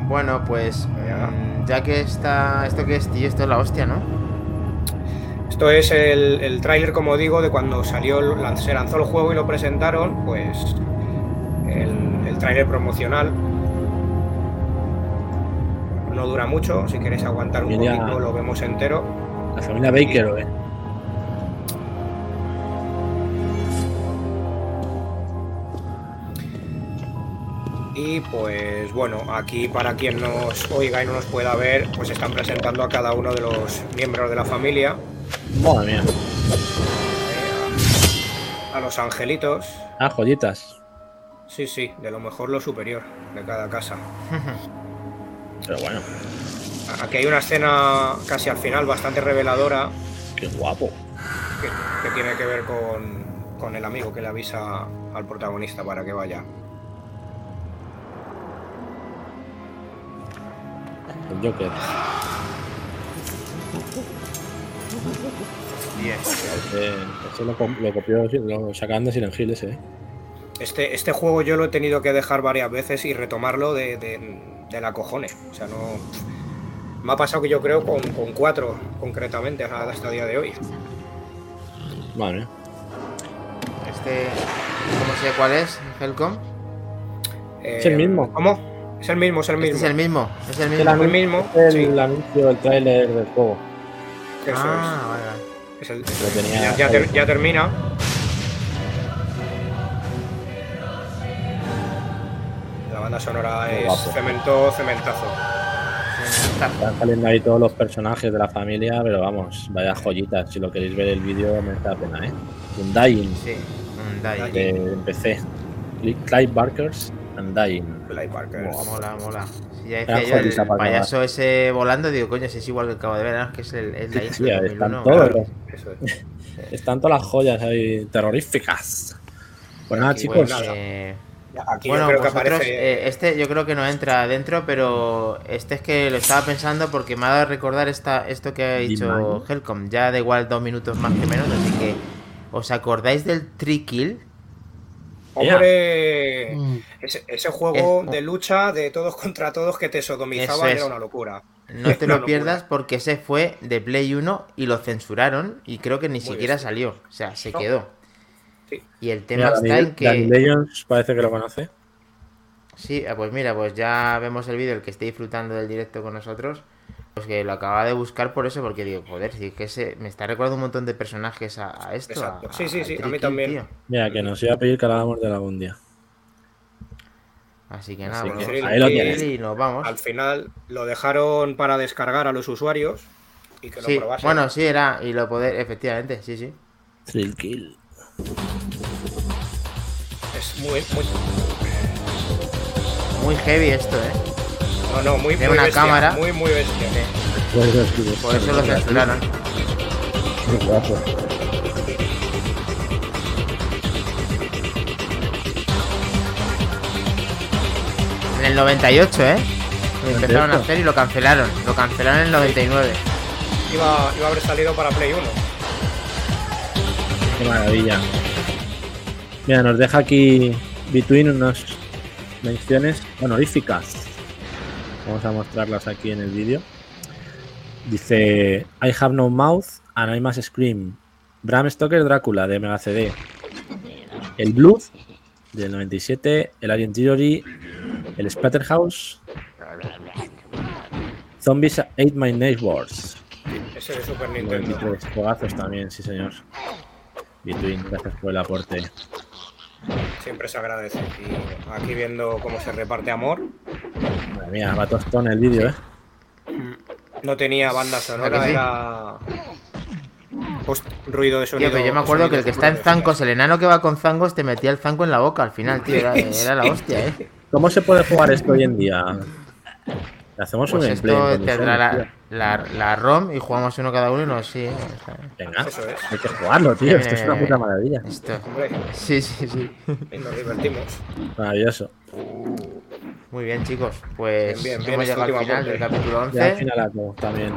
Bueno, pues. Ya. mm, Ya que está. ¿Esto que es, tío? Esto es la hostia, ¿no? Esto es el, el tráiler, como digo, de cuando salió, se lanzó el juego y lo presentaron, pues el, el tráiler promocional. No dura mucho, si queréis aguantar un Familia- poquito lo vemos entero. La familia Baker, ¿o qué? Y pues bueno, aquí para quien nos oiga y no nos pueda ver, pues están presentando a cada uno de los miembros de la familia, Madre mía. a los angelitos. Ah, joyitas. Sí, sí, de lo mejor lo superior de cada casa. Pero bueno, Aquí hay una escena casi al final bastante reveladora qué guapo. que, que tiene que ver con, con el amigo que le avisa al protagonista para que vaya. El Joker. Bien. Ese, ese lo, lo copió, lo sacaron de Silent Hill ese, ¿eh? Este, este juego yo lo he tenido que dejar varias veces y retomarlo de, de, de la cojones. O sea, no. Me ha pasado que yo creo con, con cuatro, concretamente, hasta hasta el día de hoy. Mía. Este. ¿Cómo sé cuál es? ¿Helcom? Eh, el mismo. ¿Cómo? Es el mismo, es el Este mismo. es el mismo. Es el El mismo. anuncio- el mismo, El sí. anuncio, el tráiler del juego. Eso Ah, vale, vale. es. Es el- Lo tenía ya, ya ter- ya termina. Banda sonora Muy es guapo. cemento, cementazo. Están saliendo ahí todos los personajes de la familia, pero vamos, vaya joyitas. Si lo queréis ver el vídeo, me da pena, ¿eh? Undying Sí, un Dying. de PC. Clive Barkers Undying. Play Parker. Buah, Mola, mola. Si ya decía yo, el payaso ese volando, digo, coño, si es igual que acabo de ver, ¿no? que es, el, es la Sí, isla sí, están 2001, todos claro. los- Eso es. *laughs* Están todas las joyas ahí terroríficas. Pues nada, Aquí, chicos. pues nada. Eh, Aquí bueno, yo creo que vosotros, aparece. eh, este yo creo que no entra dentro, pero este es que lo estaba pensando porque me ha dado a recordar esta, esto que ha dicho. Helcom. Ya da igual dos minutos más que menos, así que ¿os acordáis del Trikill? Hombre, Mm. ese, ese juego Es- de lucha de todos contra todos que te es. era una locura. No te *laughs* lo pierdas porque ese fue de Play 1 y lo censuraron y creo que ni Muy siquiera salió. O sea, se No. quedó. Sí. Y el tema Mira, está Dani, en que... Legends parece que lo conoce. Sí, ah, pues mira, pues ya vemos el vídeo, el que esté disfrutando del directo con nosotros, pues que lo acaba de buscar por eso, porque digo, joder, si es que se, me está recordando un montón de personajes a, a esto. Exacto. a- Sí, sí, sí, a mí también. tío. Mira, que nos iba a pedir que habláramos de algún día. Así que nada, Así pues que ahí lo tienes. y nos vamos. Al final lo dejaron para descargar a los usuarios y que lo Sí, probasen. bueno, sí, era, y lo poder, efectivamente, sí, sí. Thrill Kill. Muy, muy, Muy heavy esto, ¿eh? no, no, muy, Tiene muy una bestia, cámara. muy, muy bestia. Por eso lo censuraron. Qué guapo. En el 98, ¿eh? Lo empezaron a 98. hacer y lo cancelaron. Lo cancelaron en el 99. Iba, iba a haber salido para Play 1. Qué maravilla. Mira, nos deja aquí Between unas menciones honoríficas. Vamos a mostrarlas aquí en el vídeo. Dice I have no mouth and I must scream. Bram Stoker Drácula de Mega CD. El Blood del 97. El Alien Theory. El Splatterhouse. Zombies Ate My Neighbors. Ese de Super Nintendo. 93 juegazos también, sí señor. Between, gracias por el aporte. Siempre se agradece. Y aquí viendo cómo se reparte amor. Madre mía, va tostón el vídeo, ¿eh? No tenía banda ¿A sonora, sí? era. Host- ruido de sonido. Tío, pero yo me acuerdo que el que está en zancos, el enano que va con zancos, te metía el zanco en la boca al final, tío. Era, era la hostia, ¿eh? *laughs* ¿Cómo se puede jugar esto hoy en día? Le hacemos un Pues gameplay. esto en tendrá la, la, la ROM y jugamos uno cada uno y nos sí. tío. Venga, Eso es. hay que jugarlo, tío. Esto es una puta maravilla. Esto. Hombre, Sí, sí, sí. y nos divertimos. Maravilloso. Muy bien, chicos. Pues Bien, bien, bien, hemos llegado al final del capítulo Ya al 11. final algo también.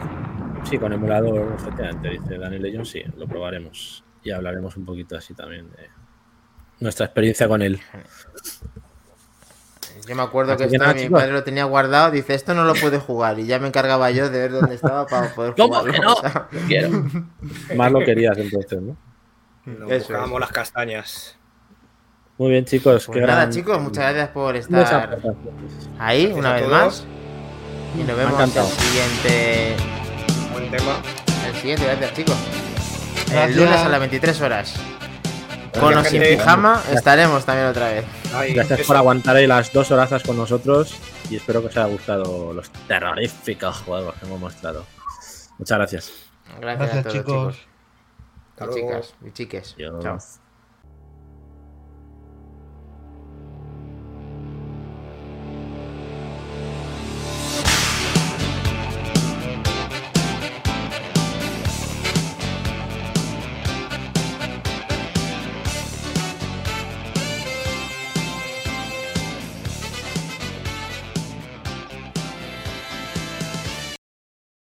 Sí, con emulador, efectivamente, dice Daniel Legion, sí, lo probaremos. Y hablaremos un poquito así también de nuestra experiencia con él. Yo me acuerdo Así que que esto nada, mi chicos. padre lo tenía guardado. Dice, esto no lo puede jugar. Y ya me encargaba yo de ver dónde estaba para poder ¿Cómo jugarlo. que no? *laughs* Lo quiero. Más lo querías entonces, ¿no? Nos buscábamos las castañas. Muy bien, chicos. Pues nada, gran- chicos, muchas gracias por estar ahí Gracias una vez más. Y nos vemos el encantado. siguiente. Buen tema. El siguiente, gracias, chicos. El lunes a las 23 horas. Con o sin pijama estaremos también otra vez. Ay, Gracias eso. por aguantar ahí las dos horazas con nosotros y espero que os haya gustado los terroríficos juegos que hemos mostrado. Muchas gracias. Gracias, a todos, chicos. chicos. Y chicas y chiques. Adiós. Chao.